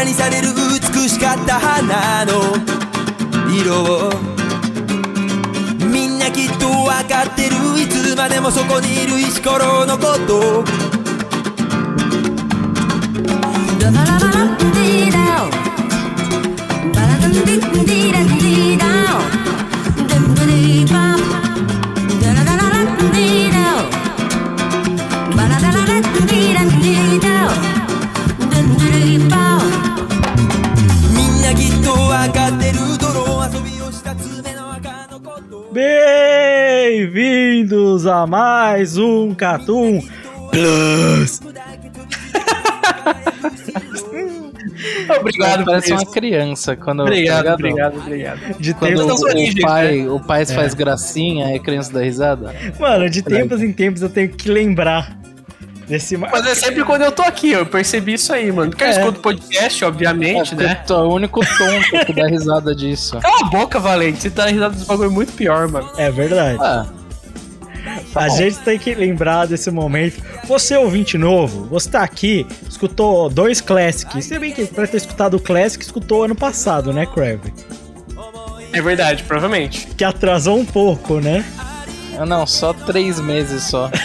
ナにされる美しかった花の色を。みんなきっとわかってる。いつまでもそこにいる石ころのこと。ラらラ a mais um Catum Plus. obrigado, parece uma criança quando Obrigado, tá obrigado, obrigado. De Quando tempos, o, origens, pai, o pai faz gracinha e a criança dá risada. mano, de tempos em tempos eu tenho que lembrar desse Mas é sempre quando eu tô aqui, eu percebi isso aí, mano. Porque eu É. escuto podcast, obviamente, porque né? tu é o único tonto que dá risada disso. Cala a boca, Valente. Você tá risado dos bagulho muito pior, mano. É verdade. Ah, A bom. gente tem que lembrar desse momento. Você, ouvinte novo, você tá aqui, escutou dois Classics. Se bem que pra ter escutado o Classic, escutou ano passado, né, Crave? É verdade, provavelmente. Que atrasou um pouco, né? eu não, só três meses só.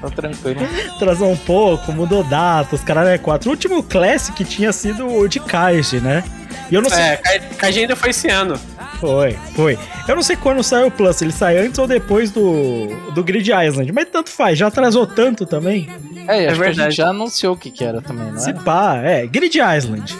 tá tranquilo. Atrasou um pouco, mudou data, os caras é quatro. O último Classic tinha sido o de Kaiji, né? E eu não sei. É, Kai- Kaiji ainda foi esse ano. Foi, foi. Eu não sei quando saiu o Plus, ele saiu antes ou depois do, do Grid Island, mas tanto faz, já atrasou tanto também. É, a verdade. gente já anunciou o que que era também, não Se é? pá, é, Grid Island.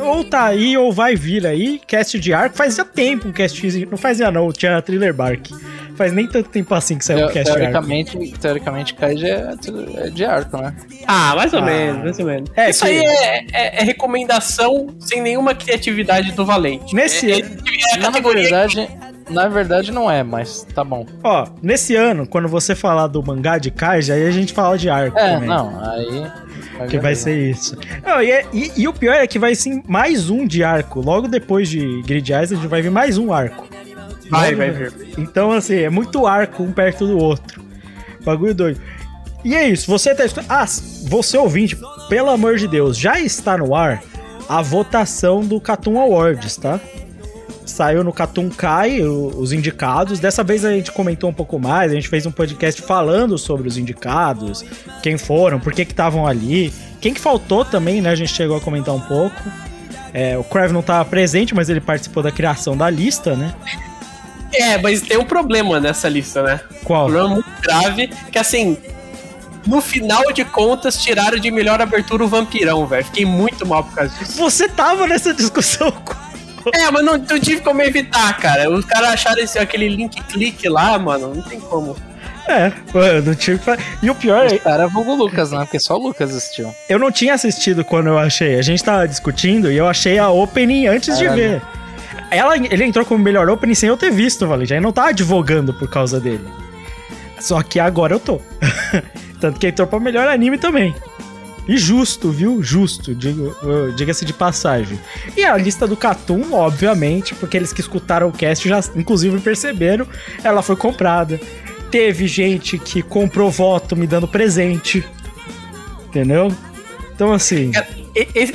Ou tá aí, ou vai vir aí, cast de arco. Fazia tempo um cast, não fazia não, tinha Thriller Bark. Faz nem tanto tempo assim que saiu um Teo- cast de arco. teoricamente, teoricamente, Kaiji é, é de arco, né? Ah, mais ou Ah. menos, mais ou menos. É, isso que- aí é, é- é recomendação sem nenhuma criatividade do Valente. Nesse é, ano- é, a Na verdade, na verdade não é, mas tá bom. Ó, nesse ano, quando você falar do mangá de Kaiji, aí a gente fala de arco É, também. não, aí... Que vai ser isso. Não, e, é- e- e o pior é que vai ser mais um de arco. Logo depois de Grid Island vai vir mais um arco. Vai, vai vir. Então, assim, é muito arco um perto do outro. Bagulho doido. E é isso, você tá. Ah, você ouvinte, pelo amor de Deus, já está no ar a votação do Catum Awards, tá? Saiu no Catum Kai os indicados. Dessa vez a gente comentou um pouco mais, a gente fez um podcast falando sobre os indicados, quem foram, por que que estavam ali, quem que faltou também, né? A gente chegou a comentar um pouco. É, o Krav não estava presente, mas ele participou da criação da lista, né? É, mas tem um problema nessa lista, né? Um Qual? problema muito grave, que assim, no final de contas, tiraram de melhor abertura o Vampirão, velho. Fiquei muito mal por causa disso. Você tava nessa discussão com É, mas não, não tive como evitar, cara. Os caras acharam esse, aquele link clique lá, mano, não tem como. É, eu não tive que E o pior é, caras é vulgo Lucas, né? Porque só o Lucas assistiu. eu não tinha assistido quando eu achei. A gente tava discutindo e eu achei a opening antes de Caralho. ver. Ela, ele entrou como melhor opening sem eu ter visto, Valente. Aí não tava advogando por causa dele. Só que agora eu tô. Tanto que entrou pra melhor anime também. E justo, viu? Justo, diga-se de passagem. E a lista do Catum, obviamente, porque eles que escutaram o cast já, inclusive, perceberam, ela foi comprada. Teve gente que comprou voto me dando presente. Entendeu? Então, assim. E-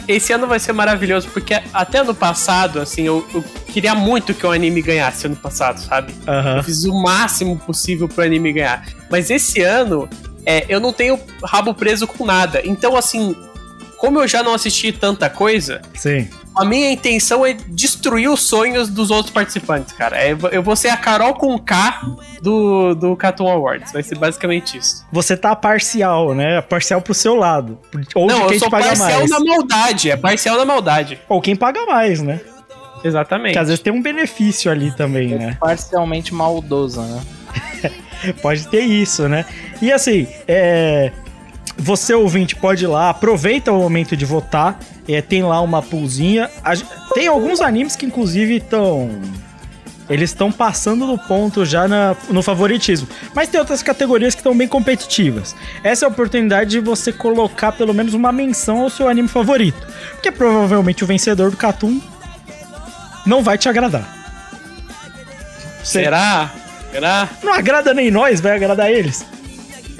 Esse ano vai ser maravilhoso, porque até ano passado, assim, eu, eu queria muito que o anime ganhasse ano passado, sabe? aham. Eu fiz o máximo possível pro anime ganhar. Mas esse ano, é, eu não tenho rabo preso com nada. Então, assim, como eu já não assisti tanta coisa, Sim. A minha intenção é destruir os sonhos dos outros participantes, cara. É, eu vou ser a Carol com K do, do Cartoon Awards. Vai ser basicamente isso. Você tá parcial, né? Parcial pro seu lado. Ou de Não, quem eu sou paga parcial mais. na maldade. É parcial na maldade. Ou quem paga mais, né? Exatamente. Porque às vezes tem um benefício ali também, né? Parcialmente maldoso, né? Pode ter isso, né? E assim, é... você ouvinte pode ir lá, aproveita o momento de votar. É, tem lá uma poolzinha. A gen- Tem alguns animes que inclusive estão. Eles estão passando do ponto já na- no favoritismo. Mas tem outras categorias que estão bem competitivas. Essa é a oportunidade de você colocar pelo menos uma menção ao seu anime favorito. Porque provavelmente o vencedor do Catum não vai te agradar. Será? Será? Não agrada nem nós, vai agradar eles.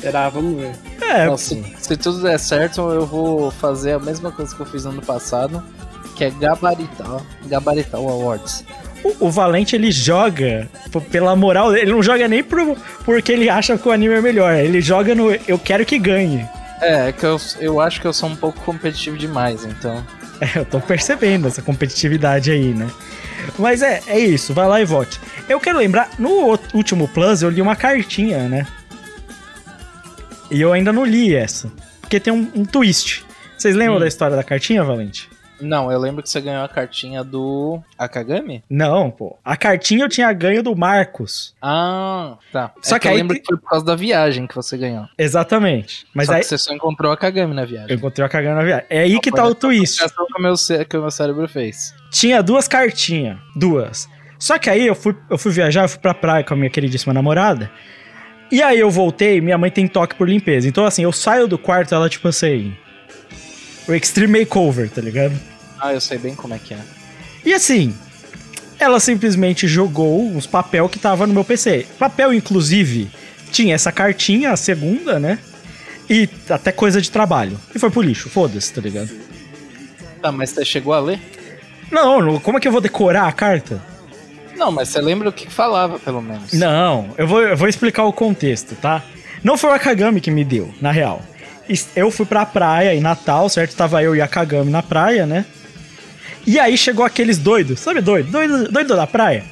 Será? Vamos ver. É, Então, se, se tudo der certo, eu vou fazer a mesma coisa que eu fiz no ano passado, que é gabaritar, gabaritar o Awards. O, o Valente ele joga pela moral, ele não joga nem pro, porque ele acha que o anime é melhor, ele joga no eu quero que ganhe. É, é que eu, eu acho que eu sou um pouco competitivo demais, então. É, eu tô percebendo essa competitividade aí, né? Mas é, é isso, vai lá e vote. Eu quero lembrar, no último Plus eu li uma cartinha, né? E eu ainda não li essa, porque tem um, um twist. Vocês lembram Hum. da história da cartinha, Valente? Não, eu lembro que você ganhou a cartinha do Akagami? Não, pô. A cartinha eu tinha ganho do Marcos. Ah, tá. Só é que que, eu aí lembro que foi por causa da viagem que você ganhou. Exatamente. Mas Só aí que você só encontrou a Akagami na eu viagem. encontrei a cagando na viagem. É aí que Foi tá o twist. que o meu, cé- que o meu cérebro fez. tinha duas cartinhas. Duas. Só que aí eu fui, eu fui viajar, eu fui pra praia com a minha queridíssima namorada. E aí eu voltei, minha mãe tem toque por limpeza. Então, assim, eu saio do quarto, ela, tipo assim. O Extreme Makeover, tá ligado? Ah, eu sei bem como é que é. E assim, ela simplesmente jogou uns papel que tava no meu PC. Papel, inclusive, tinha essa cartinha, a segunda, né? E até coisa de trabalho. E foi pro lixo, foda-se, tá ligado? Tá, mas você chegou a ler? Não, não, como é que eu vou decorar a carta? Não, mas você lembra o que falava, pelo menos. Não, eu vou, eu vou explicar o contexto, tá? Não foi o Akagami que me deu, na real. Eu fui pra praia em Natal, certo? Tava eu e a Akagami na praia, né? E aí chegou aqueles doidos, sabe doido? Doido, doido da praia.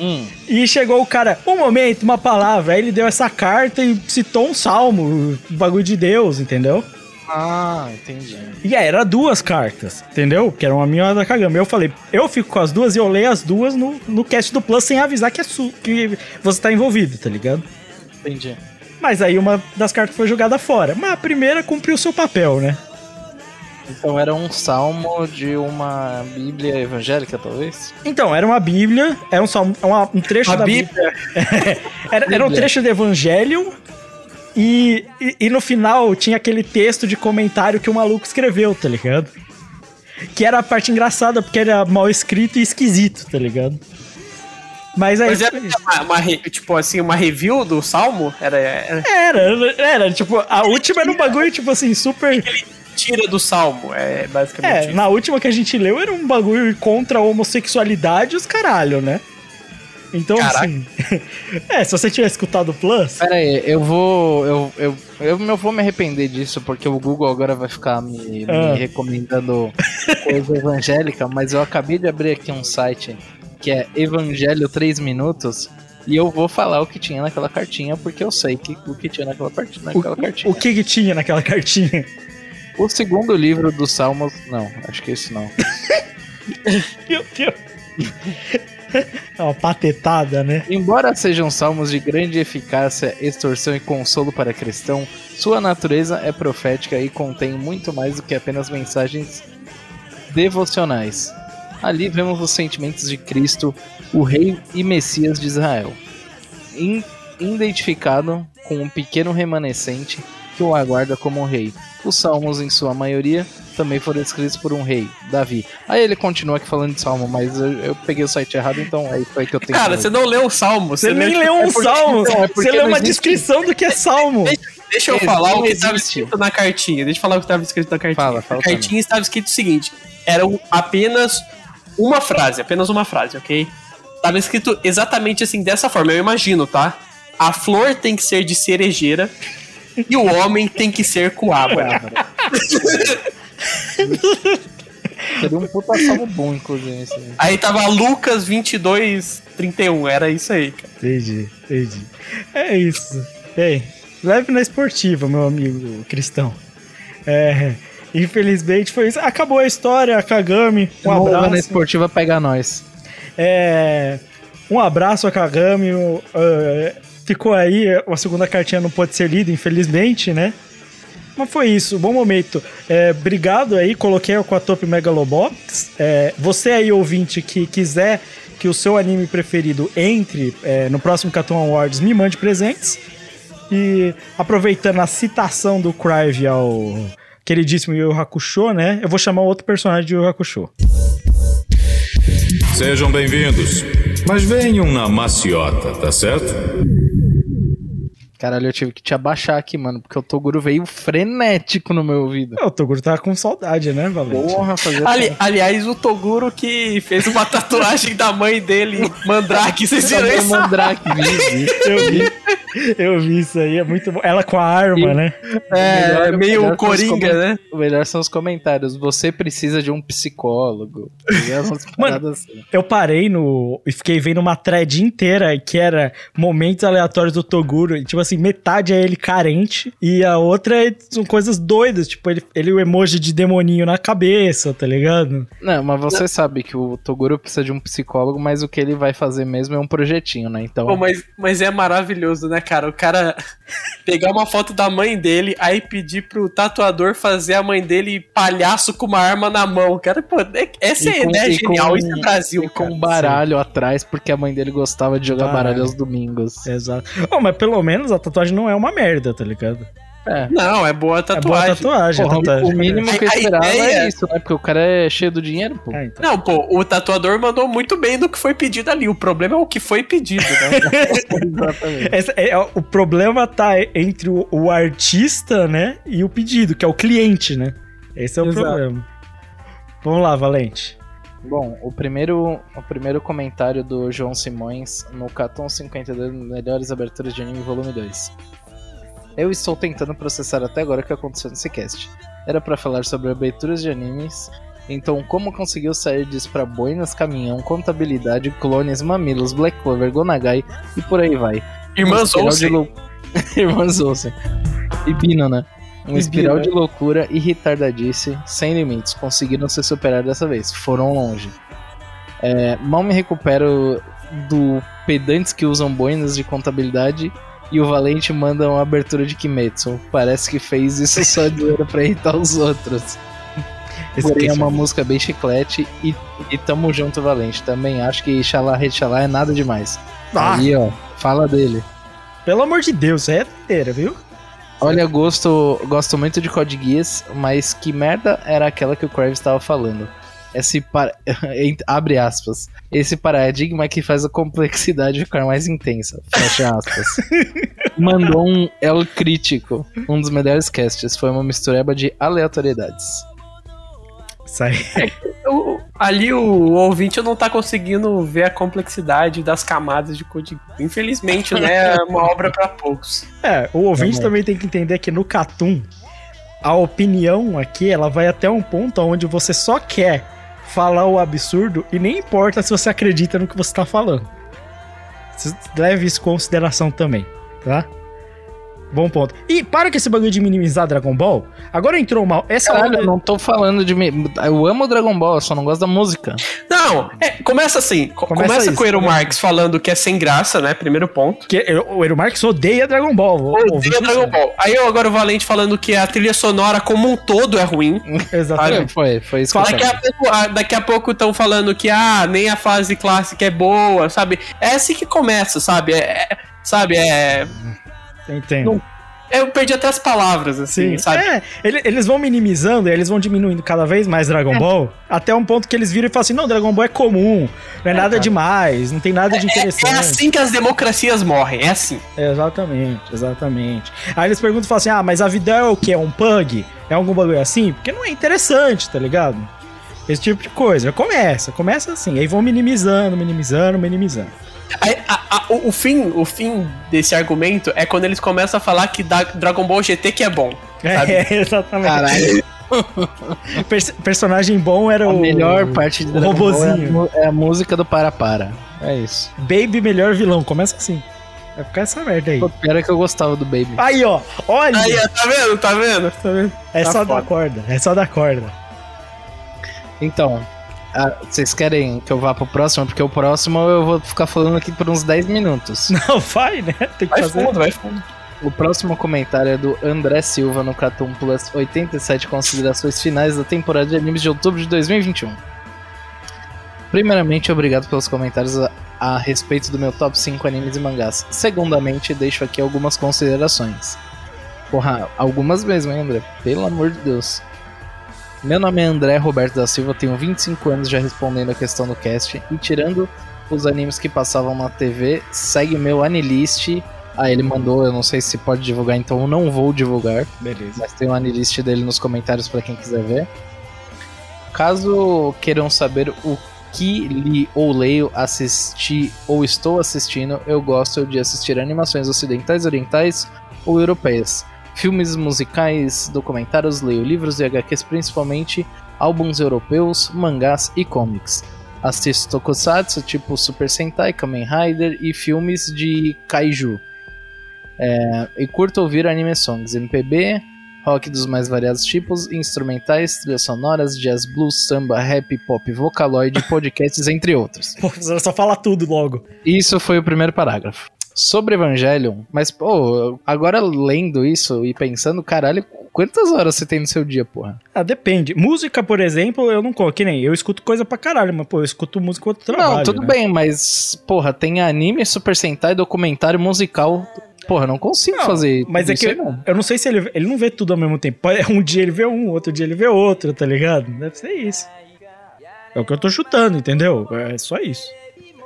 Hum, E chegou o cara, um momento, uma palavra. Aí ele deu essa carta e citou um salmo, um bagulho de Deus, entendeu? Ah, entendi. E aí era duas cartas, entendeu? Que era uma minha e uma da Kagami. Eu falei, eu fico com as duas e eu leio as duas no, no cast do Plus sem avisar que, é su que você tá envolvido, tá ligado? Entendi. Mas aí uma das cartas foi jogada fora. Mas a primeira cumpriu seu papel, né? Então era um salmo de uma Bíblia evangélica, talvez? Então, era uma Bíblia, era um, salmo, uma- um trecho A da Bíblia. Era, era um Bíblia. trecho do Evangelho e, e, e no final tinha aquele texto de comentário que o maluco escreveu, tá ligado? Que era a parte engraçada, porque era mal escrito e esquisito, tá ligado? Mas aí. Mas era uma, uma re- tipo assim, uma review do Salmo? Era, era Era, era, tipo, a última era um bagulho, tipo assim, super. tira do Salmo, é basicamente É, isso. na última que a gente leu era um bagulho contra a homossexualidade e os caralho, né? Então, Caraca. assim. é, se você tivesse escutado o Plus. Pera aí, eu vou. Eu, eu, eu, eu vou me arrepender disso, porque o Google agora vai ficar me, me Ah. recomendando coisa evangélica, mas eu acabei de abrir aqui um site que é Evangelho 3 Minutos. E eu vou falar o que tinha naquela cartinha, porque eu sei que, o que tinha naquela, part... naquela cartinha. O que que tinha naquela cartinha? O segundo livro dos Salmos. Não, acho que esse não. Meu Deus. É uma patetada, né? Embora sejam salmos de grande eficácia, extorsão e consolo para cristão, sua natureza é profética e contém muito mais do que apenas mensagens devocionais. Ali vemos os sentimentos de Cristo, o Rei e Messias de Israel, identificado com um pequeno remanescente que o aguarda como rei. Os salmos, em sua maioria, também foram escritos por um rei, Davi. Aí ele continua aqui falando de salmo, mas eu, eu peguei o site errado, então é aí que eu tenho Cara, que você não leu o Salmo. Você nem leu- leu um é porque- salmo. não, é você leu uma existe. descrição do que é salmo. Deixa eu falar o que estava escrito na cartinha. Deixa eu falar o que estava escrito na cartinha. Fala, fala na cartinha estava escrito o seguinte: era apenas uma frase, apenas uma frase, ok? Tava escrito exatamente assim, dessa forma, eu imagino, tá? A flor tem que ser de cerejeira e o homem tem que ser coabra. Seria um puta salvo bom, inclusive. Esse aí. Tava Lucas 22, 31. Era isso aí, cara. Entendi, entendi. É isso. Bem, leve na esportiva, meu amigo cristão. É, infelizmente foi isso. Acabou a história, Kagami. Um Vamos lá na abraço. esportiva pega nós. É, um abraço a Kagami. o- é, ficou aí, a segunda cartinha não pode ser lida, infelizmente, né? Mas foi isso, bom momento. É, obrigado aí, coloquei o Aquatop Megalobox. É, você aí, ouvinte, que quiser que o seu anime preferido entre é, no próximo Cartoon Awards, me mande presentes. E aproveitando a citação do Crive ao queridíssimo Yu Hakusho, né? Eu vou chamar outro personagem de Yu Hakusho. Sejam bem-vindos. Mas venham na maciota, tá certo? Caralho, eu tive que te abaixar aqui, mano, porque o Toguro veio frenético no meu ouvido. É, O Toguro tava com saudade, né, Valente? Porra, fazer Ali- aliás, o Toguro que fez uma tatuagem da mãe dele, Mandrake, vocês viram isso? Mandrake, vi, vi. Eu vi, eu vi isso aí, é muito bom. Ela com a arma, E- né? É, Melhor- meio melhor são os coringa, né? O melhor são os comentários. Você precisa de um psicólogo. E umas paradas assim. Eu parei no. e fiquei vendo uma thread inteira que era momentos aleatórios do Toguro. E, tipo assim, metade é ele carente e a outra é- são coisas doidas. Tipo, ele, ele o emoji de demoninho na cabeça, tá ligado? Não, mas você sabe que o Toguro precisa de um psicólogo, mas o que ele vai fazer mesmo é um projetinho, né? Então. Pô, mas, mas é maravilhoso, né, cara? O cara pegar uma foto da mãe dele, aí pedir pro tatuador fazer a mãe dele palhaço com uma arma na mão. Cara, pô, é- essa é com- ideia genial, com- isso é Brasil, e com cara. um baralho atrás, porque a mãe dele gostava de jogar Baralho. baralho aos domingos. Exato. Oh, mas pelo menos a tatuagem não é uma merda, tá ligado? É. Não, é boa É boa tatuagem. tatuagem. Porra, tatuagem. o mínimo que eu esperava ideia- é isso, né? Porque o cara é cheio do dinheiro, pô. Ah, então. Não, pô, o tatuador mandou muito bem no que foi pedido ali. O problema é o que foi pedido, né? Exatamente. É- é- o problema tá entre o, o artista, né, e o pedido, que é o cliente, né? Esse é o Exato. problema. Vamos lá, Valente. Bom, o primeiro, o primeiro comentário do João Simões no Caton 52 Melhores Aberturas de Anime Volume 2. Eu estou tentando processar até agora o que aconteceu nesse cast. Era pra falar sobre aberturas de animes, então como conseguiu sair disso pra boinas, caminhão, contabilidade, clones, mamilos, Black Clover, Gonagai e por aí vai. Irmãs de Olsen. lou- Irmãs Olsen. E Bino, né? Um E espiral Bino, de loucura e retardadice, sem limites. Conseguiram se superar dessa vez. Foram longe. É, mal me recupero do pedantes que usam boinas de contabilidade e o Valente manda uma abertura de Kimetsu. Parece que fez isso só de zoeira pra irritar os outros. Porém, é uma música bem chiclete e, e tamo junto, Valente. Também acho que Xalá Rechalá é nada demais. Ah, Aí, ó, fala dele. pelo amor de Deus, é inteira, viu? Olha, gosto, gosto muito de Code Geass, mas que merda era aquela que o Kraves estava falando? Esse par... abre aspas. Esse paradigma que faz a complexidade ficar mais intensa. Fecha aspas. Mandou um El Crítico, um dos melhores casts. Foi uma mistureba de aleatoriedades. Isso aí. O- ali o ouvinte não tá conseguindo ver a complexidade das camadas de código. Infelizmente, né? É uma obra pra poucos. É, o ouvinte bom. também tem que entender que no Catum, a opinião aqui, ela vai até um ponto onde você só quer falar o absurdo e nem importa se você acredita no que você tá falando. Leve isso em consideração também, tá? Bom ponto. E para com esse bagulho de minimizar Dragon Ball. Agora entrou mal. Essa Caralho, onda- eu não tô falando de. Eu amo Dragon Ball, eu só não gosto da música. Não, é, começa assim. co- Começa Começa, isso, com o Eero começa. Marx falando que é sem graça, né? Primeiro ponto. que o Eero Marx odeia Dragon Ball. Odeia Dragon. Ball. Aí eu agora o Valente falando que a trilha sonora como um todo é ruim. Exatamente. Foi, foi isso que eu Daqui a pouco, daqui a pouco estão falando que ah, nem a fase clássica é boa, sabe? É assim que começa, sabe? É, é- sabe, é. Entendo. Não- Eu perdi até as palavras, assim, Sim, sabe? É, ele- eles vão minimizando e eles vão diminuindo cada vez mais Dragon Ball, até um ponto que eles viram e falam assim: não, Dragon Ball é comum, não é, nada demais, não tem nada de É, interessante. é assim que as democracias morrem, é assim. Exatamente, exatamente. Aí eles perguntam e falam assim: ah, mas a vida é o quê? É um pug? É algum bagulho assim? Porque não é interessante, tá ligado? Esse tipo de coisa. Começa, começa assim. Aí vão minimizando, minimizando, minimizando. Aí, a- a- o, o fim, o fim desse argumento é quando eles começam a falar que da- Dragon Ball GT que é bom. Sabe? É, exatamente. Caralho. Pers- personagem bom era A o. melhor parte de o Dragon Ball é a robozinho. é a música do Para Para. É isso. Baby, melhor vilão. Começa assim. Vai ficar essa merda aí. Pô, pior é que eu gostava do Baby. Aí, ó. Olha. Aí, ó, tá vendo? Tá vendo? Tá vendo? é tá só da foda. corda. É só da corda. Então, ah, vocês querem que eu vá pro próximo? Porque o próximo eu vou ficar falando aqui por uns 10 minutos. Não, vai, né? Tem que Vai fazer. fundo, vai fundo. O próximo comentário é do André Silva no Catum Plus 87 considerações finais da temporada de animes de outubro de 2021. Primeiramente, obrigado pelos comentários a, a respeito do meu top 5 animes e mangás. Segundamente, deixo aqui algumas considerações. Porra, algumas mesmo, hein, André? Pelo amor de Deus. Meu nome é André Roberto da Silva, tenho 25 anos já respondendo a questão do cast. E tirando os animes que passavam na TV, segue meu Anilist. Ah, ele mandou, eu não sei se pode divulgar, então eu não vou divulgar. Beleza. Mas tem o Anilist dele nos comentários pra quem quiser ver. Caso queiram saber o que li ou leio, assisti ou estou assistindo, eu gosto de assistir animações ocidentais, orientais ou europeias. Filmes musicais, documentários, leio livros e HQs, principalmente álbuns europeus, mangás e comics. Assisto tokusatsu, tipo Super Sentai, Kamen Rider e filmes de kaiju. É, e curto ouvir anime songs, MPB, rock dos mais variados tipos, instrumentais, trilhas sonoras, jazz, blues, samba, rap, pop, vocaloid, podcasts, entre outros. Pô, só fala tudo logo. Isso foi o primeiro parágrafo. Sobre Evangelion, mas, pô, agora lendo isso e pensando, caralho, quantas horas você tem no seu dia, porra? Ah, depende. Música, por exemplo, eu não coloco. Que nem eu escuto coisa pra caralho, mas, pô, eu escuto música quando trabalho. não, tudo né? bem, mas, porra, tem anime, Super Sentai, documentário, musical. Porra, eu não consigo Não, fazer. Mas é que aí, não. eu não sei se ele, ele não vê tudo ao mesmo tempo. Um dia ele vê um, outro dia ele vê outro, tá ligado? Deve ser isso. É o que eu tô chutando, entendeu? É só isso.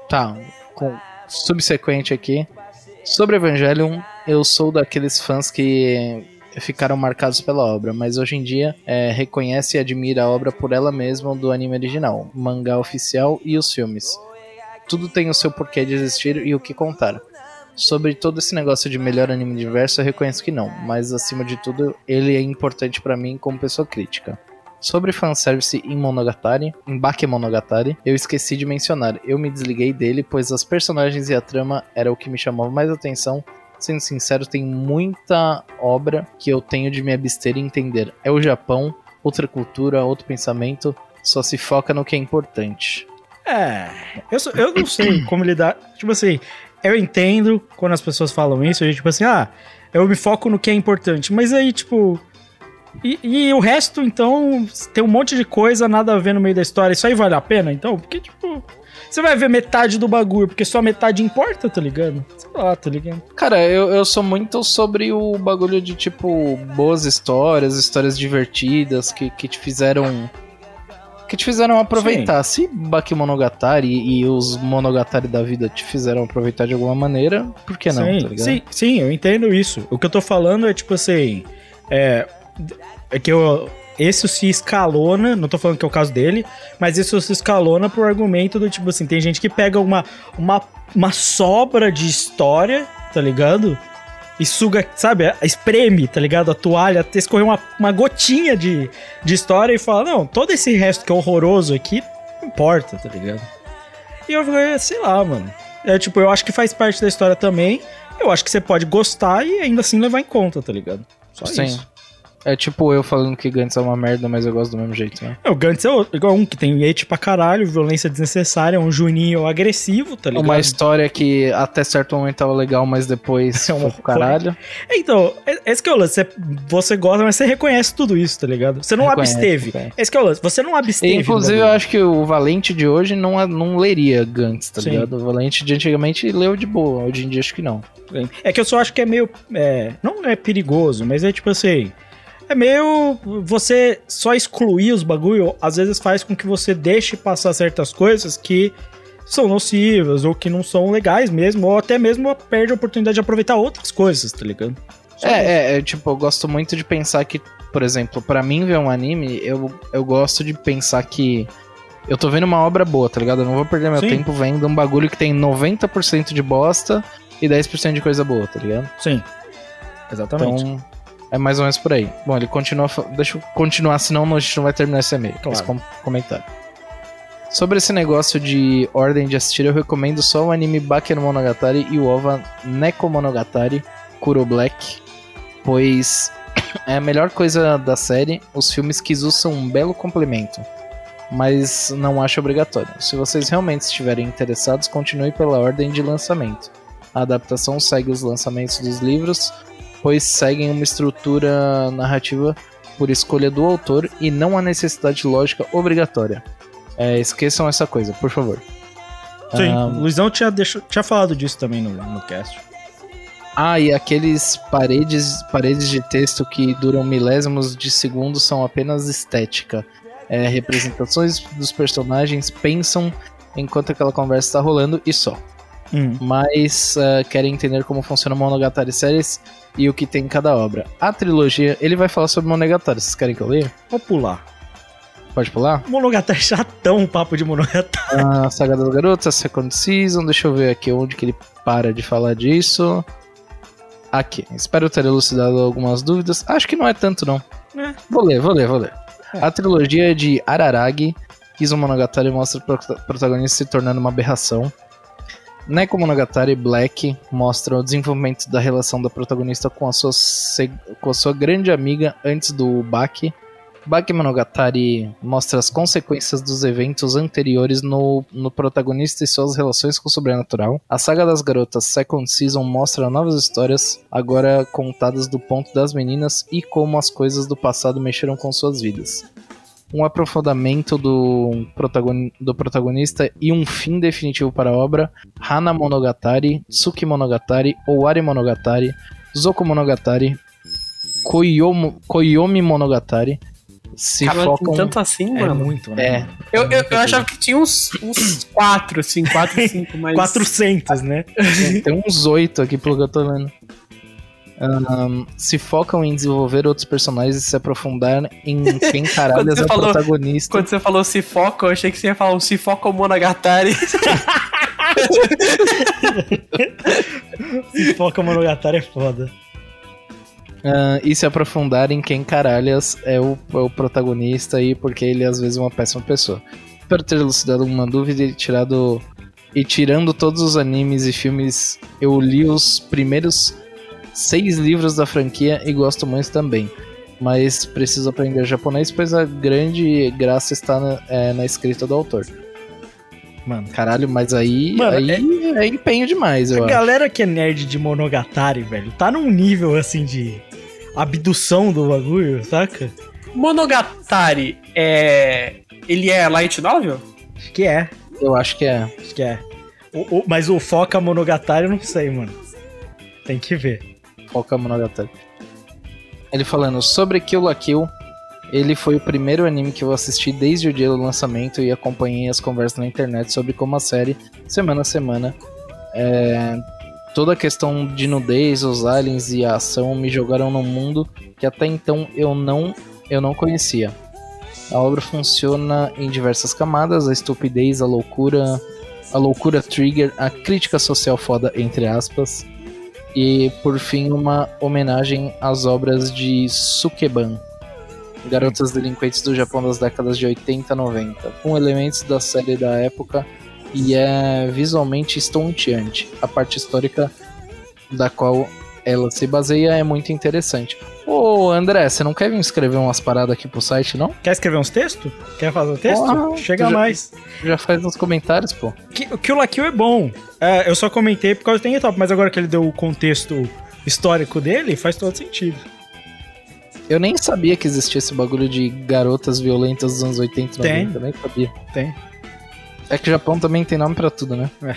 Tá, com subsequente aqui. Sobre Evangelion, eu sou daqueles fãs que ficaram marcados pela obra, mas hoje em dia é, reconhece e admira a obra por ela mesma do anime original, mangá oficial e os filmes. Tudo tem o seu porquê de existir e o que contar. Sobre todo esse negócio de melhor anime diverso, eu reconheço que não, mas acima de tudo, ele é importante pra mim como pessoa crítica. Sobre fanservice em Monogatari, em Bakemonogatari, eu esqueci de mencionar. Eu me desliguei dele, pois as personagens e a trama era o que me chamava mais atenção. Sendo sincero, tem muita obra que eu tenho de me abster e entender. É o Japão, outra cultura, outro pensamento, só se foca no que é importante. É, eu, sou- eu não sei como lidar. Tipo assim, eu entendo quando as pessoas falam isso, a gente, tipo assim, ah, eu me foco no que é importante. Mas aí, tipo. E, e o resto, então, tem um monte de coisa, nada a ver no meio da história. Isso aí vale a pena, então? Porque, tipo. Você vai ver metade do bagulho, porque só metade importa, tá ligado? Sei lá, tá ligado? Cara, eu, eu sou muito sobre o bagulho de, tipo, boas histórias, histórias divertidas que, que te fizeram. Que te fizeram aproveitar. Se Bakemonogatari e, e os Monogatari da vida te fizeram aproveitar de alguma maneira, por que não, sim, tá ligado? sim, sim, eu entendo isso. O que eu tô falando é tipo assim. É, é que eu. Esse se escalona, não tô falando que é o caso dele, mas isso se escalona pro argumento do tipo assim: tem gente que pega uma, uma, uma sobra de história, tá ligado? E suga, sabe, espreme, tá ligado? A toalha, até escorrer uma, uma gotinha de, de história e fala: não, todo esse resto que é horroroso aqui, não importa, tá ligado? E eu falei, sei lá, mano. É tipo, eu acho que faz parte da história também. Eu acho que você pode gostar e ainda assim levar em conta, tá ligado? Só Sim. isso. É tipo eu falando que Gantz é uma merda, mas eu gosto do mesmo jeito, né? É, o Gantz é outro, igual um que tem hate pra caralho, violência desnecessária, um juninho agressivo, tá ligado? Uma história que até certo momento tava legal, mas depois É um caralho. É, Então, é- esse que é o lance. Você, você gosta, mas você reconhece tudo isso, tá ligado? Você não Reconhece, absteve. reconhece. Esse que é o lance. Você não absteve. E, inclusive, eu acho que o Valente de hoje não, não leria Gantz, tá Sim. ligado? O Valente de antigamente leu de boa, hoje em dia acho que não. É que eu só acho que é meio. é, não é perigoso, mas é tipo assim. É meio. Você só excluir os bagulho, às vezes faz com que você deixe passar certas coisas que são nocivas, ou que não são legais mesmo, ou até mesmo perde a oportunidade de aproveitar outras coisas, tá ligado? Só. É, é, é, tipo, eu gosto muito de pensar que, por exemplo, pra mim ver um anime, eu, eu gosto de pensar que eu tô vendo uma obra boa, tá ligado? Eu não vou perder meu Sim. tempo vendo um bagulho que tem 90% de bosta e 10% de coisa boa, tá ligado? Sim. Exatamente. Então, É mais ou menos por aí. Bom, ele continua. Deixa eu continuar, senão a gente não vai terminar esse e-mail. Claro. Esse com- comentário. Sobre esse negócio de ordem de assistir, eu recomendo só o anime Baker Monogatari e o OVA Neko Monogatari Kuro Black, pois é a melhor coisa da série. Os filmes Kizu são um belo complemento, mas não acho obrigatório. Se vocês realmente estiverem interessados, continue pela ordem de lançamento. A adaptação segue os lançamentos dos livros, pois seguem uma estrutura narrativa por escolha do autor e não a necessidade lógica obrigatória. É, esqueçam essa coisa, por favor. Sim, Ah, o Luizão tinha, deixou- tinha falado disso também no, no cast. Ah, e aqueles paredes, paredes de texto que duram milésimos de segundos são apenas estética. É, representações dos personagens pensam enquanto aquela conversa está rolando e só. Hum. Mas ah, querem entender como funciona o Monogatari Series e o que tem em cada obra. A trilogia, ele vai falar sobre Monogatari. Vocês querem que eu leia? Vou pular. Pode pular? Monogatari é chatão, o papo de Monogatari. A Saga das Garotas, Second Season. Deixa eu ver aqui onde que ele para de falar disso. Aqui. Espero ter elucidado algumas dúvidas. Acho que não é tanto, não. É. Vou ler, vou ler, vou ler. A trilogia de Araragi, Kizu Monogatari mostra o prota- protagonista se tornando uma aberração. Neko Monogatari Black mostra o desenvolvimento da relação da protagonista com a sua, com a sua grande amiga antes do Baki. Bakemonogatari mostra as consequências dos eventos anteriores no, no protagonista e suas relações com o sobrenatural. A saga das garotas Second Season mostra novas histórias, agora contadas do ponto das meninas e como as coisas do passado mexeram com suas vidas. Um aprofundamento do, protagon- do protagonista e um fim definitivo para a obra. Hana Monogatari, Tsuki Monogatari, Owari Monogatari, Zoko Monogatari, Koyomo, Koyomi Monogatari se Cara, focam. tem tanto assim, É mano. muito, né? É, Eu, eu, eu achava que tinha uns, uns quatro, assim, quatro, cinco, mas... 400, né? tem, tem uns oito aqui pelo que eu tô lendo. Ahn, se focam em desenvolver outros personagens e se aprofundar em quem caralho é o falou- protagonista. Quando você falou se foca, eu achei que você ia falar um se foca o Monogatari. Se foca Monogatari é foda. Ah, e se aprofundar em quem caralhas é o, é o protagonista aí, porque ele às vezes é uma péssima pessoa. Espero ter elucidado alguma dúvida e tirado. E tirando todos os animes e filmes, eu li os primeiros seis livros da franquia e gosto muito também. Mas preciso aprender japonês, pois a grande graça está na, é, na escrita do autor. Mano. Caralho, mas aí, Mano, aí é... empenho demais, eu A acho. galera que é nerd de Monogatari, velho, tá num nível assim de abdução do bagulho, saca? Monogatari é. Ele é light novel? Acho que é. Eu acho que é. Acho que é. O- o- mas o Foca Monogatari eu não sei, mano. Tem que ver. Monogatari. Ele falando sobre Kill la Kill, ele foi o primeiro anime que eu assisti desde o dia do lançamento e acompanhei as conversas na internet sobre como a série, semana a semana, é, toda a questão de nudez, os aliens e a ação me jogaram num mundo que até então eu não, eu não conhecia. A obra funciona em diversas camadas, a estupidez, a loucura, a loucura trigger, a crítica social foda, entre aspas, e por fim uma homenagem às obras de Sukeban, garotas delinquentes do Japão das décadas de 80 e 90, com elementos da série da época e é visualmente estonteante. A parte histórica da qual ela se baseia é muito interessante. Ô André, você não quer vir escrever umas paradas aqui pro site, não? Quer escrever uns textos? Quer fazer um texto? Chega já- mais. Já faz nos comentários, pô. Que- O Kill la Kill é bom. É, eu só comentei por causa do Top, mas agora que ele deu o contexto histórico dele, faz todo sentido. Eu nem sabia que existia esse bagulho de garotas violentas dos anos 80 e Tem. 90, nem sabia. Tem. É que o Japão também tem nome pra tudo, né? É.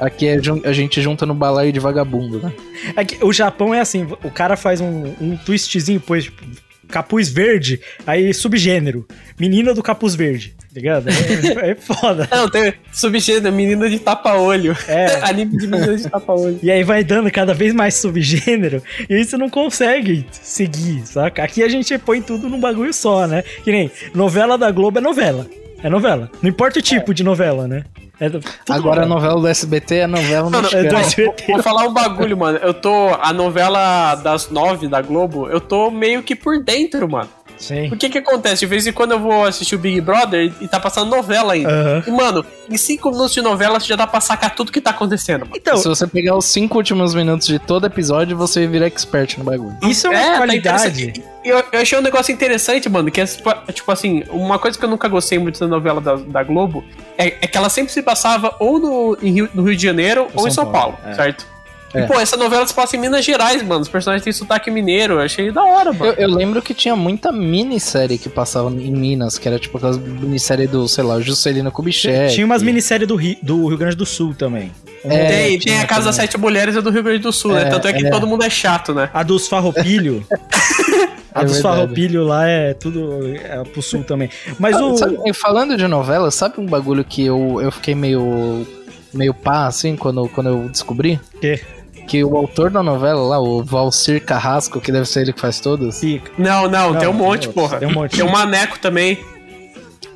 Aqui é a gente junta no balaio de vagabundo, né? É que o Japão é assim, o cara faz um, um twistzinho, pois, tipo, capuz verde, aí subgênero. Menina do capuz verde, tá ligado? É, é foda. Não, tem subgênero, menina de tapa-olho. É. Anime de menina de tapa-olho. E aí vai dando cada vez mais subgênero, e aí você não consegue seguir, saca? Aqui a gente põe tudo num bagulho só, né? Que nem novela da Globo é novela. É novela. Não importa o tipo de novela, né? É do- Agora a novela. do SBT é a novela Mano, É do. SBT. Vou falar um bagulho, mano. Eu tô. A novela das nove da Globo, eu tô meio que por dentro, mano. Sim. O que que acontece? De vez em quando eu vou assistir o Big Brother e tá passando novela ainda. Aham. E, mano, em cinco minutos de novela você já dá pra sacar tudo que tá acontecendo, mano. Então, Se você pegar os cinco últimos minutos de todo episódio, você vira expert no bagulho. isso é uma tá qualidade. interessante. eu, eu achei um negócio interessante, mano, que é tipo assim, uma coisa que eu nunca gostei muito da novela da, da Globo é, é que ela sempre se passava ou no, em Rio, no Rio de Janeiro ou, São em São Paulo, Paulo, é. certo? É. E, pô, essa novela se passa em Minas Gerais, mano. Os personagens têm sotaque mineiro. Eu achei da hora, mano. Eu, eu lembro que tinha muita minissérie que passava em Minas, que era tipo aquelas minissérie do, sei lá, Juscelino Kubitschek. Tinha umas minisséries do Rio, do Rio Grande do Sul também. É, tem, tem tinha a Casa das. Sete Mulheres é do Rio Grande do Sul, né? É, Tanto é que é. todo mundo é chato, né? A dos Farroupilho. a É dos verdade. Farroupilho lá é tudo é pro sul também. Mas Ah, o. sabe, e falando de novela, sabe um bagulho que eu, eu fiquei meio. meio pá, assim, quando, quando eu descobri? quê? Que o autor da novela lá, o Valcir Carrasco, que deve ser ele que faz todas. Não, não, Não, tem um monte, outros, porra. tem um monte. Tem o Maneco também.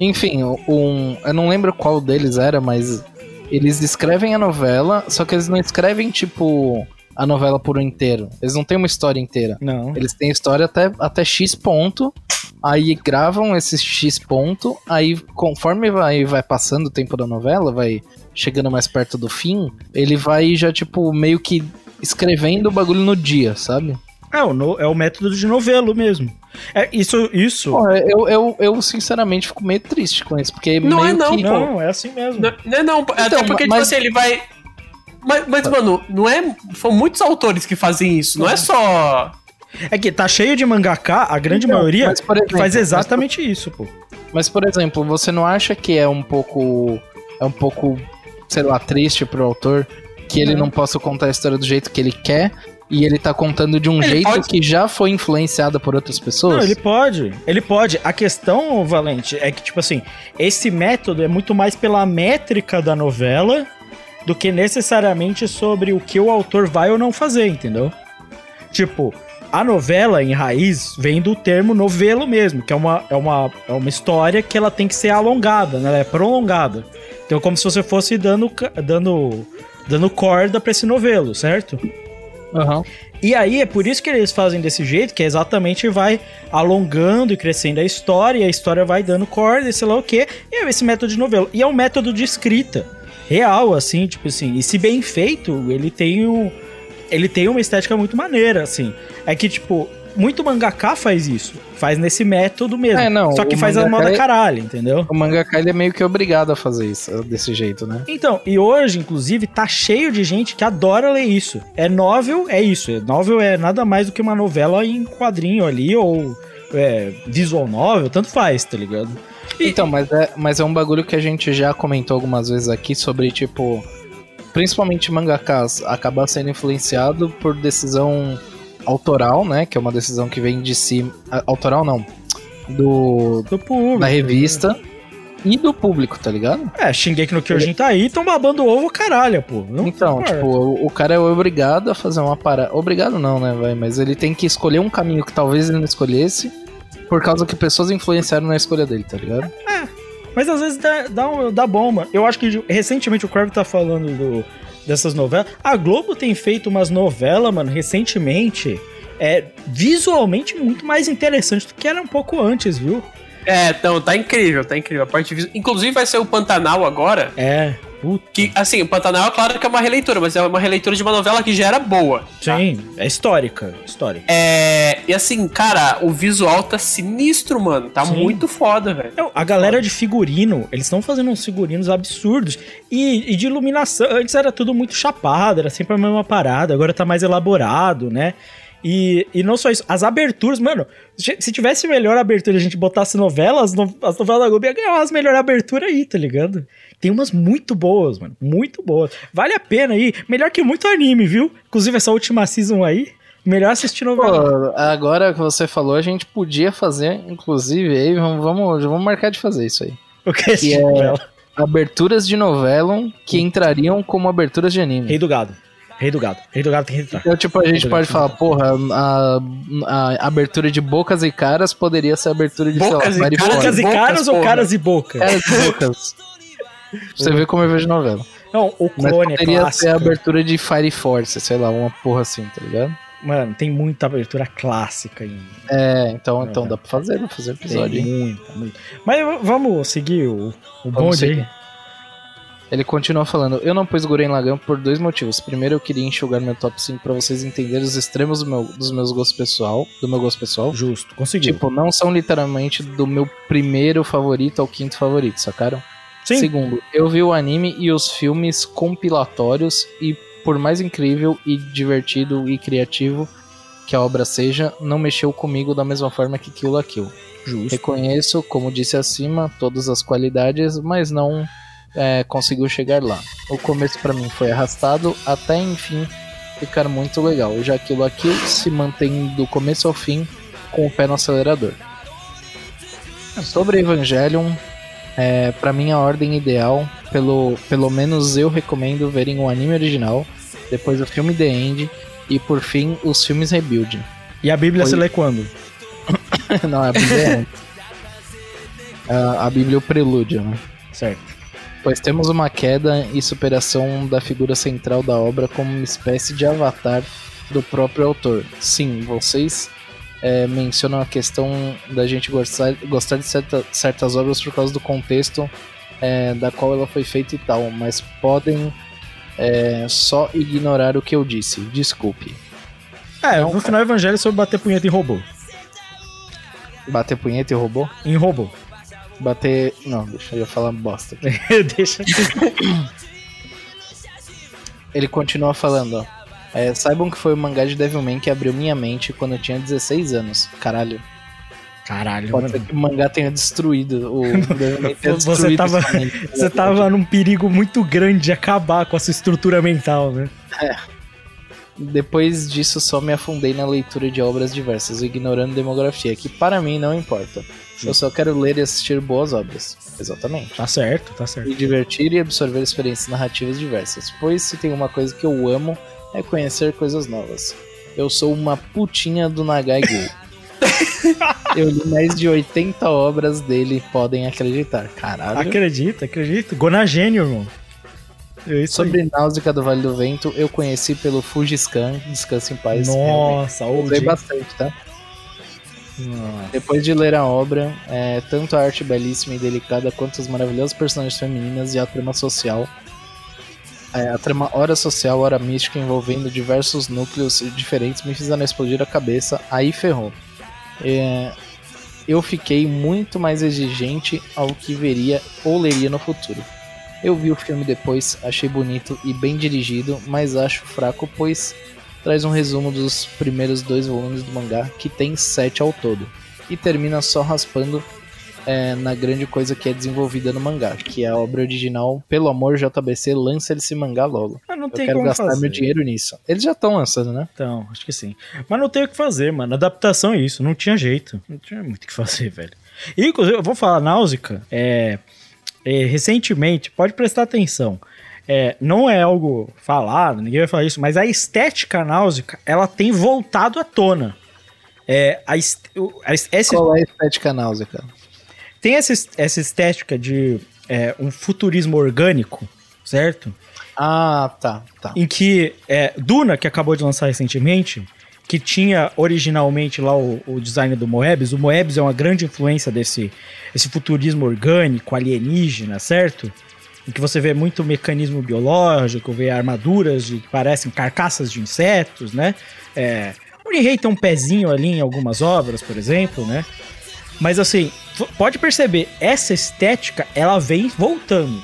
Enfim, um. Eu não lembro qual deles era, mas eles escrevem a novela, só que eles não escrevem, tipo, a novela por inteiro. Eles não têm uma história inteira. Não. Eles têm história até, até X ponto, aí gravam esse X ponto, aí conforme vai, vai passando o tempo da novela, vai chegando mais perto do fim, ele vai já, tipo, meio que escrevendo o bagulho no dia, sabe? É o, no- é o método de novelo mesmo. É, isso, isso. Pô, eu, eu, eu sinceramente fico meio triste com isso, porque Não meio é não, que... Não, é assim mesmo. Não, não, não, até porque, tipo mas- assim, ele vai. Mas, mas, mano, não é. São muitos autores que fazem isso. Não é só. É que tá cheio de mangaká, a grande Então, maioria mas, por que exemplo, faz mas, exatamente isso, pô. Mas, por exemplo, você não acha que é um pouco. É um pouco, sei lá, triste pro autor que ele não possa contar a história do jeito que ele quer e ele tá contando de um Ele jeito pode- que já foi influenciado por outras pessoas? Não, ele pode. Ele pode. A questão, Valente, é que, tipo assim, esse método é muito mais pela métrica da novela do que necessariamente sobre o que o autor vai ou não fazer, entendeu? Tipo, a novela em raiz vem do termo novelo mesmo, que é uma, é uma, é uma história que ela tem que ser alongada, né? Ela é prolongada. Então, como se você fosse dando, dando, dando corda pra esse novelo, certo? Aham. E aí é por isso que eles fazem desse jeito, que é exatamente vai alongando e crescendo a história, e a história vai dando corda e sei lá o quê. E é esse método de novela. E é um método de escrita real, assim, tipo assim. E se bem feito, ele tem um. Ele tem uma estética muito maneira, assim. É que, tipo, muito mangaká faz isso. Faz nesse método mesmo. É, não, Só que faz a moda é- caralho, entendeu? O mangaka ele é meio que obrigado a fazer isso, desse jeito, né? Então, e hoje, inclusive, tá cheio de gente que adora ler isso. É novel, é isso. É novel é nada mais do que uma novela em quadrinho ali, ou é, visual novel, tanto faz, tá ligado? E- Então, mas é, mas é um bagulho que a gente já comentou algumas vezes aqui sobre, tipo, principalmente mangakas acabar sendo influenciado por decisão autoral, né? Que é uma decisão que vem de si. Autoral não. Do. Do público. Da revista. E do público, tá ligado? É, Shingeki no Kyojin tá aí, tão babando ovo caralho, pô. Não Então, tipo, o, o cara é obrigado a fazer uma parada. Obrigado não, né, vai? Mas ele tem que escolher um caminho que talvez ele não escolhesse. Por causa que pessoas influenciaram na escolha dele, tá ligado? Mas às vezes dá, dá, dá bom, mano. Eu acho que recentemente o Crave tá falando do, dessas novelas. A Globo tem feito umas novelas, mano, recentemente. É visualmente muito mais interessante do que era um pouco antes, viu? É, então, tá incrível, tá incrível. A parte visu- Inclusive vai ser o Pantanal agora. É. Puta. Que, assim, o Pantanal é claro que é uma releitura, mas é uma releitura de uma novela que já era boa. tá? Sim, é histórica. Histórica. É. E assim, cara, o visual tá sinistro, mano. Tá Sim. muito foda, velho. A galera de figurino, eles estão fazendo uns figurinos absurdos. E, e de iluminação, antes era tudo muito chapado, era sempre a mesma parada, agora tá mais elaborado, né? E, e não só isso, as aberturas, mano, se se tivesse melhor abertura e a gente botasse novelas, as, no- as novelas da Globo ia ganhar umas melhores aberturas aí, tá ligado? Tem umas muito boas, mano, muito boas. Vale a pena aí, melhor que muito anime, viu? Inclusive essa última season aí, melhor assistir novela. Pô, agora que você falou, a gente podia fazer, inclusive, aí vamos, vamos, vamos marcar de fazer isso aí. o que é assistir é- novela? Aberturas de novela que entrariam como aberturas de anime. Rei do Gado. Rei do Gado. Rei do Gado tem que entrar. Então, tipo, a gente pode falar, porra, a, a abertura de bocas e caras poderia ser a abertura de, Bocas sei lá, e? Bocas e Bocas, caras ou porra. caras e boca? Caras e bocas. Você vê como eu vejo novela. Não, o Mas clone é poderia ser clássico. a abertura de Fire Force, sei lá, uma porra assim, tá ligado? Mano, tem muita abertura clássica em. É, então, É, então dá pra fazer, dá pra fazer episódio, Tem muita, muita. Mas vamos seguir o, o bonde aí. Ele continua falando, eu não pus Guren Lagann por dois motivos. Primeiro, eu queria enxugar meu top 5 pra vocês entenderem os extremos do meu, dos meus gostos pessoal, do meu gosto pessoal. Justo, conseguiu. Tipo, não são literalmente do meu primeiro favorito ao quinto favorito, sacaram? Sim. Segundo, eu vi o anime e os filmes compilatórios e por mais incrível e divertido e criativo que a obra seja, não mexeu comigo da mesma forma que Kill la Kill. Justo. Reconheço, como disse acima, todas as qualidades, mas não é, conseguiu chegar lá. O começo pra mim foi arrastado até enfim ficar muito legal, já que o Kill se mantém do começo ao fim com o pé no acelerador. Sobre Evangelion, é, para mim a ordem ideal, pelo, pelo menos eu recomendo verem o anime original, depois o filme The End e por fim os filmes Rebuild. E a Bíblia Foi- se lê quando? Não, a Bíblia é antes. a, a Bíblia é o prelúdio, né? Certo. Pois temos uma queda e superação da figura central da obra como uma espécie de avatar do próprio autor. Sim, vocês é, mencionam a questão da gente gostar, gostar de certa- certas obras por causa do contexto é, da qual ela foi feita e tal, mas podem é, só ignorar o que eu disse. Desculpe. É, no final o evangelho é sobre bater punheta em robô. Bater punheta e robô? Em robô. Bater. Não, deixa eu falar bosta. Deixa. Ele continua falando, ó. É, saibam que foi o mangá de Devilman que abriu minha mente quando eu tinha 16 anos. Caralho. Caralho, Pode mano. ser que o mangá tenha destruído. O Devilman tenha Você destruído tava-. Você tava num perigo muito grande de acabar com a sua estrutura mental, né? Depois disso, só me afundei na leitura de obras diversas, ignorando demografia, que para mim não importa. Eu só quero ler e assistir boas obras. Exatamente. Tá certo, tá certo. Me divertir e absorver experiências narrativas diversas. Pois se tem uma coisa que eu amo, é conhecer coisas novas. Eu sou uma putinha do Nagai Gol. eu li mais de 80 obras dele, podem acreditar. Caralho. Acredita, acredita. Gonagênio, irmão. É Sobre Náusea do Vale do Vento, eu conheci pelo Fujiscan, Descanse em aí. Paz. Nossa, Eu Usei bastante, tá? Nossa. Depois de ler a obra, é, tanto a arte belíssima e delicada quanto as maravilhosas personagens femininas e a trama social. É, a trama hora social, hora mística, envolvendo diversos núcleos diferentes, me fizeram explodir a cabeça, aí ferrou. É, eu fiquei muito mais exigente ao que veria ou leria no futuro. Eu vi o filme depois, achei bonito e bem dirigido, mas acho fraco, pois traz um resumo dos primeiros dois volumes do mangá, que tem sete ao todo, e termina só raspando é, na grande coisa que é desenvolvida no mangá, que é a obra original. Pelo amor, JBC, lança esse mangá logo. Mas não Eu tem quero como gastar fazer. meu dinheiro nisso. Eles já estão lançando, né? Então, acho que sim. Mas não tem o que fazer, mano. Adaptação é isso. Não tinha jeito. Não tinha muito o que fazer, velho. E, inclusive, eu vou falar, Náusica, é, é, recentemente, pode prestar atenção. É, não é algo falado, ninguém vai falar isso, mas a estética náusica, ela tem voltado à tona. É, a, est- a esse- Qual é a estética náusea, cara? Tem essa, es- essa estética de é, um futurismo orgânico, certo? Ah, tá, tá. em que é, Duna, que acabou de lançar recentemente, que tinha originalmente lá o, o design do Moebius, o Moebius é uma grande influência desse esse futurismo orgânico, alienígena, certo? Em que você vê muito mecanismo biológico, vê armaduras de, que parecem carcaças de insetos, né? É, o Nihei tem um pezinho ali em algumas obras, por exemplo, né? Mas assim, pode perceber, essa estética, ela vem voltando.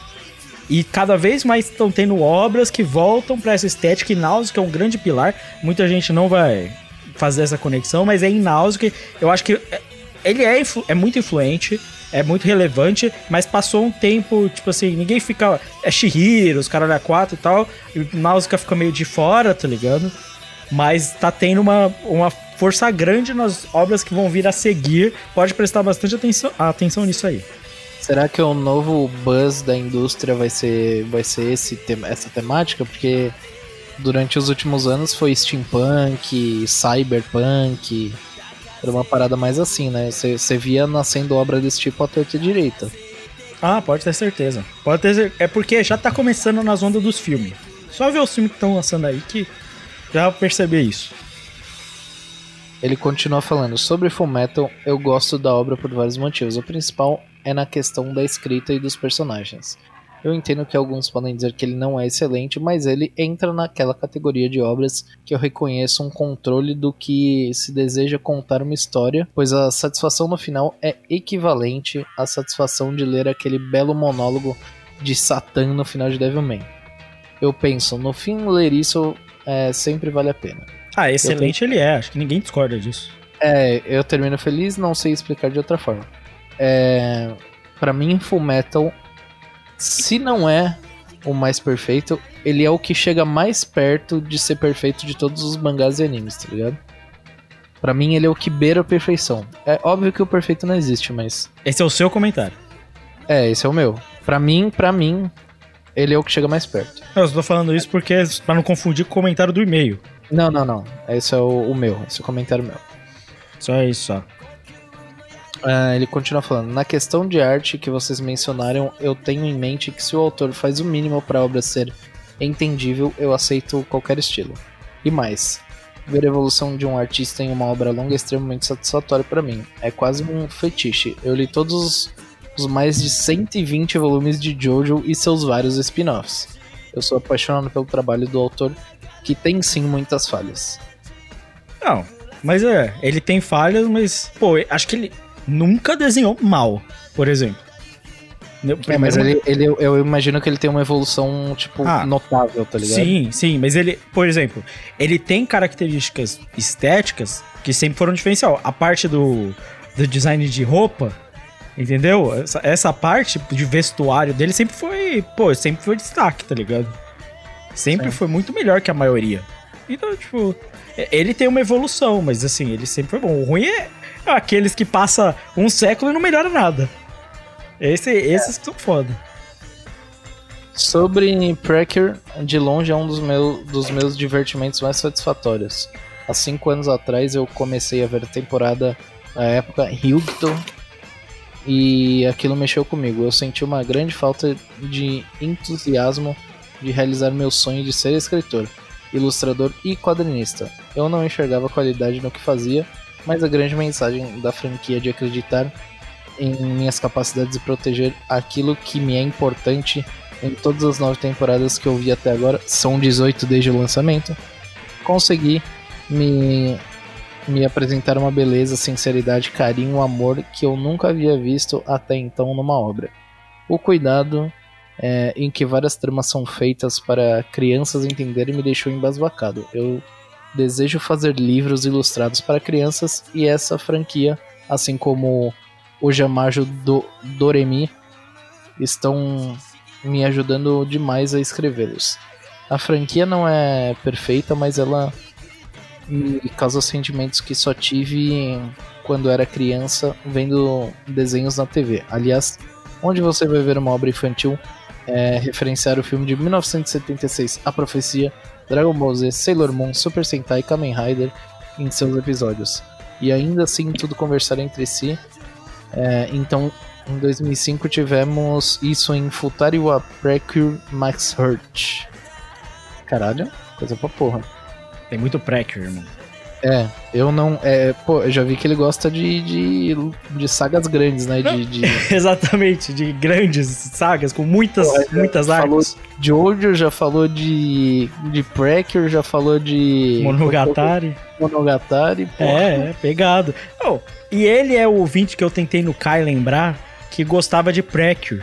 E cada vez mais estão tendo obras que voltam para essa estética. E Náusea é um grande pilar. Muita gente não vai fazer essa conexão, mas é em Náusea eu acho que é- ele é, é muito influente, é muito relevante, mas passou um tempo, tipo assim, ninguém fica. É Shihiro, os caras da 4 e tal. E Náusea fica meio de fora, tá ligado? Mas tá tendo uma, uma força grande nas obras que vão vir a seguir. Pode prestar bastante atenção, atenção nisso aí. Será que o novo buzz da indústria vai ser, vai ser esse, tema- essa temática? Porque durante os últimos anos foi steampunk, cyberpunk, era uma parada mais assim, né? Você via nascendo obra desse tipo à torta e direita. Ah, pode ter certeza. Pode ter É porque já tá começando nas ondas dos filmes. Só ver os filmes que estão lançando aí que já perceber isso. Ele continua falando sobre Full Metal, eu gosto da obra por vários motivos. O principal é na questão da escrita e dos personagens. Eu entendo que alguns podem dizer que ele não é excelente, mas ele entra naquela categoria de obras que eu reconheço um controle do que se deseja contar uma história, pois a satisfação no final é equivalente à satisfação de ler aquele belo monólogo de Satã no final de Devilman. Eu penso, no fim, ler isso é, sempre vale a pena. Ah, excelente ele é. Acho que ninguém discorda disso. É, eu termino feliz, não sei explicar de outra forma. É, para mim, Full Metal, se não é o mais perfeito, ele é o que chega mais perto de ser perfeito de todos os mangás e animes, tá ligado? Pra mim, ele é o que beira a perfeição. É óbvio que o perfeito não existe, mas Esse é o seu comentário. é, esse é o meu. Pra mim, pra mim, ele é o que chega mais perto. Eu só tô falando isso porque pra não confundir com o comentário do e-mail. Não, não, não. Esse é o, o meu, esse é o comentário meu. Só isso, só. Ah, ele continua falando: Na questão de arte que vocês mencionaram, eu tenho em mente que se o autor faz o mínimo para a obra ser entendível, eu aceito qualquer estilo. E mais, ver a evolução de um artista em uma obra longa é extremamente satisfatório para mim. É quase um fetiche. Eu li todos os, os mais de 120 volumes de Jojo e seus vários spin-offs. Eu sou apaixonado pelo trabalho do autor, que tem sim muitas falhas. Não, mas é, ele tem falhas, mas, pô, acho que ele nunca desenhou mal, por exemplo. No É, mas ele, ele, eu imagino que ele tem uma evolução, tipo, Ah, notável, tá ligado? Sim, sim, mas ele, por exemplo, ele tem características estéticas que sempre foram diferencial. A parte do, do design de roupa, entendeu? Essa, essa parte de vestuário dele sempre foi, pô, sempre foi destaque, tá ligado? Sempre Sim. foi muito melhor que a maioria. Então, tipo, ele tem uma evolução, mas assim, ele sempre foi bom. O ruim é aqueles que passa um século e não melhora nada. Esse, esses que são foda. Sobre Precure, de longe é um dos, meu, dos meus divertimentos mais satisfatórios. Há cinco anos atrás eu comecei a ver a temporada na época Hyuto e aquilo mexeu comigo. Eu senti uma grande falta de entusiasmo de realizar meu sonho de ser escritor, ilustrador e quadrinista. Eu não enxergava qualidade no que fazia, mas a grande mensagem da franquia de acreditar em minhas capacidades e proteger aquilo que me é importante em todas as nove temporadas que eu vi até agora, são 18 desde o lançamento, consegui me, me apresentar uma beleza, sinceridade, carinho, amor que eu nunca havia visto até então numa obra. O cuidado é, em que várias tramas são feitas para crianças entenderem me deixou embasbacado. Eu desejo fazer livros ilustrados para crianças e essa franquia, assim como o Jamajo do Doremi, estão me ajudando demais a escrevê-los. A franquia não é perfeita, mas ela me causa sentimentos que só tive quando era criança vendo desenhos na TV. Aliás, onde você vai ver uma obra infantil é referenciar o filme de 1976, A Profecia, Dragon Ball Z, Sailor Moon, Super Sentai e Kamen Rider em seus episódios. E ainda assim tudo conversar entre si. É, então, em 2005 tivemos isso em Futari wa Precure Max Hurt. Caralho, coisa pra porra. Tem muito Precure, irmão. É, eu não. É, pô, eu já vi que ele gosta de, de, de sagas grandes, né? De, de Exatamente, de grandes sagas com muitas, Pô, muitas falou arcos. Jojo, já falou de. de Precure, já falou de. Monogatari. Monogatari, pô. É, é, pegado. Oh, e ele é o ouvinte que eu tentei no Kai lembrar que gostava de Precure.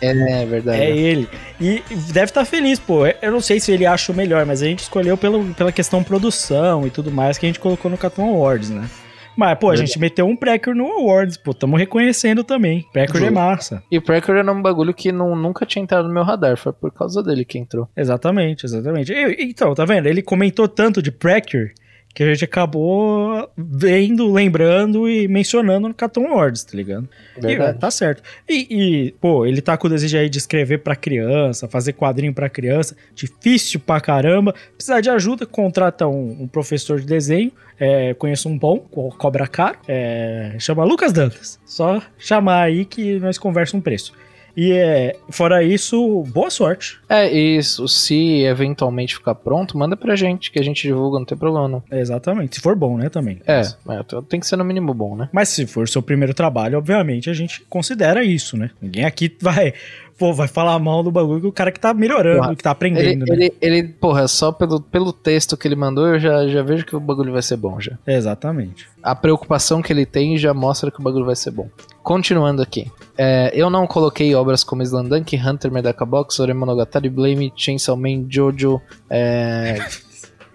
É, verdade. É ele. E deve estar feliz, pô. Eu não sei se ele acha o melhor, mas a gente escolheu pelo, pela questão produção e tudo mais que a gente colocou no Cartoon Awards, né? Mas, pô, a gente meteu um Precure no Awards, pô. Tamo reconhecendo também. Precure é massa. E Precure era um bagulho que não, nunca tinha entrado no meu radar, foi por causa dele que entrou. Exatamente, exatamente. E- então, tá vendo? Ele comentou tanto de Precure que a gente acabou vendo, lembrando e mencionando no Cartoon Awards, tá ligado? E, tá certo. E, e, pô, ele tá com o desejo aí de escrever pra criança, fazer quadrinho pra criança. Difícil pra caramba. Precisar de ajuda, contrata um, um professor de desenho. É, conheço um bom, co- cobra caro. É, chama Lucas Dantas. Só chamar aí que nós conversa um preço. E é, fora isso, boa sorte. É, isso. Se eventualmente ficar pronto, manda pra gente, que a gente divulga, não tem problema não. Exatamente. Se for bom, né, também. É, é, tem que ser no mínimo bom, né? Mas se for seu primeiro trabalho, obviamente a gente considera isso, né? Ninguém aqui vai, pô, vai falar mal do bagulho que o cara que tá melhorando, Porra, que tá Ele, aprendendo, né? ele, ele, porra, só pelo, pelo texto que ele mandou, eu já, já vejo que o bagulho vai ser bom já. Exatamente. A preocupação que ele tem já mostra que o bagulho vai ser bom. Continuando aqui. É, eu não coloquei obras como Slandunk, Hunter, Medaka Box, Ore Monogatari, Blame, Chainsaw Man, Jojo, é,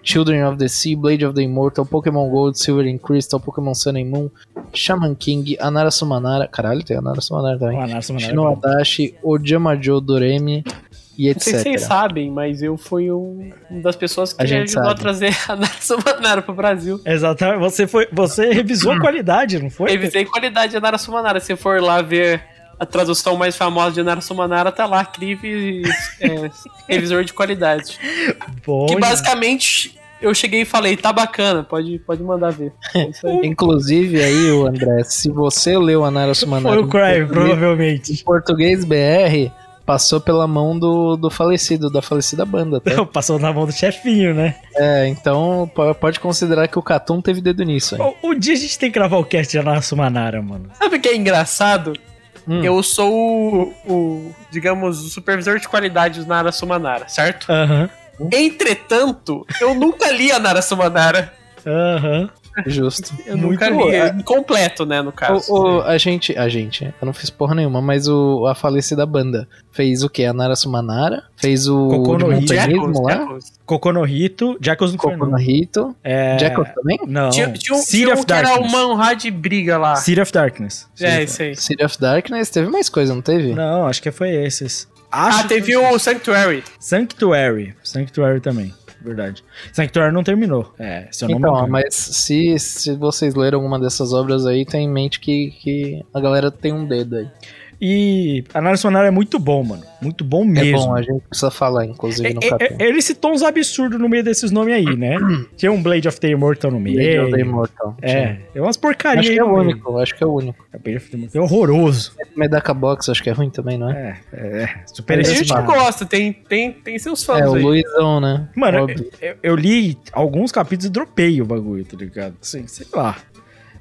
Children of the Sea, Blade of the Immortal, Pokémon Gold, Silver and Crystal, Pokémon Sun and Moon, Shaman King, Anara Sumanara, caralho, tem Anara Sumanara também. O Anarso Manara é Shino bom. Adachi, Ojamajo Doremi e Não sei se vocês etc. sabem, mas eu fui um, uma das pessoas que A gente ajudou a sabe. trazer a Nara Manara pro Brasil. Exatamente. Você, foi, você revisou a qualidade, não foi? Revisei qualidade de Nara Sumanara. Se for lá ver a tradução mais famosa de Nara Sumanara, tá lá, Crive, é, revisor de qualidade. Bom, que já. basicamente eu cheguei e falei, tá bacana, pode, pode mandar ver. É. Inclusive aí, o André, se você leu Anara Sumanara Foi o Crime, provavelmente. em português BR, passou pela mão do, do falecido, da falecida banda, tá? Passou na mão do chefinho, né? É, então po- pode considerar que o Catum teve dedo nisso. hein? O, o dia a gente tem que gravar o cast de Anarso Manara, mano. Sabe o que é engraçado? Hum. Eu sou o, o, digamos, o supervisor de qualidade do Nara Sumanara, certo? Aham. Entretanto, eu nunca li a Nara Sumanara. Aham. Justo. Eu Muito nunca li. É Incompleto, né, no caso. O, o- a gente, a gente, eu não fiz porra nenhuma, mas o, a falecida banda fez o que? A Nara Sumanara, fez o montanhismo lá, Jackals. Kokonohito, Jackals no Rito, É... Jackal também? Não, Tinha, tinha um, City tinha of um que era uma honra de briga lá. City of Darkness. É, isso aí. City of Darkness, teve mais coisa, não teve? Não, acho que foi esses. Acho Ah, que teve foi o Sanctuary. Sanctuary. Sanctuary também, verdade. Sanctuary não terminou. É, se eu não me Então, engano. mas se, se vocês leram alguma dessas obras aí, tenha em mente que, que a galera tem um dedo aí. E Análise Sonora é muito bom, mano. Muito bom É mesmo. bom, a gente precisa falar, inclusive, no É, é, capítulo. é, ele citou uns absurdos no meio desses nomes aí, né? Tinha um Blade of the Immortal no meio. Blade of the Immortal. É, é umas porcarias Acho que é o meio. único, acho que é o único. É Blade of the Immortal. É horroroso. Medaka Box, acho que é ruim também, não é? É, é, é super A gente gosta, tem, tem, tem seus fãs É, o aí. Luizão, né? Mano, eu, eu li alguns capítulos e dropei o bagulho, tá ligado? Assim, sei lá.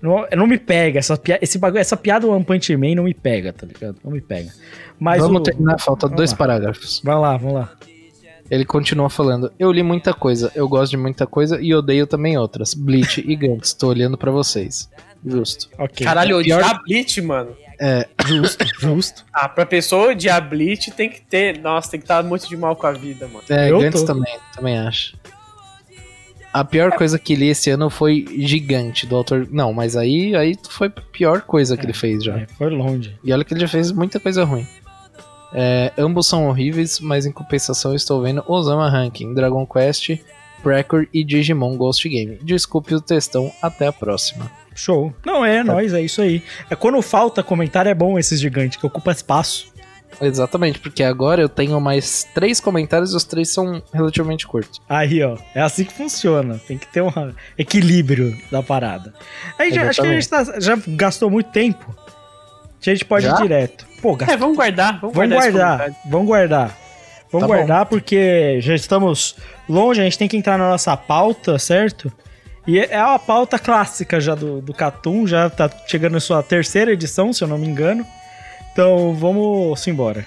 Não, não me pega, essa, esse bagulho, essa piada do One Punch Man não me pega, tá ligado? Não me pega. Mas Vamos o- terminar, falta Vamos dois lá. parágrafos. Vai lá, vamos lá. Ele continua falando: Eu li muita coisa, eu gosto de muita coisa e odeio também outras. Bleach e Gantz, tô olhando pra vocês. Justo. Ok. Caralho, Pior- odiar Bleach, mano. É, Justo, justo. Ah, pra pessoa odiar Bleach tem que ter. Nossa, tem que estar muito de mal com a vida, mano. é Eu Gantz tô. também, também acho. A pior coisa que li esse ano foi Gigante, do autor. Não, mas aí, aí foi a pior coisa que ele fez já. É, foi longe. E olha que ele já fez muita coisa ruim. É, ambos são horríveis, mas em compensação estou vendo Osama Ranking, Dragon Quest, Precor e Digimon Ghost Game. Desculpe o textão, até a próxima. Show. Não, é, nóis, é isso aí. É quando falta comentário, é bom esses gigantes, que ocupa espaço. Exatamente, porque agora eu tenho mais três comentários e os três são relativamente curtos. Aí, ó, é assim que funciona. Tem que ter um equilíbrio da parada. Aí já, acho que a gente tá- já gastou muito tempo. A gente pode Já? ir direto. Pô, gastou É, vamos guardar. Vamos, Vamos guardar. guardar, vamos guardar. Vamos Tá bom. guardar porque já estamos longe, a gente tem que entrar na nossa pauta, certo? E é uma pauta clássica já do, do Catum, já tá chegando na sua terceira edição, se eu não me engano. Então vamos embora.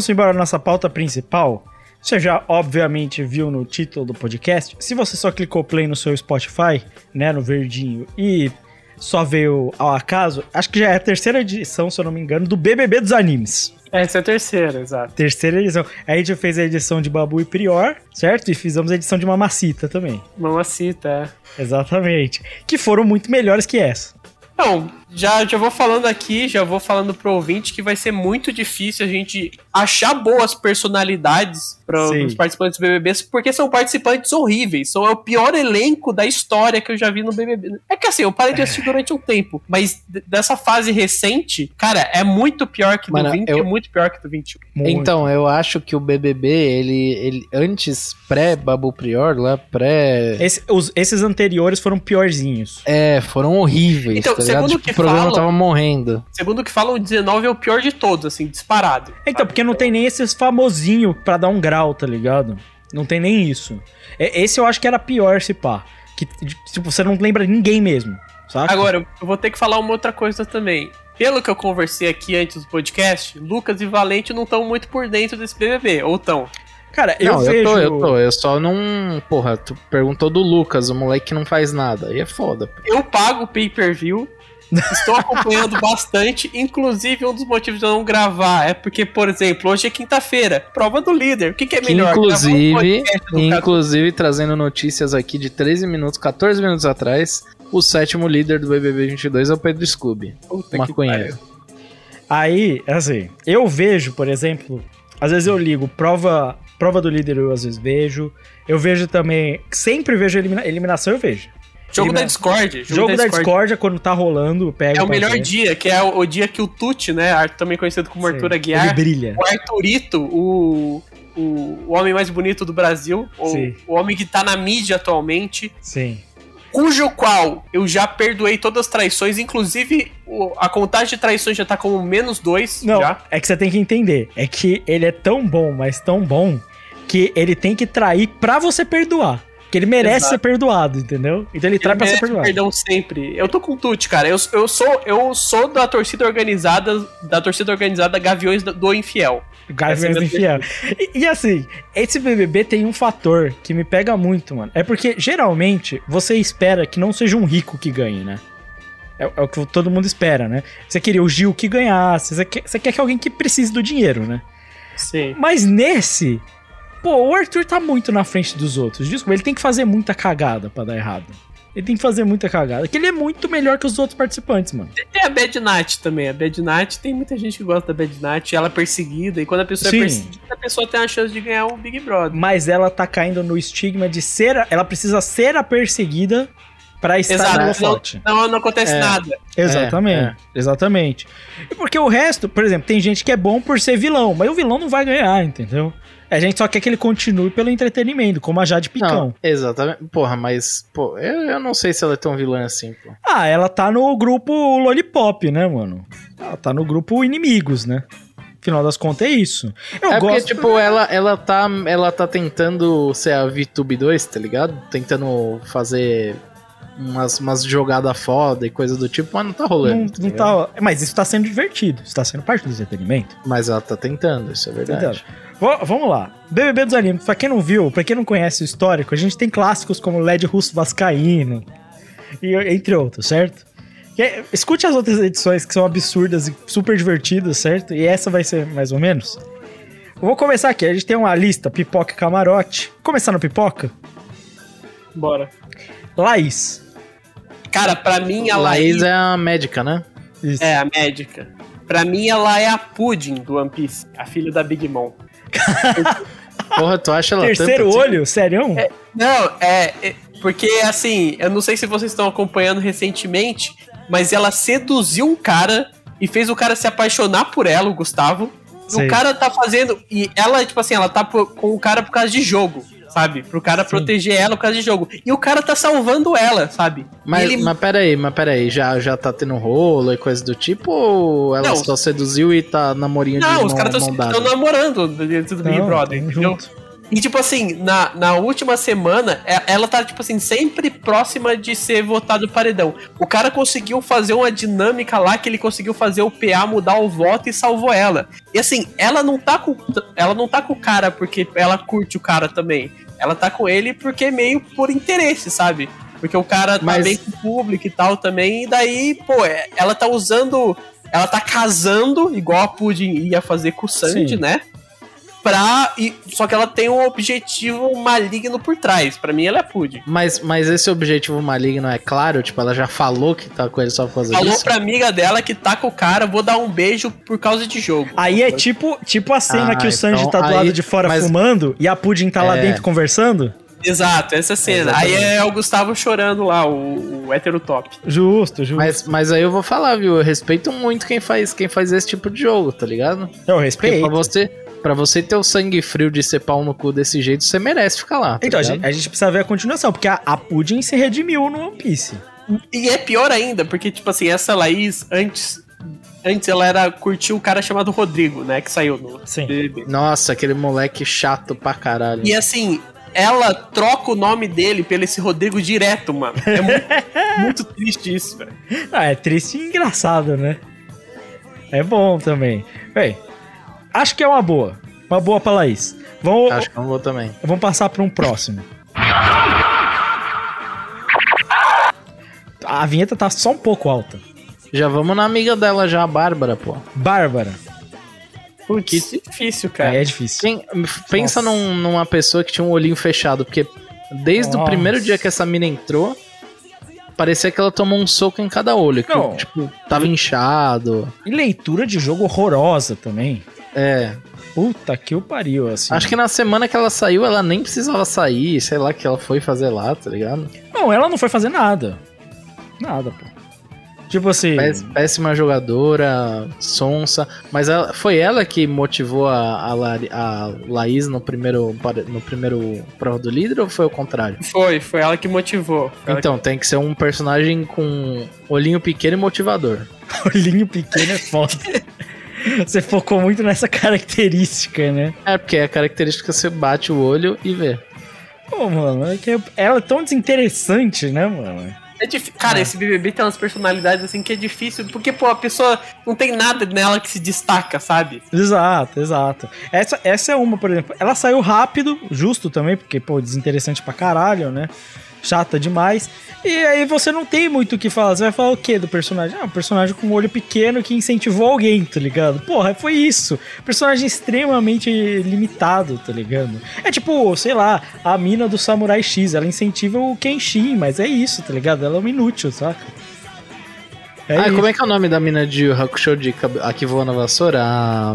Vamos embora na nossa pauta principal. Você já obviamente viu no título do podcast. Se você só clicou play no seu Spotify, né, no verdinho, e só veio ao acaso. Acho que já é a terceira edição, se eu não me engano, do BBB dos animes. Essa é a terceira, exato. Terceira edição. Aí a gente fez a edição de Babu e Prior, certo? E fizemos a edição de Mamacita também. Mamacita, é. Exatamente. Que foram muito melhores que essa. Não, já, já vou falando aqui, já vou falando pro ouvinte que vai ser muito difícil a gente achar boas personalidades para os participantes do BBB, porque são participantes horríveis. São é o pior elenco da história que eu já vi no BBB. É que assim, eu parei de assistir durante um tempo, mas dessa fase recente, cara, é muito pior que do Mano, 20 eu- é muito pior que do 21. Muito. Então, eu acho que o BBB, ele, ele antes, pré-Babu Prior, lá, pré... Esse- os- esses anteriores foram piorzinhos. É, foram horríveis, Então, tá segundo Tipo, que programa falam- tava morrendo. Segundo o que falam, o 19 é o pior de todos, assim, disparado. Então, porque não tem nem esses famosinhos pra dar um grau, tá ligado? Não tem nem isso. É- Esse eu acho que era pior, se pá. Que, tipo, você não lembra ninguém mesmo, saca? Agora, eu vou ter que falar uma outra coisa também. Pelo que eu conversei aqui antes do podcast, Lucas e Valente não estão muito por dentro desse BBB, ou estão? Cara, eu não, vejo... eu tô, eu tô. Eu só não. Porra, tu perguntou do Lucas, o moleque que não faz nada. Aí é foda. pô. Eu pago o pay-per-view, estou acompanhando bastante, inclusive um dos motivos de eu não gravar é porque, por exemplo, hoje é quinta-feira, prova do líder. O que, que é melhor? gravar um inclusive, inclusive trazendo notícias aqui de 13 minutos, 14 minutos atrás, o sétimo líder do BBB 22 é o Pedro Scooby, Puta que maconheiro. Aí, assim, eu vejo, por exemplo, às vezes eu ligo prova, prova do líder, eu às vezes vejo. Eu vejo também, sempre vejo elimina- eliminação, eu vejo. Jogo da Discord. Jogo, da Discord. quando tá rolando, eu pego É o melhor ver. dia, que é o, o dia que o Tuti, né, também conhecido como Sim, Arthur Aguiar, Ele brilha. o Arthurito, o, o, o homem mais bonito do Brasil, o, o homem que tá na mídia atualmente, Sim. cujo qual eu já perdoei todas as traições, inclusive a contagem de traições já tá como menos dois Não, já. é que você tem que entender. É que ele é tão bom, mas tão bom, que ele tem que trair pra você perdoar. Que ele merece Exato. ser perdoado, entendeu? Então ele, trai pra ser perdoado. perdão sempre. Eu tô com o Tuti, cara. Eu, eu, sou, eu sou da torcida organizada, da torcida organizada Gaviões do, do Infiel. Gaviões é do Infiel. E, e assim, esse BBB tem um fator que me pega muito, mano. É porque, geralmente, você espera que não seja um rico que ganhe, né? É, é o que todo mundo espera, né? Você queria o Gil que ganhasse, você quer, você quer que alguém que precise do dinheiro, né? Sim. Mas nesse, pô, o Arthur tá muito na frente dos outros. Desculpa, ele tem que fazer muita cagada pra dar errado. Ele tem que fazer muita cagada. Que ele é muito melhor que os outros participantes, mano. Tem a Bad Night também. A Bad Night, tem muita gente que gosta da Bad Night. Ela é perseguida. E quando a pessoa Sim. é perseguida, a pessoa tem a chance de ganhar o Big Brother. Mas ela tá caindo no estigma de ser. a- Ela precisa ser a perseguida pra estar Exato. no Não, holofote. não, não acontece É. nada. Exatamente. Exatamente. E porque o resto, por exemplo, tem gente que é bom por ser vilão, mas o vilão não vai ganhar, entendeu? A gente só quer que ele continue pelo entretenimento, como a Jade Picão. Não, exatamente. Porra, mas, pô, eu, eu não sei se ela é tão vilã assim, pô. Ah, ela tá no grupo Lollipop, né, mano? Ela tá no grupo Inimigos, né? Afinal das contas, é isso. Eu é porque, gosto. tipo, ela, ela, tá, ela tá tentando ser a VTube 2, tá ligado? Tentando fazer umas, umas jogadas foda e coisa do tipo, mas não tá rolando. não, tá não tá, mas isso tá sendo divertido. Isso tá sendo parte do entretenimento. Mas ela tá tentando, isso é verdade. V- vamos lá. BBB dos Animes. Pra quem não viu, pra quem não conhece o histórico, a gente tem clássicos como LED Russo Vascaíno, e, entre outros, certo? Que é- escute as outras edições que são absurdas e super divertidas, certo? E essa vai ser mais ou menos. Eu vou começar aqui. A gente tem uma lista: pipoca e camarote. Começar no pipoca. Bora. Laís. Cara, pra mim, a A Laís Laís é a médica, né? Isso. é a médica. Pra mim, ela é a Pudding do One Piece. A filha da Big Mom. Porra, tu acha ela Terceiro tanto assim? olho? Sério? Não, é, é- Porque, assim, eu não sei se vocês estão acompanhando recentemente, mas ela seduziu um cara e fez o cara se apaixonar por ela, o Gustavo. E Sei. o cara tá fazendo. E ela, tipo assim, ela tá por- com o cara por causa de jogo, sabe? Pro cara proteger ela por causa de jogo. E o cara tá salvando ela, sabe? Mas, ele- mas peraí, mas peraí, já, já tá tendo rolo e coisa do tipo, ou ela Não. só seduziu e tá namorinho de Não, os caras estão namorando dentro do Big Não, Brother, entendeu? junto. E tipo assim, na, na última semana, é- ela tá, tipo assim, sempre próxima de ser votado paredão. O cara conseguiu fazer uma dinâmica lá que ele conseguiu fazer o PA mudar o voto e salvou ela. E assim, ela não tá com. Ela não tá com o cara porque ela curte o cara também. Ela tá com ele porque meio por interesse, sabe? Porque o cara tá Mas- bem com o público e tal também, e daí, pô, é- ela tá usando. Ela tá casando, igual a Pudding ia fazer com o Sandy, Sim. né? Pra. E, só que ela tem um objetivo maligno por trás. Pra mim, ela é Pudding. Mas, mas esse objetivo maligno é claro? Tipo, ela já falou que tá com ele só por causa Falou disso? pra amiga dela que tá com o cara, vou dar um beijo por causa de jogo. Aí é tipo, tipo a cena Ah, que o Sanji então tá do aí- lado de fora mas- fumando e a Pudding tá lá É. dentro conversando. Exato, essa cena. Exatamente. Aí é o Gustavo chorando lá, o, o hétero top. Justo, justo. Mas, mas aí eu vou falar, viu? Eu respeito muito quem faz, quem faz esse tipo de jogo, tá ligado? Eu Porque respeito. pra você, pra você ter o sangue frio de ser pau no cu desse jeito, você merece ficar lá. Tá Então, a gente, a gente precisa ver a continuação, porque a, a Pudding se redimiu no One Piece. E é pior ainda, porque, tipo assim, essa Laís, antes. Antes ela era curtiu o cara chamado Rodrigo, né? Que saiu no Sim. BBB. Nossa, aquele moleque chato pra caralho. E assim, ela troca o nome dele pelo esse Rodrigo direto, mano. É muito, muito triste isso, velho. Ah, é triste e engraçado, né? É bom também. Bem, acho que é uma boa. Uma boa pra Laís. Vamos, Acho que eu vou também. vamos passar pra um próximo. A vinheta tá só um pouco alta. Já vamos na amiga dela já, a Bárbara, pô. Bárbara. Putz, difícil, cara. É, é difícil. Quem- pensa num- numa pessoa que tinha um olhinho fechado, porque desde o Nossa. primeiro dia que essa mina entrou, parecia que ela tomou um soco em cada olho. Que, Não. tipo, tava inchado. E leitura de jogo horrorosa também. É. Puta que o pariu, assim. Acho que na semana que ela saiu, ela nem precisava sair, sei lá, que ela foi fazer lá, tá ligado? Não, ela não foi fazer nada. Nada, pô. Tipo assim. Pés- Péssima jogadora, sonsa. Mas ela- foi ela que motivou a, a, Lari- a Laís no primeiro, no primeiro prova do líder ou foi o contrário? Foi, foi ela que motivou. Ela Então, tem que ser um personagem com olhinho pequeno e motivador. Olhinho pequeno é foda. Você focou muito nessa característica, né? É, porque é a característica que você bate o olho e vê. Pô, mano, é que ela é tão desinteressante, né, mano? É Cara, esse BBB tem umas personalidades assim que é difícil, porque, pô, a pessoa não tem nada nela que se destaca, sabe? Exato, exato. Essa, essa é uma, por exemplo. Ela saiu rápido, justo também, porque, pô, desinteressante pra caralho, né? Chata demais. E aí você não tem muito o que falar. Você vai falar o quê do personagem? Ah, um personagem com um olho pequeno que incentivou alguém, tá ligado? Porra, foi isso. Personagem extremamente limitado, tá ligado? É tipo, sei lá, a mina do Samurai X. Ela incentiva o Kenshin, mas é isso, tá ligado? Ela é uma inútil, saca? É ah, isso. como é que é o nome da mina de Hakusho de a que voa na vassoura? Ah,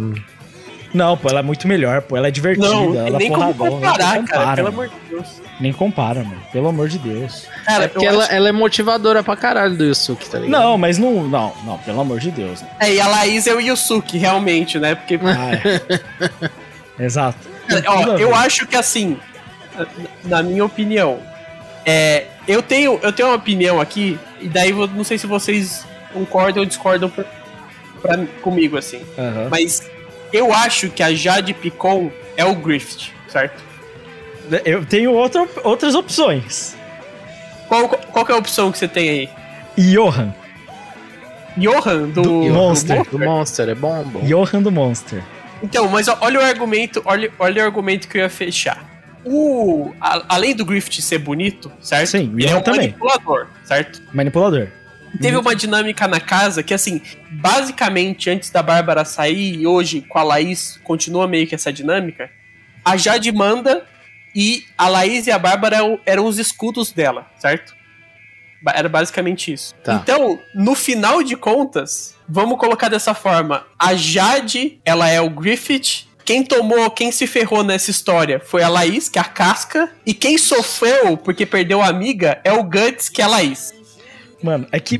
Não, pô, ela é muito melhor, pô. Ela é divertida. Não, ela nem como porradão, comparar, nem cara, pelo amor de Deus. Nem compara, mano. Pelo amor de Deus. Cara, é porque ela, acho- ela é motivadora pra caralho do Yusuke, tá ligado? Não, mas não, não, não, pelo amor de Deus. né? É, e a Laís é o Yusuke, realmente, né? Porque, Ah, é. Exato. Ó, eu acho que assim, na minha opinião, é, eu tenho, eu tenho uma opinião aqui, e daí eu não sei se vocês concordam ou discordam pra, pra- comigo, assim. Aham. Mas eu acho que a Jade Picon é o Grift, certo? Eu tenho outra, outras opções. Qual, qual que é a opção que você tem aí? Johan. Johan do, Do Monster. Do Monster, é bom, bom. Johan do Monster. Então, mas olha o argumento, olha, olha o argumento que eu ia fechar. O, a- além do Grift ser bonito, certo? Sim, ele é um também. manipulador, certo? Manipulador. Teve uma dinâmica na casa que, assim, basicamente, antes da Bárbara sair e hoje com a Laís continua meio que essa dinâmica, a Jade manda e a Laís e a Bárbara eram, os escudos dela, certo? Era basicamente isso. Tá. Então, no final de contas, vamos colocar dessa forma: a Jade, ela é o Griffith. Quem tomou, quem se ferrou nessa história foi a Laís, que é a casca. E quem sofreu porque perdeu a amiga é o Guts, que é a Laís. Mano, é que.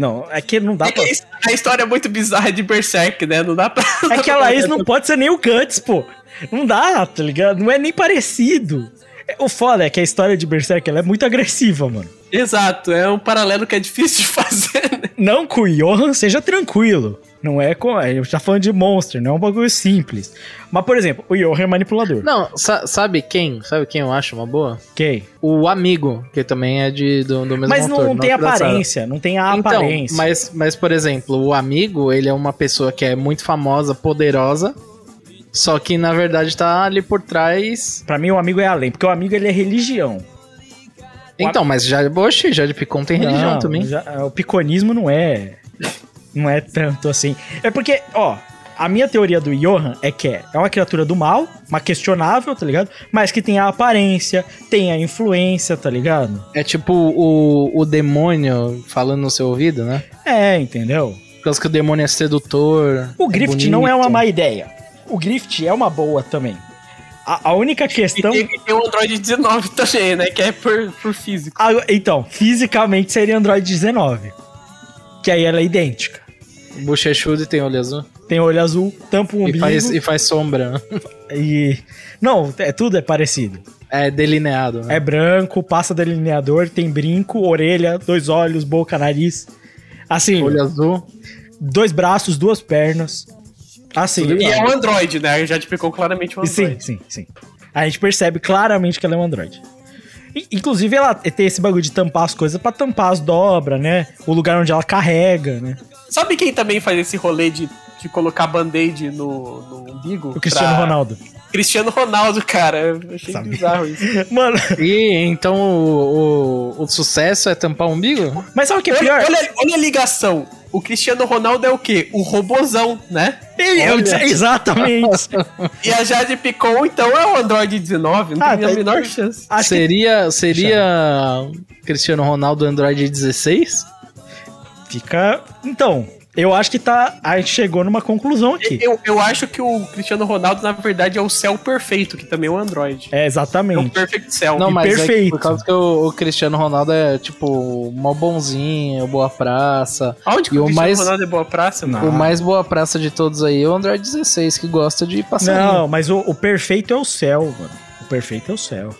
Não, é que não dá É pra. a história é muito bizarra de Berserk, né? Não dá pra. É que a Laís não pode ser nem o Guts, pô. Não dá, tá ligado? Não é nem parecido. É, O foda é que a história de Berserk ela é muito agressiva, mano. Exato, é um paralelo que é difícil de fazer, né? Não que o Johan seja tranquilo. Não é. A gente tá falando de Monster, não é um bagulho simples. Mas, por exemplo, o Johan é manipulador. Não, sa- sabe quem? Sabe quem eu acho uma boa? Ok. O amigo, que também é de, do, do mesmo Mas autor. não, tem Saga. aparência, não tem a Então, aparência. mas, mas, por exemplo, o amigo, ele é uma pessoa que é muito famosa, poderosa, só que na verdade tá ali por trás. Pra mim, o amigo é além, porque o amigo ele é religião. Então, mas já, oxe, já de Picon tem religião Não, também. já- o piconismo não é. Não é tanto assim. É porque, ó, a minha teoria do Johan é que é, uma criatura do mal, uma questionável, tá ligado? Mas que tem a aparência, tem a influência, tá ligado? É tipo o, o demônio falando no seu ouvido, né? É, entendeu? Por causa que o demônio é sedutor. O é Grift não é uma bonito. má ideia. O Grift é uma boa também. A, a única E questão. tem, tem o Android 19 também, né? Que é por, por físico. Ah, então, fisicamente seria Android 19. Que aí ela é idêntica. Bochechudo e tem olho azul. Tem olho azul, tampa o E umbigo faz, e faz sombra. e. Não, é, tudo é parecido. É delineado, né? É branco, passa delineador, tem brinco, orelha, dois olhos, boca, nariz. Assim, Olho azul. dois braços, duas pernas. Assim, E é um Android, né? Já te pegou claramente um sim, Android. sim, sim. A gente percebe claramente que ela é um Android. Inclusive, ela tem esse bagulho de tampar as coisas pra tampar as dobras, né? O lugar onde ela carrega, né? Sabe quem também faz esse rolê de, de colocar band-aid no, no umbigo? O Cristiano Pra- Ronaldo. Cristiano Ronaldo, cara. Eu achei Sabe. bizarro isso. Mano, E então o, o, o sucesso é tampar o umbigo? mas sabe o que é Olha, pior? olha, olha a ligação. O Cristiano Ronaldo é o quê? O robozão, né? Ele- eu- Olha. exatamente. E a Jade Picon, então, é o Android 19. Não Ah, tem a tá- menor chance. Acho que seria seria Cristiano Ronaldo Android 16? Fica. Então, eu acho que tá. A gente chegou numa conclusão aqui. Eu, eu acho que o Cristiano Ronaldo, na verdade, é o céu perfeito, que também é um Android. É, É o exatamente. Perfect Cell. Não, mas é perfeito. por causa que o, o Cristiano Ronaldo é tipo mó bonzinho, boa praça. Aonde que E o o Cristiano mais- Ronaldo é boa praça, mano? O mais boa praça de todos aí é o Android 16, que gosta de passarinho. Não, mas o, o perfeito é o céu, mano. O perfeito é o céu.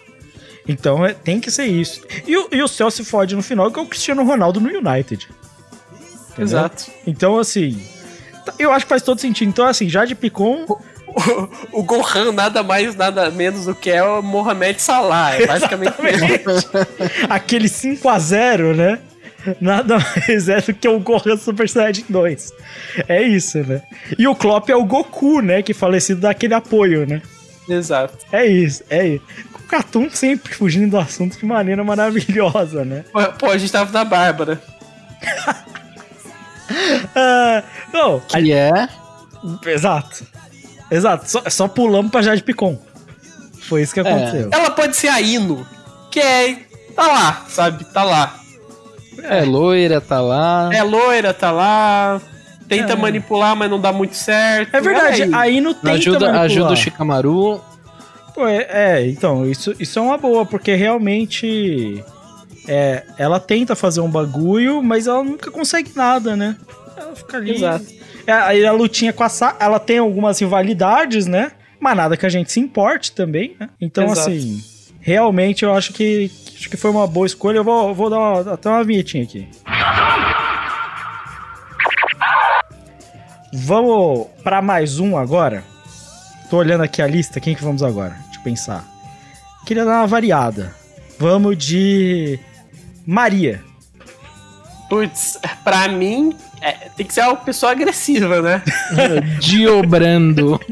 Então é- tem que ser isso. E, o- e o céu se fode no final, que é o Cristiano Ronaldo no United. Entendeu? Exato. Então, assim. t- Eu acho que faz todo sentido. Então, assim, Jade Picon. O, o Gohan nada mais, nada menos do que é o Mohamed Salah. É basicamente isso. aquele 5x0, né? Nada mais é do que o Gohan Super Saiyajin 2. É isso, né? E o Klopp é o Goku, né? Que falecido dá aquele apoio, né? Exato. É isso, é isso. O Catum sempre fugindo do assunto de maneira maravilhosa, né? Pô, Pô, a gente tava na Bárbara. Ah, não, Que é. exato. Exato, só, só pulamos pra Jade Picon. Foi isso que aconteceu. Ela pode ser a Ino, que é. Tá lá, sabe? Tá lá. É loira, tá lá. É loira, tá lá. Tenta manipular, mas não dá muito certo. É, verdade, é Ino. aí não tem ajuda, ajuda o Shikamaru. Pô, é, é, então, isso, isso é uma boa, porque realmente é, ela tenta fazer um bagulho, mas ela nunca consegue nada, né? Ela fica ali. Exato. É, aí a lutinha com a Sa ela tem algumas rivalidades, né? Mas nada que a gente se importe também, né? Então, Exato. assim, realmente eu acho que, acho que foi uma boa escolha. Eu vou, vou dar uma- até uma vinhetinha aqui. Vamos pra mais um agora. Tô olhando aqui a lista, quem que vamos agora? Deixa eu pensar. Queria dar uma variada. Vamos de Maria. Putz, pra mim, é, tem que ser uma pessoa agressiva, né? Diobrando.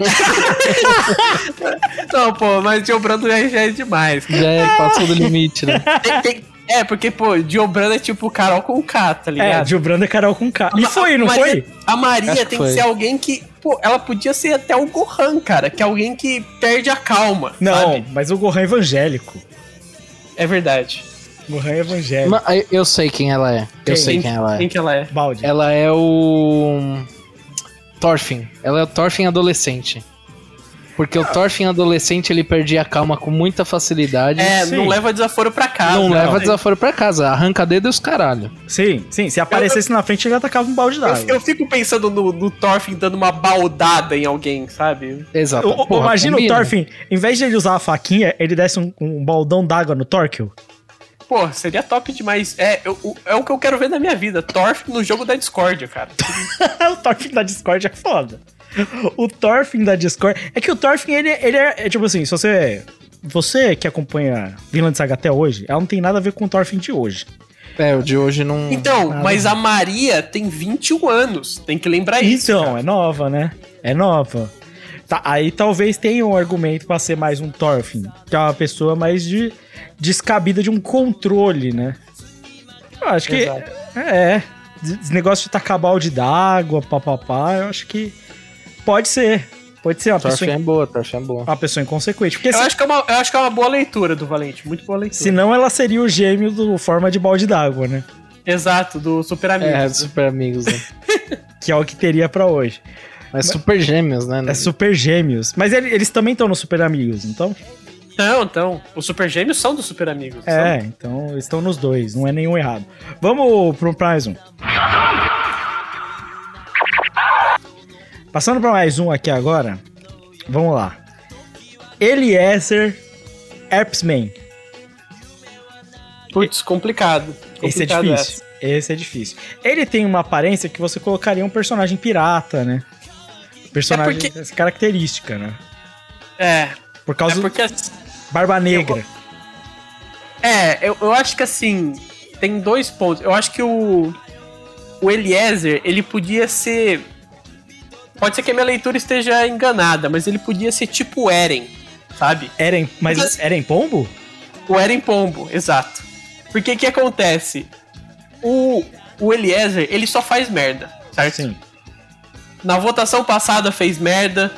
Não, pô, mas Diobrando já já é demais. Já é, passou do limite, né? Tem- tem- é, porque, pô, Diobrando é tipo Carol com K, tá É, ligado? Gilbrando é Carol com K. E foi, não Maria- foi? A Maria Acho que tem foi. que ser alguém que. Pô, ela podia ser até o Gohan, cara, que é alguém que perde a calma. Não, sabe? mas o Gohan é evangélico. É verdade. Gohan é evangélico. Ma- Eu sei quem ela é. Quem? Eu sei quem ela é. Quem que ela é? Balde. Ela é o. Thorfinn. Ela é o Thorfinn adolescente. Porque o Thorfinn adolescente ele perdia a calma com muita facilidade. É, Sim. não leva desaforo pra casa. não leva né? desaforo pra casa, arranca dedo e os caralho. Sim, sim. Se aparecesse na frente, ele atacava um balde d'água. Eu, eu fico pensando no, no Thorfinn dando uma baldada em alguém, sabe? Exato. Porra, imagina combina. o Thorfinn, em vez de ele usar a faquinha, ele desse um, um baldão d'água no Torquil. Pô, seria top demais. É, eu- o- é o que eu quero ver na minha vida. Thorfinn no jogo da Discord, cara. o Thorfinn da Discord é foda. O Thorfinn da Discord. É que o Thorfinn, ele, ele é, é tipo assim, se você. Você que acompanha Vinland Saga até hoje, ela não tem nada a ver com o Thorfinn de hoje. É, o de hoje não. Então, mas a Maria tem 21 anos. Tem que lembrar isso. Então, é nova, né? É nova. Tá, aí talvez tenha um argumento pra ser mais um Thorfinn, que é uma pessoa mais de descabida de um controle, né? Eu acho que Exato. é, esse negócio de tacar balde d'água, papapá, eu acho que pode ser. Pode ser uma pessoa, é boa, é boa. uma pessoa inconsequente. Porque Eu se- acho, que é uma, eu acho que é uma boa leitura do Valente, muito boa leitura. senão ela seria o gêmeo do forma de balde d'água, né? Exato, do Super Amigos. É, super amigos, né? Que é o que teria pra hoje. Mas super gêmeos, né? É super gêmeos. Mas ele- eles também estão no Super Amigos, então? Não, então, os Super Gêmeos são dos Super Amigos. É, então eles estão nos dois, não é nenhum errado. Vamos pro pra mais um. Passando pra mais um aqui agora, vamos lá. Eliezer Erpsman. São- Putz, complicado. Esse é Complicado difícil. Esse é difícil. Ele tem uma aparência que você colocaria um personagem pirata, né? Personagem É porque- essa característica, né? É, Por é causa do porque... Barba Negra. É, eu, eu acho que assim, tem dois pontos. Eu acho que o, o Eliezer, ele podia ser. Pode ser que a minha leitura esteja enganada, mas ele podia ser tipo o Eren, sabe? Eren, mas Mas- Eren Pombo? O Eren Pombo, exato. Porque que acontece? O, o Eliezer, ele só faz merda, certo? Sim. Na votação passada fez merda.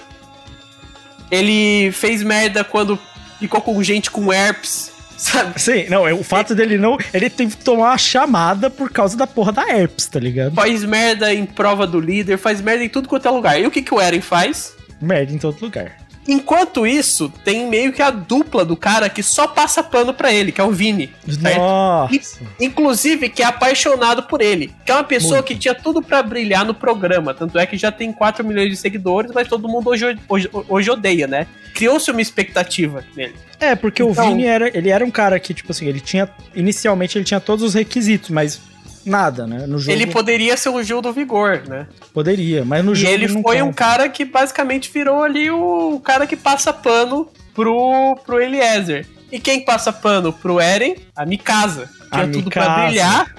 Ele fez merda quando ficou com gente com herpes, sabe? Sim, não, é o fato dele não. Ele teve que tomar uma chamada por causa da porra da herpes, tá ligado? Faz merda em prova do líder, faz merda em tudo quanto é lugar. E o que, que o Eren faz? Merda em todo lugar. Enquanto isso, tem meio que a dupla do cara que só passa pano pra ele, que é o Vini. Nossa. E- Inclusive, que é apaixonado por ele. Que é uma pessoa Muito. que tinha tudo pra brilhar no programa. Tanto é que já tem 4 milhões de seguidores, mas todo mundo hoje, hoje, hoje odeia, né? Criou-se uma expectativa nele. É, porque Então- o Vini era, ele era um cara que, tipo assim, ele tinha. Inicialmente ele tinha todos os requisitos, mas nada, né? No jogo Ele poderia ser o Gil do Vigor, né? poderia, mas no E jogo ele foi um conta. cara que basicamente virou ali o cara que passa pano pro, pro Eliezer. E quem passa pano pro Eren? A Mikasa. Tinha A tudo pra Mikasa. brilhar.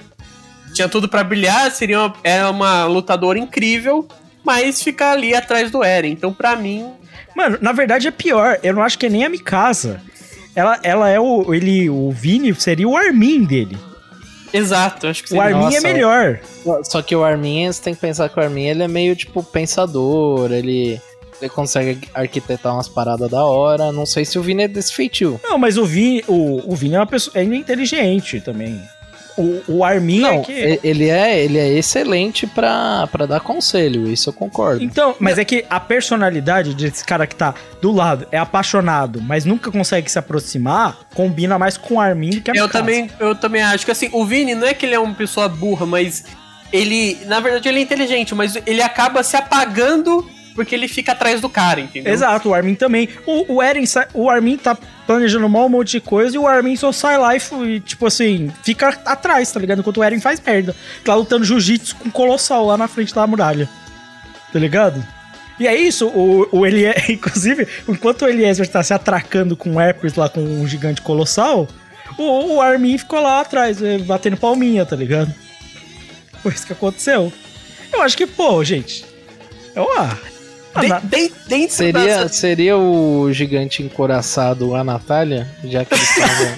Tinha tudo pra brilhar, seria uma, era uma lutadora incrível, mas fica ali atrás do Eren. Então, pra mim, Mano, na verdade é pior. Eu não acho que é nem a Mikasa. Ela, ela é o. Ele, o Vini seria o Armin dele. Exato, acho que O seria. Armin Nossa, é melhor. Só que o Armin, você tem que pensar que o Armin ele é meio tipo pensador, ele, ele consegue arquitetar umas paradas da hora. Não sei se o Vini é desse feitio. Não, mas o Vini, o, o Vini é uma pessoa. Ele é inteligente também. O, o Armin Não, é que. ele é, ele é excelente pra, pra dar conselho, isso eu concordo. Então, mas é que a personalidade desse cara que tá do lado é apaixonado, mas nunca consegue se aproximar, combina mais com o Armin do que a Eu também, eu também acho que assim, o Vini não é que ele é uma pessoa burra, mas ele, na verdade, ele é inteligente, mas ele acaba se apagando porque ele fica atrás do cara, entendeu? Exato, o Armin também. O, o Eren, o Armin tá planejando mal um monte de coisa e o Armin só sai lá e, e, tipo assim, fica atrás, tá ligado? Enquanto o Eren faz merda. Tá lutando jiu-jitsu com o Colossal lá na frente da muralha. Tá ligado? E é isso, o, o Eliezer, inclusive, enquanto o Eliezer tá se atracando com o Herpes lá com um gigante colossal, o, o Armin ficou lá atrás, eh, batendo palminha, tá ligado? Foi isso que aconteceu. Eu acho que, pô, gente. É uma. De- de- dentro Seria, dessa- seria o gigante encoraçado a Natália, já que eles estavam.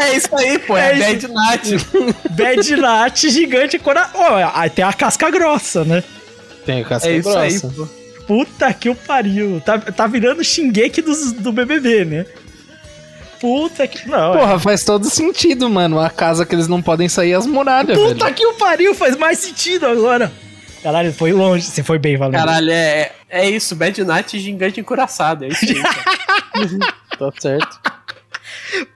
É isso aí, pô, é, É a. Bad Nat. Bad Nat gigante cora... Ó, aí tem a casca grossa, né? Tem o casca É isso aí, grossa. pô. Puta que o pariu. Tá, tá virando xingueque dos, do BBB, né? Puta que... Não, é- Porra, faz todo sentido, mano. A casa que eles não podem sair as muralhas, Puta velho. que o pariu, faz mais sentido agora. Caralho, foi longe. Você foi bem, Valendo. Caralho, é, é isso, Bad Nat gigante encoraçado, é isso aí. cara. Tá certo.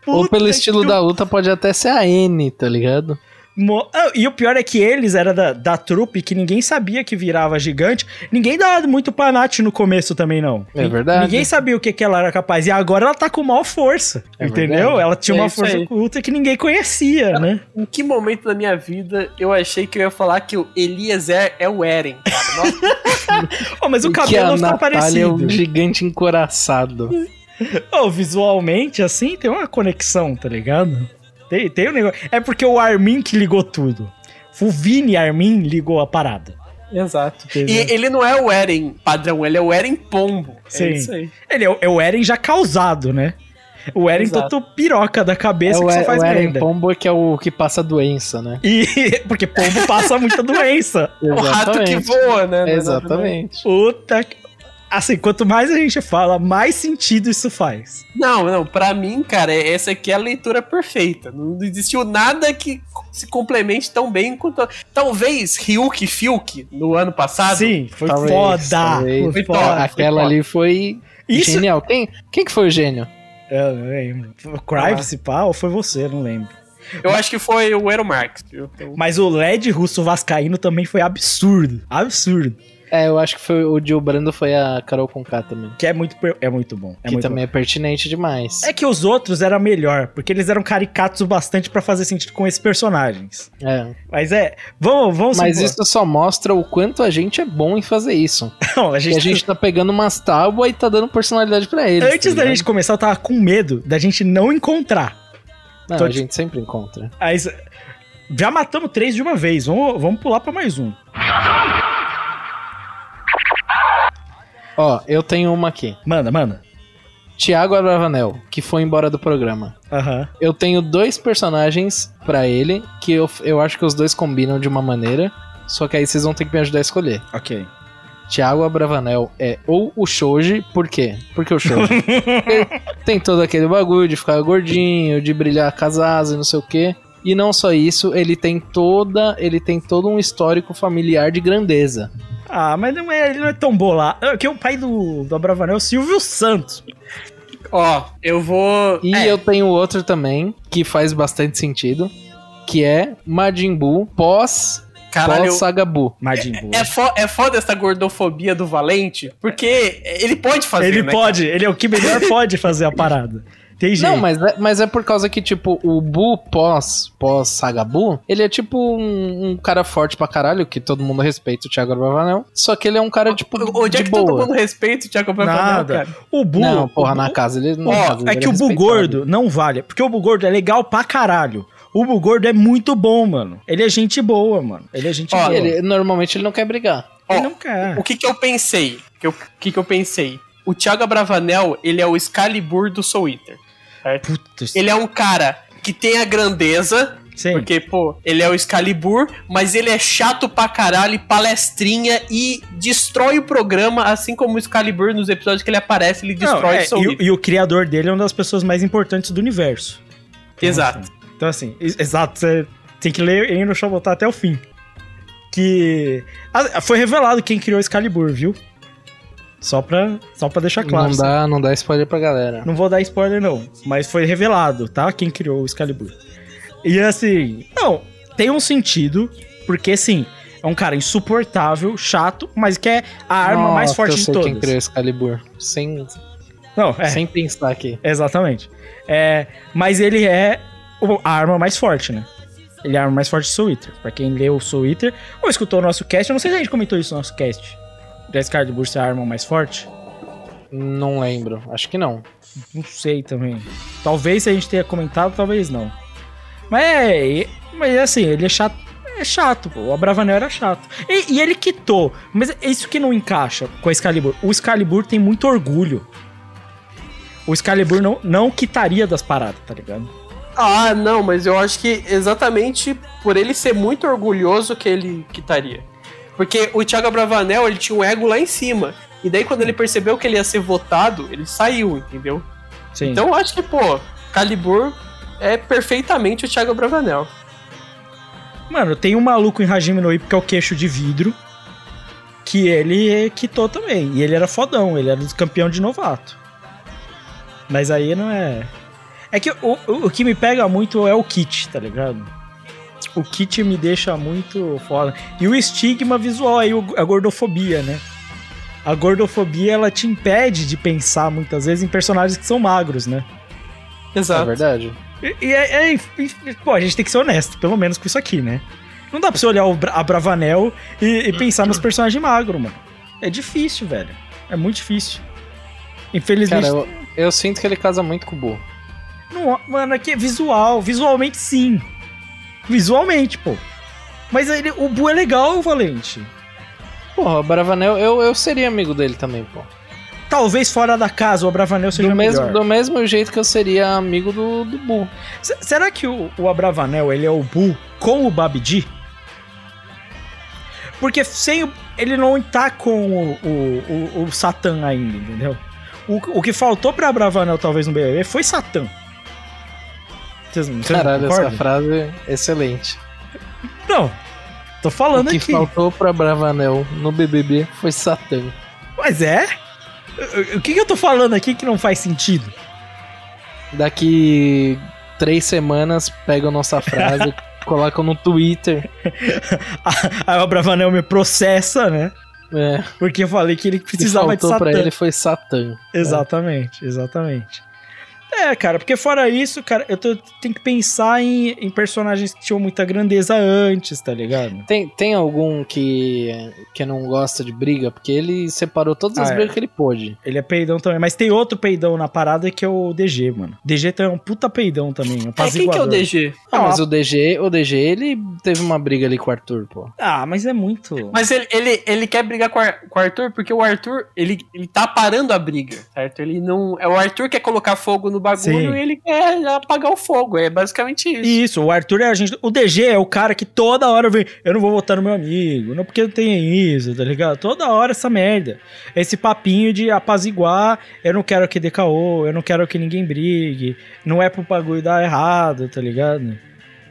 Puta Ou pelo estilo da luta pode até ser a N, tá ligado? Mo- Ah, e o pior é que eles eram da, da trupe que ninguém sabia que virava gigante. Ninguém dava muito pra Nath no começo também, não. É verdade. Ninguém sabia o que, que ela era capaz. E agora ela tá com maior força. É entendeu? verdade. Ela tinha É uma força aí. oculta que ninguém conhecia, né? Em que momento da minha vida eu achei que eu ia falar que o Eliezer é o Eren, cara? Nossa, Oh, mas o que a cabelo tá Natália é parecido. um gigante encoraçado. Oh, visualmente, assim, tem uma conexão, tá ligado? Tem, tem um negócio. É porque o Armin que ligou tudo. O Vini Armin ligou a parada. Exato. Entendeu? E ele não é o Eren padrão, ele é o Eren pombo. Sim. É isso aí. Ele é, o- é o Eren já causado, né? O Eren Exato. todo piroca da É cabeça o, que só faz o Eren merda. Pombo que é o que passa doença, né? E porque pombo passa muita doença. O rato que voa, né? Exatamente. Puta que... Assim, quanto mais a gente fala, mais sentido isso faz. Não, não, pra mim, cara, essa aqui é a leitura perfeita. Não existiu nada que se complemente tão bem quanto. Talvez Ryuk e Fiuk no ano passado. Sim, foi Talvez, foda. talvez. Foi Foi foda. foda. Aquela ali foi Isso- genial. Quem, quem que foi o gênio? Eu não lembro. O Crive, se pá, ou foi você, eu não lembro. Eu acho que foi o Ero Marx, viu? Mas o LED russo vascaíno também foi absurdo. Absurdo. É, eu acho que foi o Gil Brando foi a Carol Conká também. Que é muito, é muito bom. É que muito também bom. é pertinente demais. É que os outros eram melhor, porque eles eram caricatos o bastante pra fazer sentido com esses personagens. É. Mas é, vamos, vamos Mas supor- isso só mostra o quanto a gente é bom em fazer isso. Não, a E gente, a gente tá pegando umas tábuas e tá dando personalidade pra eles. antes tá da gente começar, eu tava com medo da gente não encontrar. Não, tô a te- gente sempre encontra. Aí, já matamos três de uma vez. Vamos, vamos pular pra mais um. Ó, eu tenho uma aqui. Manda, manda. Tiago Abravanel, que foi embora do programa. Aham. Eu tenho dois personagens pra ele que eu, eu acho que os dois combinam de uma maneira. Só que aí vocês vão ter que me ajudar a escolher. Ok. Tiago Abravanel é ou o Shoji, por quê? Porque o Shoji tem todo aquele bagulho de ficar gordinho, de brilhar asas e não sei o quê. E não só isso, ele tem toda, ele tem todo um histórico familiar de grandeza. Ah, mas não é, ele não é tão bolado. É que o pai do, do Abravanel é o Silvio Santos. ó, eu vou. E é, eu tenho outro também que faz bastante sentido, que é Majin Buu pós caralho. pós Saga Buu. Majin Buu. É, fo é foda essa gordofobia do Valente, porque ele pode fazer. ele né, pode, ele é o que melhor pode fazer a parada. Tem jeito. Não, mas é, mas é por causa que, tipo, o Bu pós, pós Saga Bu, ele é tipo um, um cara forte pra caralho, que todo mundo respeita o Thiago Abravanel. Só que ele é um cara, tipo, Onde de é que boa. todo mundo respeita o Thiago Abravanel, Nada. cara? O Bu. Não, porra, o Bu- na casa ele não Ó, casa é ele que o Bu gordo não vale. Porque o Bu gordo é legal pra caralho. O Bu gordo é muito bom, mano. Ele é gente boa, mano. Ele é gente Ó, boa. Ele, normalmente ele não quer brigar. Ele não quer. O que que eu pensei? Que O que que eu pensei? O Thiago Abravanel, ele é o Excalibur do Soul Eater. Certo? Puta, Ele é um cara que tem a grandeza, Sim. porque, pô, ele é o Excalibur, mas ele é chato pra caralho, palestrinha e destrói o programa, assim como o Excalibur nos episódios que ele aparece, ele Não, destrói é, o Soul e, o- e o criador dele é uma das pessoas mais importantes do universo. Então, Exato. assim, Então, assim, ex- exato, você tem que ler e no show botar até o fim. Que. Ah, foi revelado quem criou Excalibur, viu? Só pra, só pra deixar claro. não, dá, não dá spoiler pra galera. Não vou dar spoiler, não. Mas foi revelado, tá? Quem criou o Excalibur. E assim, não, tem um sentido, porque assim, é um cara insuportável, chato, mas que é a arma mais Nossa, forte eu de sei todas. quem criou Excalibur. Sem, Não, é, sem pensar aqui. exatamente. É, mas ele é o- a arma mais forte, né? Ele é a arma mais forte do Eater. Pra quem leu o Eater, ou escutou o nosso cast, eu não sei se a gente comentou isso no nosso cast. Da Excalibur ser a arma mais forte. Não lembro. Acho que não. Não sei também. Talvez se a gente tenha comentado, talvez não. Mas é. Mas assim, ele é chato. É chato, pô. O Abravanel era chato. E, e ele quitou. Mas é isso que não encaixa com a Excalibur. O Excalibur tem muito orgulho. O Excalibur não, não quitaria das paradas, tá ligado? Ah, não, mas eu acho que exatamente por ele ser muito orgulhoso que ele quitaria. Porque o Thiago Abravanel, ele tinha um ego lá em cima. E daí quando ele percebeu que ele ia ser votado, ele saiu, entendeu? Sim. Então eu acho que, pô, Calibur é perfeitamente o Thiago Abravanel. Mano, tem um maluco em Hajime no Ippo que é o queixo de vidro. Que ele quitou também. E ele era fodão, ele era campeão de novato. Mas aí não é. É que o, o, o que me pega muito é o kit, tá ligado? O kit me deixa muito foda. E o estigma visual aí, a gordofobia, né? A gordofobia ela te impede de pensar muitas vezes em personagens que são magros, né? É Exato. verdade. E, e é, é- e- pô, a gente tem que ser honesto, pelo menos com isso aqui, né? Não dá pra você olhar o Bra- a Bravanel e, e pensar nos personagens magros, mano. É difícil, velho. É muito difícil. Infelizmente. Cara, eu, eu sinto que ele casa muito com o Bu. Não, mano, aqui é visual. Visualmente, sim. Visualmente, pô. Mas ele, o Bu é legal, Valente. Porra, o Bravanel, eu, eu seria amigo dele também, pô. Talvez fora da casa o Abravanel seja Do mesmo, melhor. do mesmo jeito que eu seria amigo do, do. S- Será que o, o Abravanel ele é o Bull com o Babidi? Porque sem o, ele não tá com o, o, o, o Satã ainda, entendeu? O, o que faltou pra Abravanel talvez no BBB foi Satã. Caralho, essa frase é excelente. Não, tô O falando que aqui. faltou pra Bravanel no BBB foi Satã. Mas é? O- O que, que eu tô falando aqui que não faz sentido? Daqui três semanas pegam nossa frase, colocam no Twitter. Aí o Abravanel me processa, né? É, Porque eu falei que ele o que precisava de faltou pra Satã. ele foi Satã. Exatamente, exatamente. É, cara, porque fora isso, cara, eu tô, tenho que pensar em, em personagens que tinham muita grandeza antes, tá ligado? Tem, tem algum que, que não gosta de briga? Porque ele separou todas as Ah, é. brigas que ele pôde. Ele é peidão também, mas tem outro peidão na parada que é o DG, mano. DG também é um puta peidão também, um É, quem que é o. DG? Ah, Não, mas a- o DG, o DG, ele teve uma briga ali com o Arthur, pô. Ah, mas é muito... Mas ele, ele, ele quer brigar com, o Ar- com o Arthur porque o Arthur, ele, ele tá parando a briga, certo? Ele não. É o Arthur quer colocar fogo no bagulho Sim. e ele quer apagar o fogo. É basicamente isso. Isso, o Arthur é a gente. O DG é o cara que toda hora vem. Eu não vou votar no meu amigo, não porque tem isso, tá ligado? Toda hora essa merda. Esse papinho de apaziguar. Eu não quero que dê caô, eu não quero que ninguém brigue. Não é pro bagulho dar errado, tá ligado?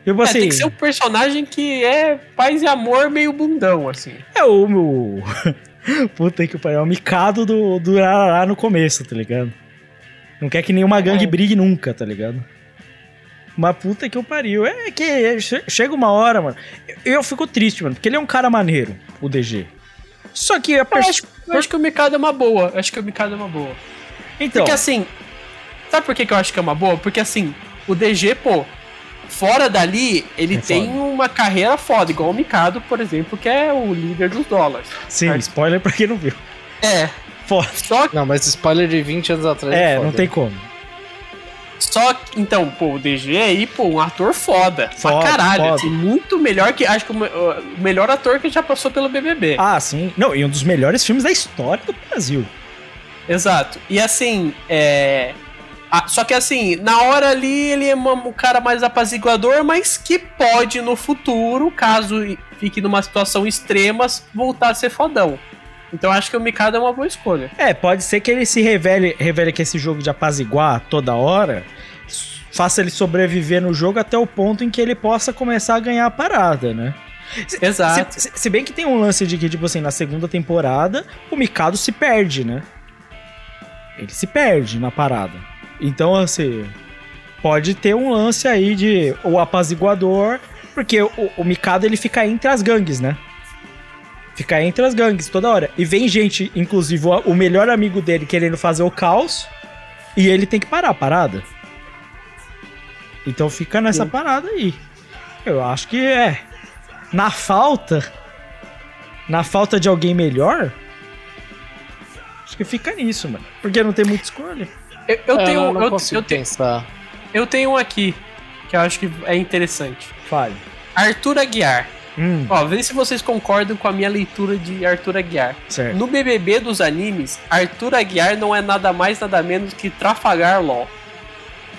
Tipo É, assim. tem que ser um personagem que é paz e amor meio bundão, assim. É o meu. Puta que pariu. É o micado do, do Arará no começo, tá ligado? Não quer que nenhuma gangue É. brigue nunca, tá ligado? Mas puta que eu pariu. É que che- chega uma hora, mano. Eu, eu fico triste, mano, porque ele é um cara maneiro, o DG. Só que a Eu pessoa. acho, eu acho que o Mikado é uma boa. Eu acho que o Mikado é uma boa. Então, Porque assim. Sabe por que, que eu acho que é uma boa? Porque assim, o DG, pô, fora dali, ele É tem foda. uma carreira foda, igual o Mikado, por exemplo, que é o líder dos dólares. sim, certo? spoiler pra quem não viu. É. Foda. Só que Não, mas spoiler de 20 anos atrás É, foda. não tem como. Só que, então, pô, o DG aí, pô, um ator foda. Foda, pra caralho. foda. Assim, muito melhor que. Acho que o, me- o melhor ator que já passou pelo BBB. Ah, sim. Não, e um dos melhores filmes da história do Brasil. Exato. E assim, é. ah, só que assim, na hora ali ele é uma- um cara mais apaziguador, mas que pode no futuro, caso fique numa situação extrema, voltar a ser fodão. Então acho que o Mikado é uma boa escolha. É, pode ser que ele se revele, revele que esse jogo de apaziguar toda hora faça ele sobreviver no jogo até o ponto em que ele possa começar a ganhar a parada, né? Se- Exato. Se, se- se bem que tem um lance de que, tipo assim, na segunda temporada, o Mikado se perde, né? Ele se perde na parada. Então, assim, pode ter um lance aí de o apaziguador, porque o, o Mikado ele fica entre as gangues, né? Fica entre as gangues toda hora. E vem gente, inclusive o, o melhor amigo dele querendo fazer o caos, e ele tem que parar a parada. Então fica nessa Sim. parada aí. Eu acho que é. Na falta. Na falta de alguém melhor. Acho que fica nisso, mano. Porque não tem muita escolha. Eu, eu É, tenho, não, não eu, eu, te- pensar. eu tenho um aqui que eu acho que é interessante. Fale. Arthur Aguiar. Hum, Ó, vê se vocês concordam com a minha leitura de Arthur Aguiar. certo. No BBB dos animes, Arthur Aguiar não é nada mais, nada menos que Trafalgar Law.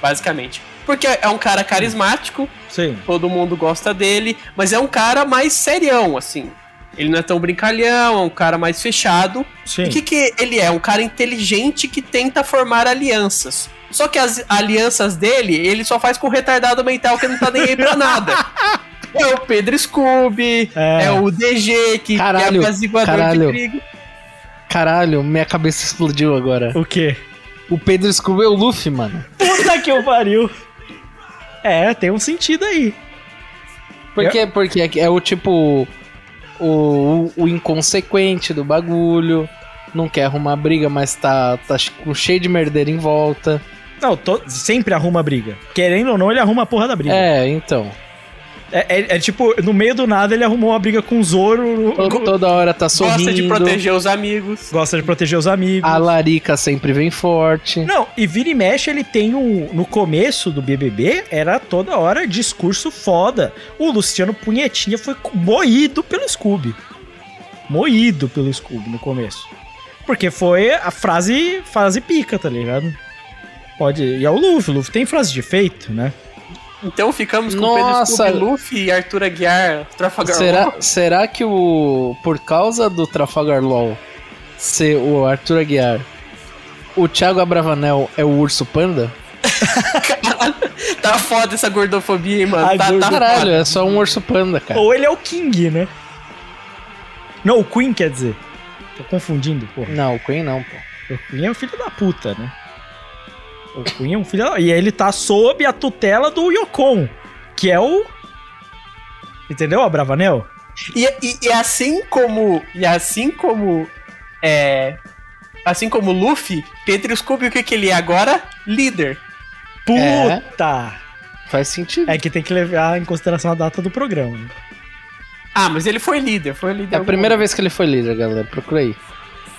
Basicamente. Porque é um cara carismático, Sim. todo mundo gosta dele, mas é um cara mais serião, assim. Ele não é tão brincalhão, é um cara mais fechado. Sim. O que, que ele é? Um cara inteligente que tenta formar alianças. Só que as alianças dele, ele só faz com retardado mental que não tá nem aí pra nada. É o Pedro Scooby, É. é, o DG, que Caralho, é apaziguador caralho. de perigo. Caralho, minha cabeça explodiu agora. O quê? O Pedro Scooby é o Luffy, mano. Puta que o pariu. É, tem um sentido aí. Por quê? Porque é, é o tipo. O, o, o inconsequente do bagulho. Não quer arrumar briga, mas tá, tá com cheio de merdeira em volta. Não, to- sempre arruma briga. Querendo ou não, ele arruma a porra da briga. É, então. É, é- é tipo, no meio do nada ele arrumou uma briga com o Zoro. Todo- toda hora tá sorrindo. Gosta de proteger os amigos. Gosta de proteger os amigos. A Larica sempre vem forte. Não, e vira e mexe, ele tem um. No começo do BBB, era toda hora discurso foda. O Luciano Punhetinha foi moído pelo Scooby. moído pelo Scooby no começo. Porque foi a frase, frase pica, tá ligado? Pode. E é o Luffy, o Luffy tem frase de efeito, né? Então ficamos com Nossa. Pedro Scooby, Luffy e Arthur Aguiar, Trafalgar Será, Law. será que o. Por causa do Trafalgar Law ser o Arthur Aguiar, o Thiago Abravanel é o urso panda? Tá foda essa gordofobia, hein, mano. Ai, tá, gordo- tá Caralho, foda. é só um urso panda, cara. Ou ele é o King, né? Não, o Queen quer dizer. Tô confundindo, porra. Não, o Queen não, pô. O Queen é um filho da puta, né? O Queen é um filho da... E ele tá sob a tutela do Yokon, que é o... Entendeu, a Bravanel? E, e, e assim como. E assim como. É. Assim como Luffy, Pedro Scooby, o que, que ele é agora? Líder. Puta! Faz sentido. É. que tem que levar em consideração a data do programa. Ah, mas ele foi líder, foi líder. É a primeira vez que ele foi líder, galera. Procura aí.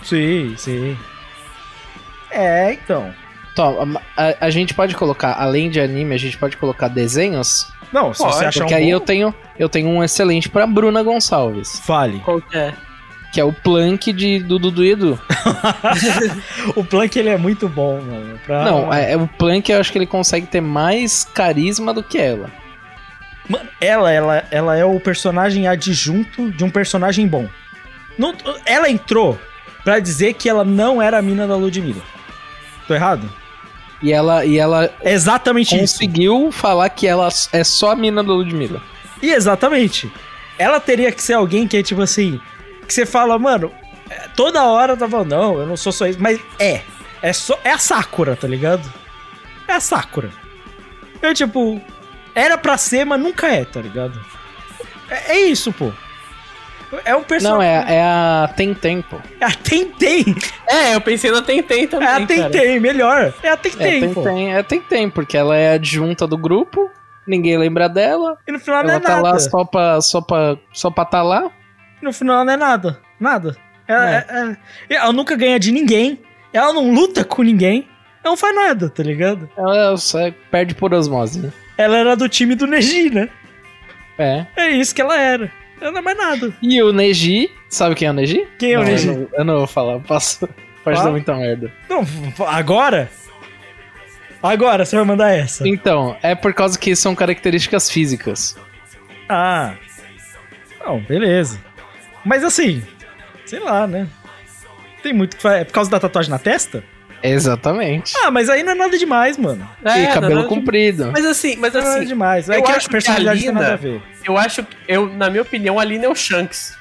Sim, sim. É, então. Tom, a, a- a gente pode colocar, além de anime, a gente pode colocar desenhos? Não, se Pode, você achar Porque um aí bom, eu tenho, eu tenho um excelente pra Bruna Gonçalves, Fale. Qual que é? que é o Plank de do Dudu e Edu. o Plank, ele é muito bom, mano. Pra... Não, é, é o Plank eu acho que ele consegue ter mais carisma do que ela. Mano, ela, ela, ela é o personagem adjunto de um personagem bom. Não- ela entrou pra dizer que ela não era a mina da Ludmilla. Tô errado? E ela, e ela É exatamente isso. conseguiu falar que ela é só a mina da Ludmilla. E exatamente. Ela teria que ser alguém que é tipo assim. Que você fala, mano, é, toda hora tá falando, não, eu não sou só isso. Mas é. É, só, é a Sakura, tá ligado? É a Sakura. Eu, tipo, era pra ser, mas nunca é, tá ligado? É, é isso, pô. É um Não, personagem. é, é a Tenten, pô. É a Tenten. É, eu pensei na Tentem também. É a cara. Tenten, melhor. É a É a. Tenten, é a Tenten, porque ela é adjunta do grupo, ninguém lembra dela. E no final não ela é tá nada. lá só pra, só, pra, só pra tá lá. No final não é nada. Nada. Ela, É. é- é- ela nunca ganha de ninguém. Ela não luta com ninguém. Ela não faz nada, tá ligado? Ela só perde por osmose, né? Ela era do time do Neji, né? É. É isso que ela era. Ela não é mais nada. E o Neji, sabe quem é o Neji? Quem é o Não, Neji? Eu não, eu não vou falar, posso. Pode dar muita merda. Não, agora? Agora você vai mandar essa. Então, é por causa que são características físicas. Ah. Não, beleza. Mas assim, sei lá, né? Tem muito que fazer. É por causa da tatuagem na testa? Exatamente. Ah, mas aí não é nada demais, mano. É, e cabelo não, não, comprido. Mas assim, mas Não é nada assim, demais. É eu que a acho que a personalidade tem Lina- nada a ver. eu acho, eu, na minha opinião, a Lina é o Shanks.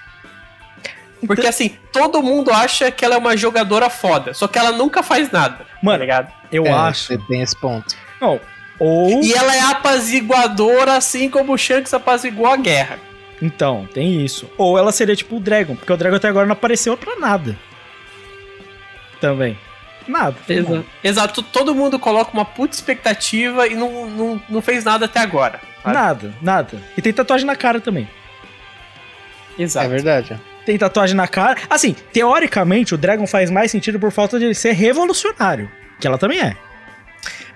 Porque assim, todo mundo acha que ela é uma jogadora foda, só que ela nunca faz nada. Mano, tá ligado? Eu É, acho. Você tem esse ponto. Não. Ou. E ela é apaziguadora, assim como o Shanks apaziguou a guerra. Então, tem isso. Ou ela seria tipo o Dragon, porque o Dragon até agora não apareceu pra nada. Também. Nada. Exato. Exato, todo mundo coloca uma puta expectativa e não, não, não fez nada até agora. sabe? Nada, nada. E tem tatuagem na cara também. Exato. É verdade. Tem tatuagem na cara. Assim, teoricamente, o Dragon faz mais sentido por falta de ele ser revolucionário. Que ela também é.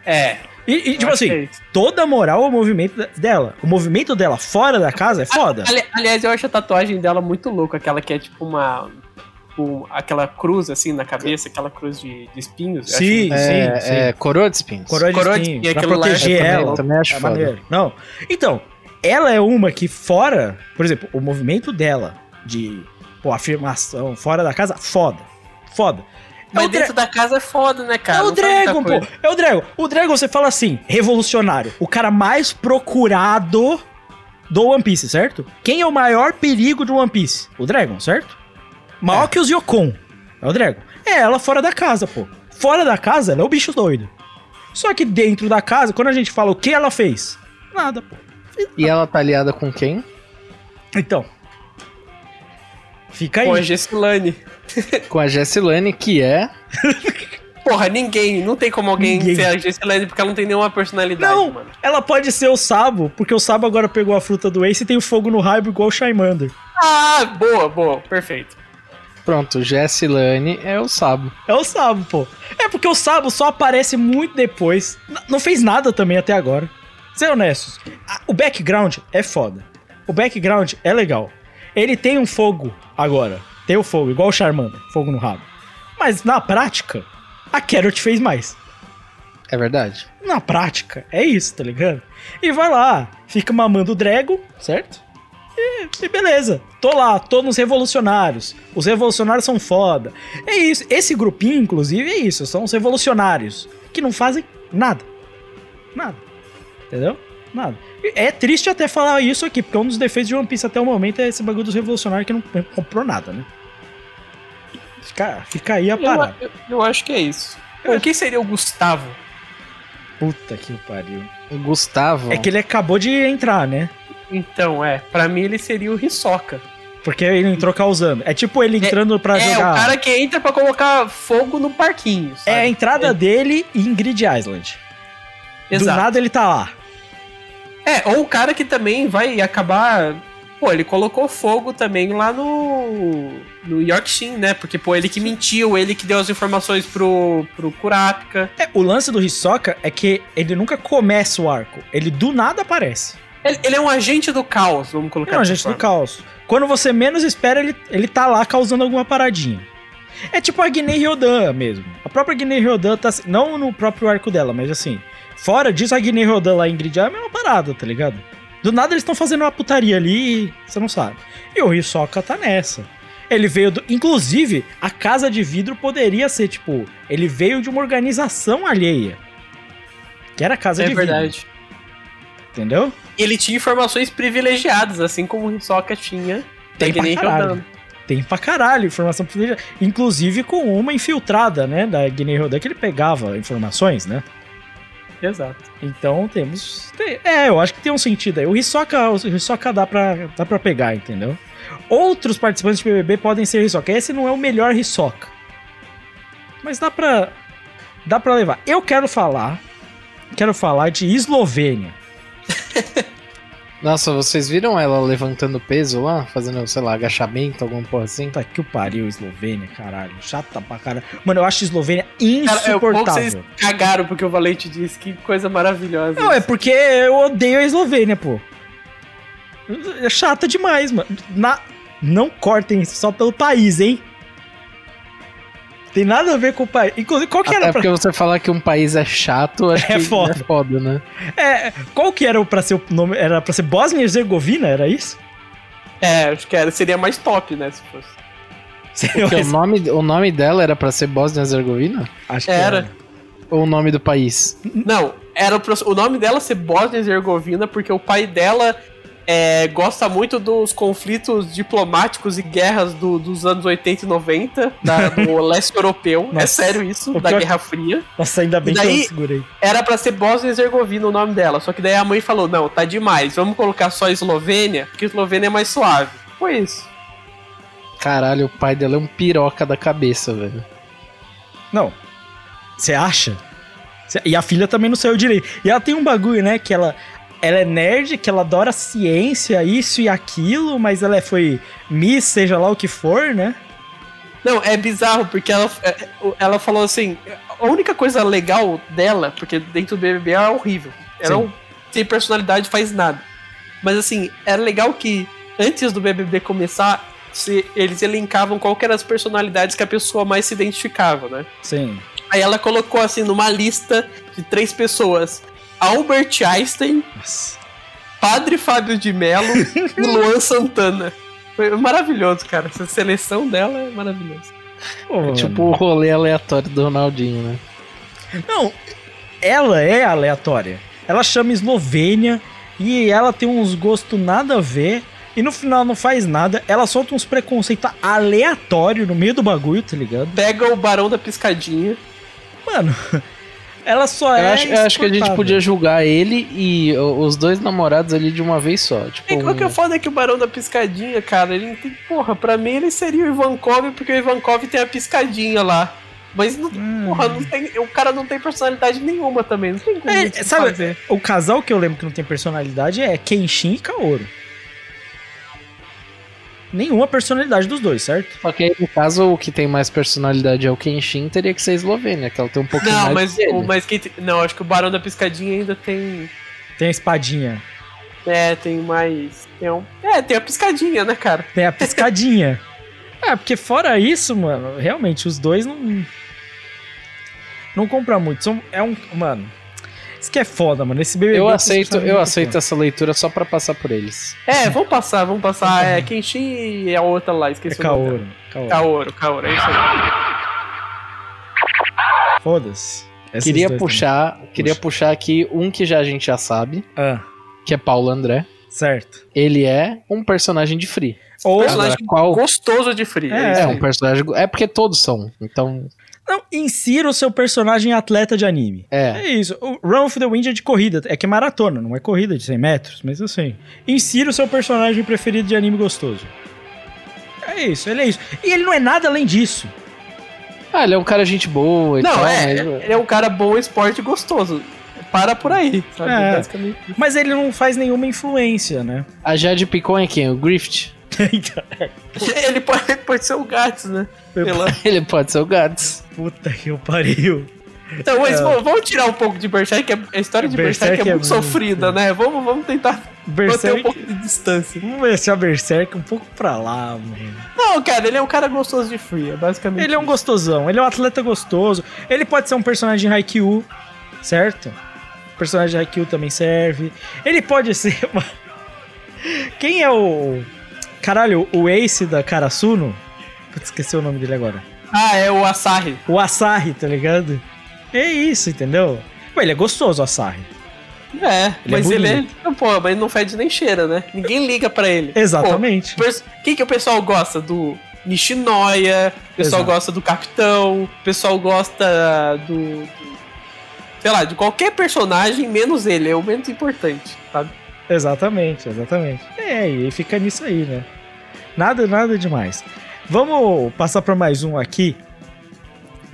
É. E, e, tipo é assim, isso. toda moral é o movimento dela. O movimento dela fora da casa é foda. Ali- aliás, eu acho a tatuagem dela muito louca, aquela que é tipo uma. Um- aquela cruz assim na cabeça, aquela cruz de, de espinhos. Sim, acho- É, sim. é coroa de espinhos. Coroa de Coroa de espinho, espinho, pra lá proteger também- ela. eu também acho É foda. maneiro. Não. Então, ela é uma que fora, por exemplo, o movimento dela de pô, afirmação fora da casa, foda. Foda. Mas é o, Dra- dentro da casa é foda, né, cara? é o Não Dragon, pô. É o Dragon. O Dragon, você fala assim, revolucionário. O cara mais procurado do One Piece, certo? Quem é o maior perigo do One Piece? O Dragon, certo? Maior que os Yokon. É o Dragon. É ela fora da casa, pô. Fora da casa, ela é o bicho doido. Só que dentro da casa, quando a gente fala o que ela fez, nada, pô. E ela tá aliada com quem? Então. Fica aí. Pô, a Gessilane. Com a Jessilane, que é. Porra, ninguém. Não tem como alguém Ninguém. ser a Gessilane porque ela não tem nenhuma personalidade, Não, mano. ela pode ser o Sabo, porque o Sabo agora pegou a fruta do Ace e tem o fogo no raibo igual o Shymander. Ah, boa, boa, perfeito. Pronto, Jessilane é o Sabo. É o Sabo, pô. É porque o Sabo só aparece muito depois. N- não fez nada também até agora. Ser honestos. O background é foda. O background é legal. Ele tem um fogo agora. Tem o fogo, igual o Charmander, fogo no rabo. Mas na prática, a Carrot fez mais. É verdade. Na prática, é isso, tá ligado? E vai lá, fica mamando o Dragon, certo? E, e beleza, tô lá, tô nos revolucionários. Os revolucionários são foda. É isso, esse grupinho, inclusive, é isso, são os revolucionários que não fazem nada. Nada. Entendeu? Nada. E É triste até falar isso aqui, porque um dos defeitos de One Piece até o momento é esse bagulho dos revolucionários que não comprou nada, né? Fica, fica aí a Eu, parada. eu- eu acho que é isso. Quem seria o Gustavo? Puta que pariu. O Gustavo. É que ele acabou de entrar, né? Então, é, pra mim ele seria o Hisoka. Porque ele entrou causando. É tipo ele entrando pra é, jogar. o cara que entra pra colocar fogo no parquinho, sabe? É a entrada dele em Grid Island. Do Exato. nada ele tá lá. É, ou o cara que também vai acabar. Pô, ele colocou fogo também lá no. No Yorkshin, né? Porque, pô, ele que mentiu, ele que deu as informações pro, pro Kurapika. É, o lance do Hisoka é que ele nunca começa o arco. Ele do nada aparece. Ele, ele é um agente do caos, vamos colocar É um agente do forma. caos. Quando você menos espera, ele, ele tá lá causando alguma paradinha. É tipo a Guinea Ryodan mesmo. A própria Guinea Ryodan tá. Não no próprio arco dela, mas assim. Fora disso, a Guinea Ryodan lá em Grid é a mesma parada, tá ligado? Do nada eles estão fazendo uma putaria ali e você não sabe. E o Hisoka tá nessa. Ele veio do. Inclusive, a casa de vidro poderia ser, tipo, ele veio de uma organização alheia. Que era a casa É de verdade. vidro. Entendeu? Ele tinha informações privilegiadas, assim como o Hisoka tinha. Tem Guinea pra caralho. Tem pra caralho informação privilegiada. Inclusive com uma infiltrada, né? Da Guinea Rodan, que ele pegava informações, né? Exato. Então temos. tem- é, eu acho que tem um sentido aí. O Hisoka, o Hisoka dá pra, dá pra pegar, entendeu? Outros participantes de BBB podem ser Hisoka. Esse não é o melhor Hisoka. Mas dá pra. Dá pra levar. Eu quero falar. Quero falar de Eslovênia. Nossa, vocês viram ela levantando peso lá? Fazendo, sei lá, agachamento, alguma porra assim? Puta que o pariu, Eslovênia, caralho. Chata pra caralho. Mano, eu acho Eslovênia Cara, é insuportável. vocês cagaram porque o Valente disse que coisa maravilhosa. Não, é porque eu odeio a Eslovênia, pô. É chata demais, mano. Na... Não cortem isso só pelo país, hein? Tem nada a ver com o país. Inclusive, qual que Até era pra... porque você falar que um país é chato, acho É que foda. é foda, né? É, qual que era pra ser o nome? Era pra ser Bósnia e Herzegovina, era isso? É, acho que era, seria mais top, né? Se fosse. Porque o nome, o nome dela era pra ser Bósnia-Herzegovina? Acho que Era. Ou o nome do país? Não, era pro- o nome dela ser Bósnia e Herzegovina porque o pai dela é, gosta muito dos conflitos diplomáticos e guerras do- dos anos 80 e 90 da- do leste europeu. é Nossa. sério isso, O da pior- Guerra Fria. Nossa, ainda bem E que eu daí- segurei. Era pra ser Bósnia e Herzegovina o nome dela. Só que daí a mãe falou: não, tá demais, vamos colocar só Eslovênia, porque Eslovênia é mais suave. Foi isso. Caralho, o pai dela é um piroca da cabeça, velho. Não. Você acha? E a filha também não saiu direito. E ela tem um bagulho, né? Que ela, ela é nerd, que ela adora ciência, isso e aquilo, mas ela é- foi Miss, seja lá o que for, né? Não, é bizarro, porque ela, é, ela falou assim: a única coisa legal dela, porque dentro do BBB é horrível. Ela Sim. não tem personalidade, faz nada. Mas assim, era legal que antes do BBB começar, se, eles elencavam qual que eram as personalidades que a pessoa mais se identificava, né? Sim. Aí ela colocou assim numa lista de três pessoas: Albert Einstein, Nossa. Padre Fábio de Mello e Luan Santana. Foi maravilhoso, cara. Essa seleção dela é maravilhosa. Pô, É tipo o rolê aleatório do Ronaldinho, né? Não, ela é aleatória. Ela chama Eslovênia e ela tem uns gostos nada a ver. E no final não faz nada. Ela solta uns preconceitos aleatórios no meio do bagulho, tá ligado? Pega o Barão da Piscadinha. Mano, ela só Eu é. acho, eu acho que a gente podia julgar ele e os dois namorados ali de uma vez só. Tipo, E qual que é foda é que o Barão da Piscadinha, cara, ele não tem. Porra, pra mim ele seria o Ivankov, porque o Ivankov tem a piscadinha lá. Mas, não, Hum. porra, não tem, o cara não tem personalidade nenhuma também. Não tem como É, sabe, fazer. o casal que eu lembro que não tem personalidade é Kenshin e Kaoru. Nenhuma personalidade dos dois, certo? Só que aí, no caso, o que tem mais personalidade é o Kenshin, teria que ser a Eslovênia, que ela tem um pouquinho Não, mais mas, o, mas quem tem- Não, acho que o Barão da Piscadinha ainda tem. Tem a espadinha. É, tem mais. Tem um, é, tem a piscadinha, né, cara? Tem a piscadinha. É, porque fora isso, mano, realmente, os dois não. Não compram muito. São, é um. Mano. Isso que é foda, mano. Esse BBB. Eu aceito, vocês eu aceito essa leitura só pra passar por eles. É, vamos passar, vamos passar. É, Kenshin e a outra lá, É esqueci o nome. Kaoru. Kaoru. Kaoru, Kaoru, é isso aí. Foda-se. Queria puxar, queria puxar aqui um que já a gente já sabe. Ah, que é Paulo André. certo. Ele é um personagem de Free. Ou. Personagem Agora, qual- gostoso de free. É, É aí. um personagem. É porque todos são. Então, Não, insira o seu personagem atleta de anime. é. É isso. O Run of the Wind é de corrida. É que é maratona, não é corrida de 100 metros, mas assim. Insira o seu personagem preferido de anime gostoso. É isso, ele é isso. E ele não é nada além disso. Ah, ele é um cara gente boa e Não, tal. é, mas- ele é um cara bom, esporte e gostoso. Para por aí, sabe? É. Basicamente. Mas ele não faz nenhuma influência, né? A Jade Picon é quem? O Grift? Ele pode, ele pode ser o Gats, né? Lá. Ele pode ser o Gats. Puta que eu pariu. Então, mas É. vamos, tirar um pouco de Berserk, que a história de Berserk, Berserk é é muito muito- sofrida, né? Vamos, vamos tentar manter um Berserk. pouco de distância. Vamos deixar Berserk um pouco pra lá, mano. Não, cara, ele é um cara gostoso de free, é basicamente. Ele é um gostosão, ele é um atleta gostoso. Ele pode ser um personagem Haikyuu, certo? O personagem Haikyuu também serve. Ele pode ser uma... Quem é o... Caralho, o Ace da Karasuno? Putz, esqueci o nome dele agora. Ah, é o Asahi. O Asahi, tá ligado? É isso, entendeu? Ué, ele é gostoso, o Asahi. É, Ele é mas ele é. bonito. Não, Pô, mas não fede nem cheira, né? Ninguém liga pra ele. Exatamente. Pô, pers- Quem que o pessoal gosta? Do Nishinoya, o pessoal Exato. gosta do Capitão, o pessoal gosta do, do- Sei lá, de qualquer personagem, menos ele, é o menos importante, sabe? Exatamente, exatamente. É, e fica nisso aí, né? Nada, nada demais. Vamos passar para mais um aqui.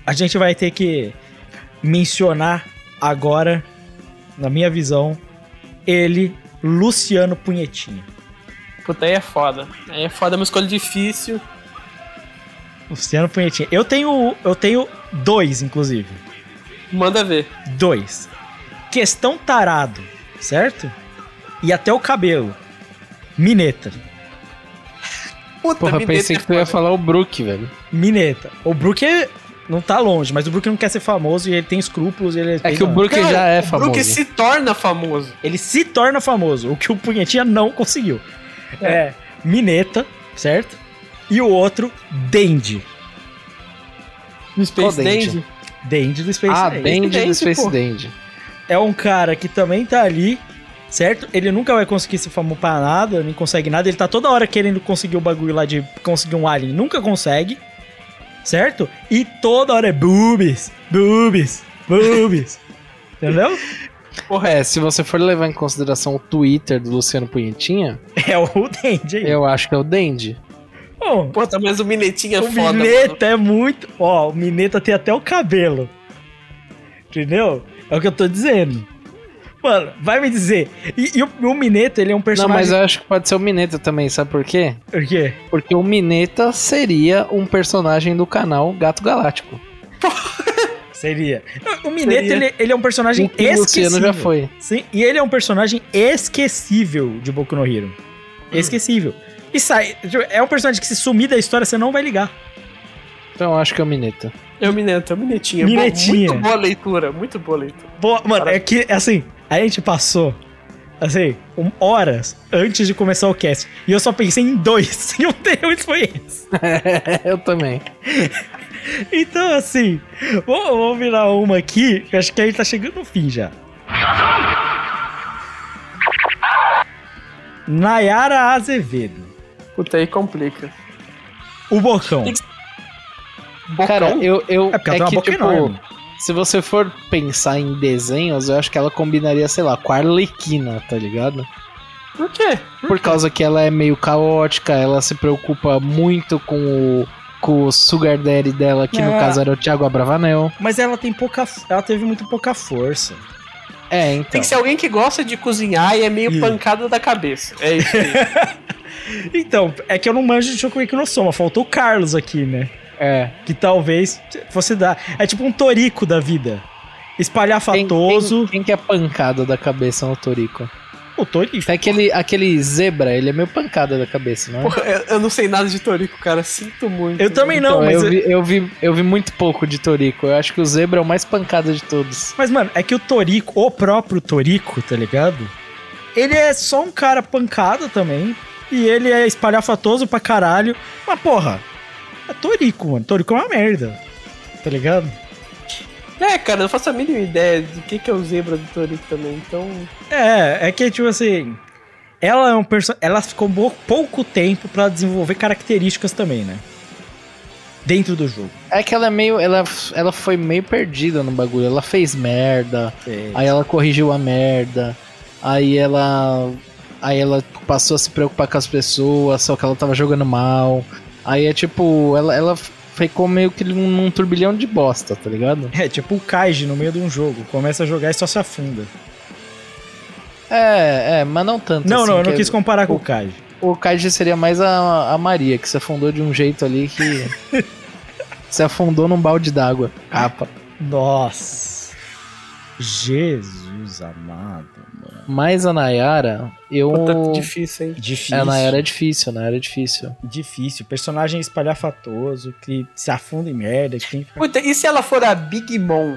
A gente vai ter que mencionar agora, na minha visão, ele, Luciano Punhetinha. Puta, aí é foda. Aí é foda, é uma escolha difícil. Luciano Punhetinha. Eu tenho, eu tenho dois, inclusive. Manda ver. Dois. Questão tarado, certo? E até o cabelo. Mineta. Puta, Porra, me pensei deixa que tu ia falar o Brook, velho. Mineta. O Brook é- não tá longe, mas o Brook não quer ser famoso e ele tem escrúpulos. E ele É que o Brook Cara, já é o famoso. Brook se torna famoso. Ele se torna famoso, o que o Punhetinha não conseguiu. É, Mineta, certo? E o outro, Dendi. No Space? Dandy. Dendi do Space Ah, Dandy. Dandy Dandy, do Space. Dandy. É um cara que também tá ali, certo? Ele nunca vai conseguir se famoso pra nada, nem consegue nada. Ele tá toda hora querendo conseguir o bagulho lá de conseguir um alien, nunca consegue, certo? E toda hora é boobies, boobies, boobies. Entendeu? Porra, É, se você for levar em consideração o Twitter do Luciano Punhetinha, É o Dendi aí. eu acho que é o Dandy. Bom, Puta, mas o Minetinha é o foda. mano. Mineta é muito. Ó, o Mineta tem até o cabelo. Entendeu? É o que eu tô dizendo. Mano, vai me dizer. E, e o, o Mineta, ele é um Não, personagem. mas eu acho que pode ser o Mineta também, sabe por quê? Por quê? Porque o Mineta seria um personagem do canal Gato Galáctico. Seria. O Mineta, Seria. ele, ele é um personagem O que o esquecível. Luciano já foi. Sim, e ele é um personagem esquecível de Boku no Hero. Esquecível. E sai. É um personagem que se sumir da história, você não vai ligar. Então eu acho que é o Mineta. É o Mineta, é o Minetinha. Minetinha. Muito boa leitura, muito boa leitura. Pô, mano, é que, assim, a gente passou, assim, um- horas antes de começar o cast. E eu só pensei em dois. E um deles foi esse. eu também. Então, assim, vamos, vamos virar uma aqui, que acho que a gente tá chegando no fim já. Nayara Azevedo. Puta, aí complica. O Bocão. Que-? Cara, eu. eu É porque ela tem uma boca enorme. Se você for pensar em desenhos, eu acho que ela combinaria, sei lá, com a Arlequina, tá ligado? Por quê? Por causa que ela é meio caótica, ela se preocupa muito com o, com o Sugar Daddy dela, que no Ah. caso era o Thiago Abravanel. Mas ela tem pouca. Ela teve muito pouca força. É, então. Tem que ser alguém que gosta de cozinhar e é meio Ih. pancada da cabeça. É isso aí. Então, é que eu não manjo de Shokugeki no Soma. Faltou o Carlos aqui, né? É. Que talvez fosse dar. É tipo um torico da vida. Quem, Espalhafatoso. quem, quem que é pancada da cabeça no Torico? O Toriko. Até aquele, aquele zebra, ele é meio pancada da cabeça, não é? Porra, eu, eu não sei nada de Torico, cara. Sinto muito. Eu também não, Então, mas. eu, vi, eu, vi, eu vi muito pouco de Torico. Eu acho que o zebra é o mais pancada de todos. Mas, mano, é que o Toriko, o próprio Toriko, tá ligado? Ele é só um cara pancada também. E ele é espalhafatoso pra caralho. Mas, porra, é Toriko, mano. Toriko é uma merda. Tá ligado? É, cara, eu não faço a mínima ideia do que, que é o zebra do Torico também. Então. É, é que, tipo assim. Ela é um person... Ela ficou pouco tempo pra desenvolver características também, né? Dentro do jogo. É que ela é meio. Ela, ela foi meio perdida no bagulho. Ela fez merda. Aí ela corrigiu a merda. Aí ela. Aí ela passou a se preocupar com as pessoas, só que ela tava jogando mal. Aí é tipo, ela, ela ficou meio que num, num turbilhão de bosta, tá ligado? É, tipo o Kaiji no meio de um jogo. Começa a jogar e só se afunda. É, é, mas não tanto. Não, assim, não, eu não quis comparar com o Kaiji. O Kaiji seria mais a, a Maria, que se afundou de um jeito ali que. se afundou num balde d'água. Capa. Nossa. Jesus amado. Mas a Nayara, eu. Puta, difícil, hein? Difícil. A Nayara é difícil, a Nayara é difícil. Difícil. Personagem espalhafatoso, que se afunda em merda. Que tem... Puta, e se ela for a Big Mom?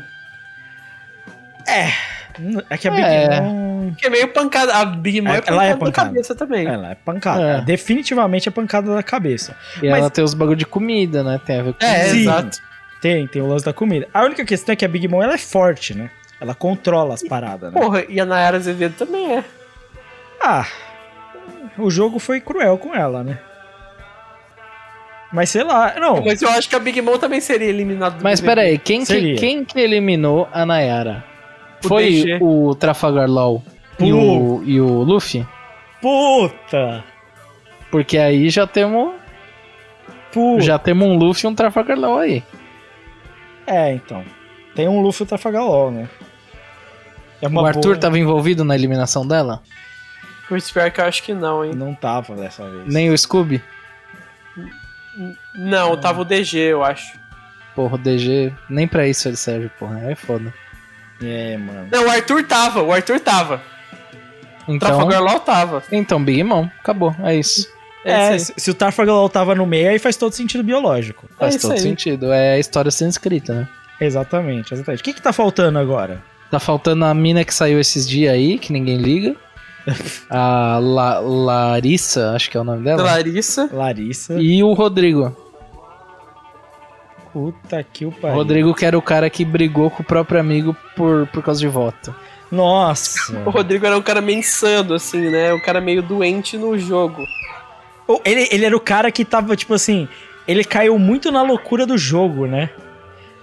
É que a Big É. Mom... Que é meio pancada. A Big Mom É, é, ela é pancada da pancada. cabeça também. Ela é pancada. É. Definitivamente é pancada da cabeça. E Mas- ela tem os bagulho de comida, né? Tem a ver com É, Sim. exato. Tem, tem o lance da comida. A única questão é que a Big Mom ela é forte, né? Ela controla as paradas, né? Porra, e a Nayara Azevedo também é. Ah, o jogo foi cruel com ela, né? Mas sei lá, não. Mas eu acho que a Big Mom também seria eliminada do Mas BBB. peraí, quem que, quem que eliminou a Nayara? O Foi DG. o Trafalgar Law e o, e o Luffy? Puta! Porque aí já temos Puta! já temos um Luffy e um Trafalgar Law aí. É, então. Tem um Luffy Trafalgar né? É o Arthur boa- tava envolvido na eliminação dela? Por pior que eu acho que não, hein? Não tava dessa vez. Nem o Scooby? Não, tava o DG, eu acho. Porra, o DG, nem pra isso ele serve, porra. É foda. É, mano. Não, o Arthur tava, o Arthur tava. O Então, Trafalgar Law tava. então Big Mom, acabou, é isso. É, isso se, o Trafalgar tava no meio, aí faz todo sentido biológico. Faz isso todo aí. sentido. É a história sendo escrita, né? Exatamente, exatamente. O que que tá faltando agora? Tá faltando a mina que saiu esses dias aí, que ninguém liga. A La- Larissa, acho que é o nome dela. Larissa. Larissa. E o Rodrigo. Puta que o O pariu. Rodrigo que era o cara que brigou com o próprio amigo por, por causa de voto. Nossa. O Rodrigo era um cara meio insano, assim, né? Um cara meio doente no jogo. Ele, ele era o cara que tava, tipo assim. Ele caiu muito na loucura do jogo, né?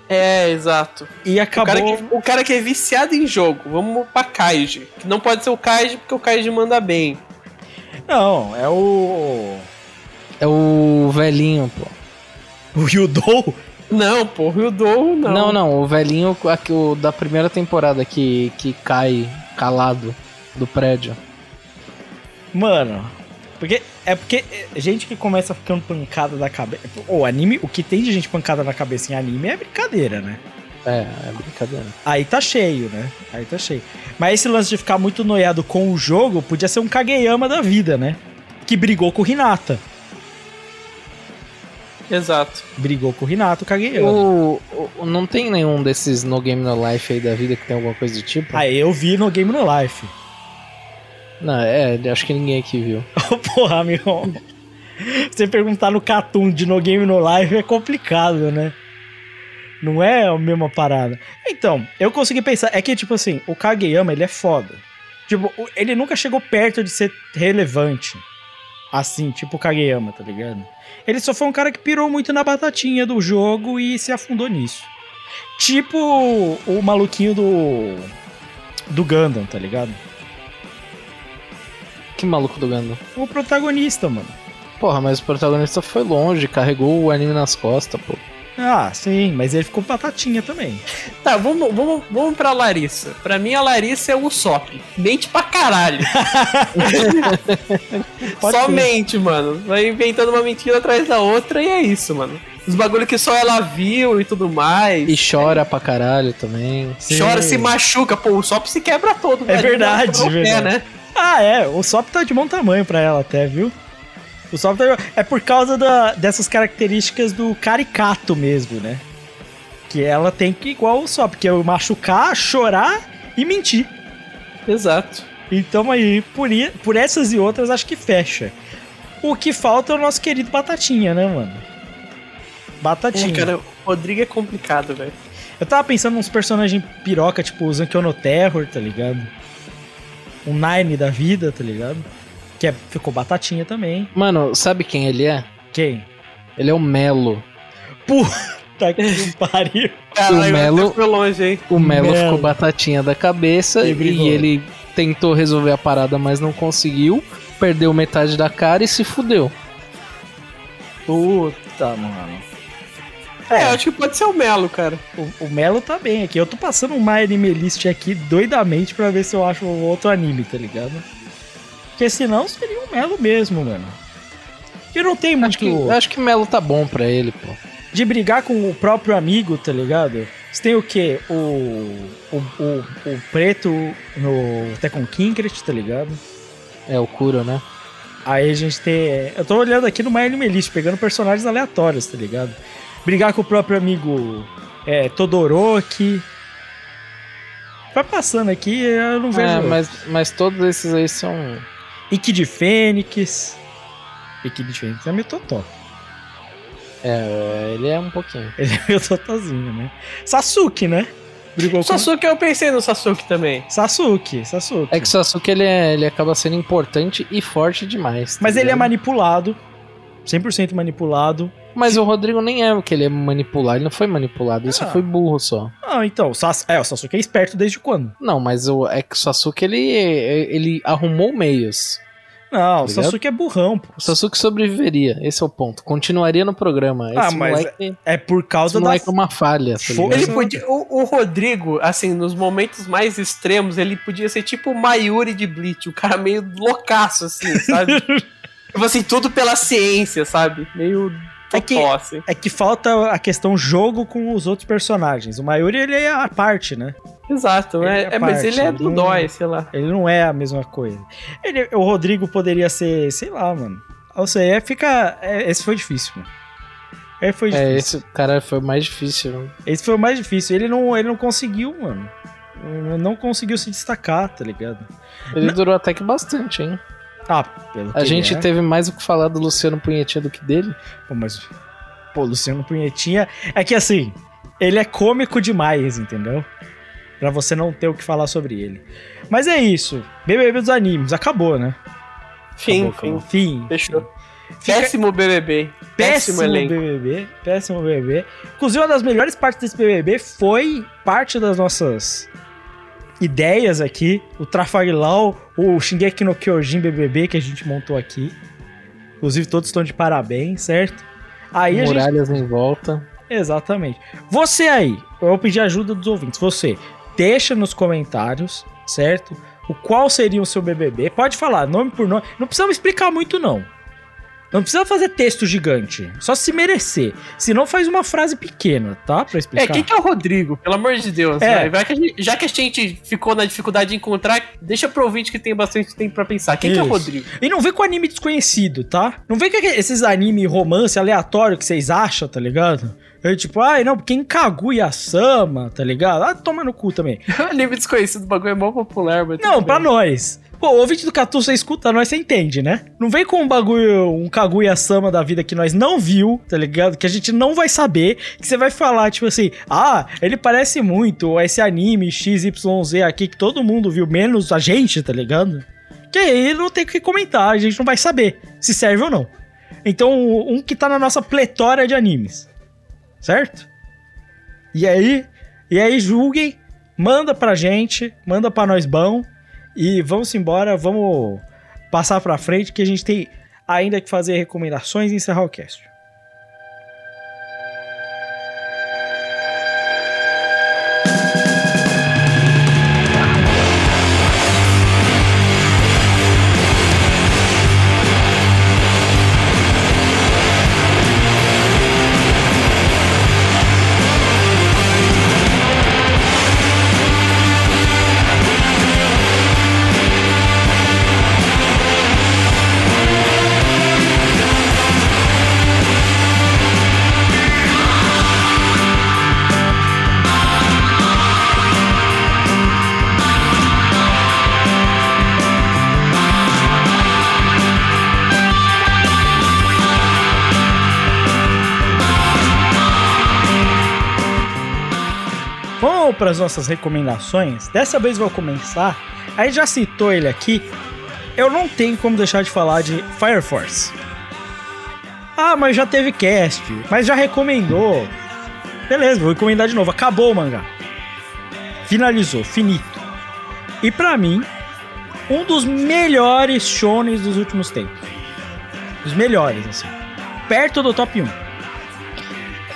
É, exato. E O acabou. cara, que, o cara que é viciado em jogo. Vamos pra Kaiji. Que não pode ser o Kaiji porque o Kaiji manda bem. Não, é o. É o velhinho, pô. O Yudou? Não, pô, o Ryudou não. Não, não, o velhinho aqui, o da primeira temporada que, que cai calado do prédio. Mano. Porque. É porque é, gente que começa ficando pancada da cabeça. O anime, o que tem de gente pancada na cabeça em anime é brincadeira, né? É, é brincadeira. Aí tá cheio, né? Aí tá cheio. Mas esse lance de ficar muito noiado com o jogo podia ser um Kageyama da vida, né? Que brigou com o Hinata. Exato. Brigou com o Hinata, o Kageyama. O, o- não tem nenhum desses No Game No Life aí da vida que tem alguma coisa do tipo? Aí eu vi no Game No Life. Não, é, acho que ninguém aqui viu. Porra, meu. Você perguntar no Catum de No Game No Life é complicado, né? Não é a mesma parada. Então, eu consegui pensar. É que, tipo assim, o Kageyama, ele é foda. Tipo, ele nunca chegou perto de ser relevante. Assim, tipo o Kageyama, tá ligado? Ele só foi um cara que pirou muito na batatinha do jogo e se afundou nisso. Tipo o maluquinho do. Do Gundam, tá ligado? Que maluco do Gundam. O protagonista, mano. Porra, mas o protagonista foi longe, carregou o anime nas costas, pô. Ah, sim, mas ele ficou batatinha também. Tá, vamos, vamos, vamos pra Larissa. Pra mim, a Larissa é o Usopp. Mente pra caralho. Só ser. mente, mano. Vai inventando uma mentira atrás da outra e é isso, mano. Os bagulho que só ela viu e tudo mais. E chora pra caralho também. Chora, se machuca. Pô, o Usopp se quebra todo. É verdade, o pé, verdade. né? Ah, é. O Sop tá de bom tamanho pra ela até, viu? O Sop tá... É por causa da- dessas características do caricato mesmo, né? Que ela tem que, igual o Sop, que é machucar, chorar e mentir. Exato. Então aí, por, i- por essas e outras, acho que fecha. O que falta é o nosso querido Batatinha, né, mano? Batatinha. É, cara, o Rodrigo é complicado, velho. Eu tava pensando nos personagens piroca, tipo o Zankyono Terror, tá ligado? O Nine da vida, tá ligado? Que é- ficou Batatinha também. Mano, sabe quem ele é? Quem? Ele é o Melo. Puta que pariu. Caralho, Melo- até foi longe, hein? O Melo Melo. ficou batatinha da cabeça E e, ele tentou resolver a parada, mas não conseguiu. Perdeu metade da cara e se fudeu. Puta, mano. É, eu acho que pode ser o Melo, cara. O, o Melo tá bem aqui. Eu tô passando um My Anime List aqui doidamente pra ver se eu acho outro anime, tá ligado? Porque senão seria o Melo mesmo, mano. Que não tem muito Acho que, acho que Melo tá bom pra ele, pô. de brigar com o próprio amigo, tá ligado? Você tem o quê? O, o, o, o preto no Tekken Kinkret, tá ligado? É o Kuro, né? Aí a gente tem. Eu tô olhando aqui no My Anime List, pegando personagens aleatórios, tá ligado? Brigar com o próprio amigo é, Todoroki. Vai passando aqui, eu não vejo. É, mas, mas todos esses aí são. Ikki de Fênix. Ikki de Fênix é meio totó. É, ele é um pouquinho. Ele é meio totozinho, né? Sasuke, né? Brigou Sasuke, eu pensei no Sasuke também. com. Sasuke, Sasuke. É que o Sasuke ele, é, ele acaba sendo importante e forte demais. tá Mas ele é manipulado. 100% manipulado. Mas o Rodrigo nem é o que ele é manipular, ele não foi manipulado, isso Ah. foi burro só. Ah, então, o Sas... é, o Sasuke é esperto desde quando? Não, mas o, é que o Sasuke ele, ele arrumou meios. Não, o ligado? Sasuke é burrão, pô. O Sasuke sobreviveria, esse é o ponto. Continuaria no programa. Esse Ah, mas moleque, É por esse causa da. é uma falha. Tá? Ele podia. O, o Rodrigo, assim, nos momentos mais extremos, ele podia ser tipo o Mayuri de Bleach, o cara meio loucaço, assim, sabe? tipo assim, tudo pela ciência, sabe? Meio É que- assim. É que falta a questão jogo com os outros personagens. O Mayuri, ele é a parte, né? Exato, Ele né? é É, mas ele é ele do não- dói, sei lá. Ele não é a mesma coisa. Ele- o Rodrigo poderia ser, sei lá, mano. Ou seja, é, fica. é, esse foi difícil, mano. Esse foi difícil. É, esse... esse cara foi o mais difícil. foi o mais difícil. Ele não, ele não conseguiu, mano. Não conseguiu se destacar, tá ligado? Ele Não- durou até que bastante, hein? Ah, pelo que A gente é. teve mais o que falar do Luciano Punhetinha do que dele. Pô, mas. Pô, Luciano Punhetinha. É que assim, ele é cômico demais, entendeu? Pra você não ter o que falar sobre ele. Mas é isso. BBB dos animes. Acabou, né? Fim, Acabou, fim. acabou. Fim. Fechou. Fica- Péssimo BBB. Péssimo Péssimo elenco. BBB. Péssimo BBB. Inclusive, uma das melhores partes desse BBB foi parte das nossas ideias aqui. O Trafalgar, o Shingeki no Kyojin BBB que a gente montou aqui. Inclusive, todos estão de parabéns, certo? Aí a gente Muralhas em volta. Exatamente. Você aí, eu vou pedir ajuda dos ouvintes. Você, deixa nos comentários, certo? O qual seria o seu BBB. Pode falar, nome por nome. Não precisa me explicar muito, não. Não precisa fazer texto gigante. Só se merecer. Se não, faz uma frase pequena, tá? Pra É, explicar. quem que é o Rodrigo? Pelo amor de Deus. É. né? Já que a gente ficou na dificuldade de encontrar, deixa pro ouvinte que tem bastante tempo pra pensar. Quem que é o Isso. Rodrigo? E não vem com anime desconhecido, tá? Não vem com esses anime romance aleatório que vocês acham, tá ligado? É tipo, ai não, quem Kaguya-sama, tá ligado? Ah, toma no cu também. Anime desconhecido, o bagulho é mó popular, mas. Não, pra nós. Pô, o ouvinte do Catu, você escuta nós, você entende, né? Não vem com um bagulho, um Kaguya-sama da vida que nós não viu, tá ligado? Que a gente não vai saber, que você vai falar, tipo assim, ah, ele parece muito esse anime XYZ aqui que todo mundo viu, menos a gente, tá ligado? Que aí não tem o que comentar, a gente não vai saber se serve ou não. Então, um que tá na nossa pletora de animes, certo? E aí, e aí julguem, manda pra gente, manda pra nós bom. E vamos embora, vamos passar pra frente que a gente tem ainda que fazer recomendações e encerrar o cast. Para as nossas recomendações. Dessa vez vou começar. Aí já citou ele aqui. Eu não tenho como deixar de falar de Fire Force. Ah, mas já teve cast, mas já recomendou. Beleza, vou recomendar de novo. Acabou o mangá. Finalizou, finito. E pra mim, um dos melhores shonens dos últimos tempos. Os melhores, assim. Perto do top 1.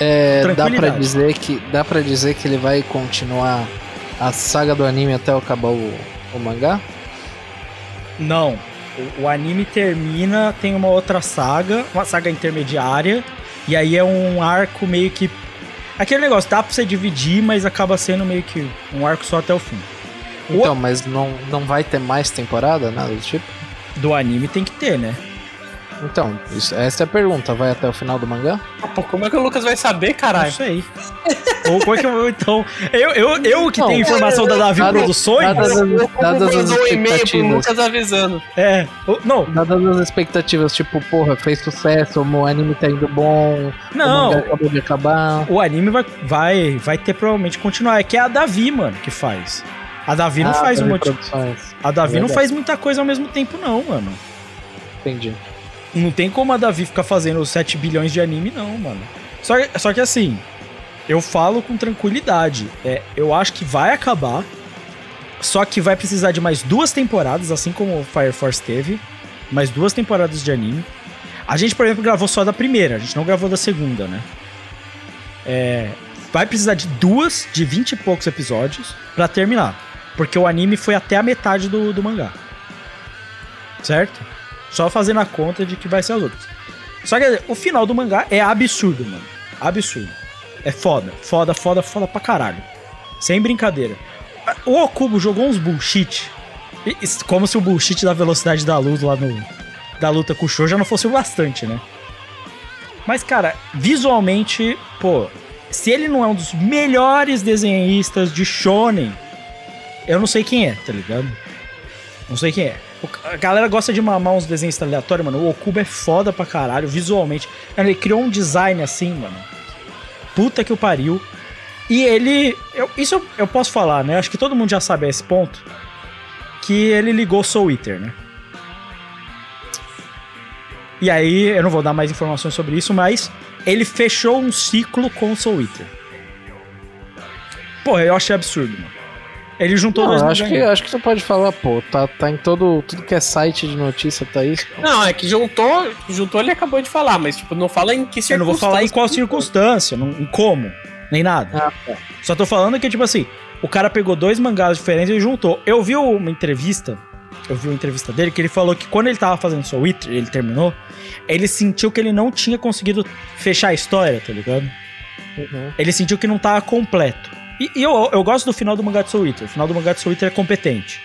É, dá pra Tranquilidade. dizer que dá para dizer que ele vai continuar a saga do anime até acabar o, o mangá? Não. O, o anime termina, tem uma outra saga, uma saga intermediária, e aí é um arco meio que. Aquele negócio, dá pra você dividir, mas acaba sendo meio que um arco só até o fim. O- Então, mas não, não vai ter mais temporada, nada do tipo? Do anime tem que ter, né? Então, isso- essa é a pergunta. Vai até o final do mangá? Pô, como é que o Lucas vai saber, Não caralho? sei. Ou como é que eu. Então. Eu, eu, eu que Não, tenho informação da Davi nada- Produções? nada- Eu Dadas as mandou um e-mail pro. Lucas avisando. É. o- Não, Dadas as expectativas, tipo, porra, fez sucesso, o anime tá indo bom, o não. mangá acabou de acabar. O anime vai, vai, vai ter provavelmente continuar. É que é a Davi, mano, que faz. A Davi não Ah, faz um monte. A Davi não Verdade. faz muita coisa ao mesmo tempo, não, mano. Entendi. Não tem como a Davi ficar fazendo 7 bilhões de anime, não, mano. Só, que- só que assim, eu falo com tranquilidade. É, eu acho que vai acabar. Só que vai precisar de mais duas temporadas, assim como o Fire Force teve. Mais duas temporadas de anime. A gente, por exemplo, gravou só da primeira, a gente não gravou da segunda, né? É, vai precisar de duas, de 20 e poucos episódios pra terminar. Porque o anime foi até a metade do, do mangá. Certo? Só fazendo a conta de que vai ser as outras. Só que o final do mangá é absurdo, mano. Absurdo. É foda. Foda, foda, foda pra caralho. Sem brincadeira. O Okubo jogou uns bullshit. Como se o bullshit da velocidade da luz lá no. Da luta com o Show já não fosse o bastante, né? Mas, cara, visualmente, pô, se ele não é um dos melhores desenhistas de Shonen, eu não sei quem é, tá ligado? Não sei quem é. A galera gosta de mamar uns desenhos aleatórios, mano. O Okubo é foda pra caralho, visualmente. Ele criou um design assim, mano. Puta que o pariu. E ele. eu- isso eu, eu posso falar, né? Acho que todo mundo já sabe a esse ponto. Que ele ligou Soul Eater, né? E aí, eu não vou dar mais informações sobre isso, mas ele fechou um ciclo com o Soul Eater. Porra, eu achei absurdo, mano. Ele juntou Não, dois eu acho que, acho que tu pode falar, pô, tá, tá em todo. Tudo que é site de notícia, tá isso. Não, é que juntou, juntou ele acabou de falar, mas tipo, não fala em que Eu não vou falar em qual circunstância. circunstância, não, em como, nem nada. Ah, tá. Só tô falando que, tipo assim, o cara pegou dois mangás diferentes e juntou. Eu vi uma entrevista, eu vi uma entrevista dele, que ele falou que quando ele tava fazendo Soul Eater, ele terminou, ele sentiu que ele não tinha conseguido fechar a história, tá ligado? Uhum. Ele sentiu que não tava completo. E, e eu, eu gosto do final do Soul Eater. O final do Soul Eater é competente.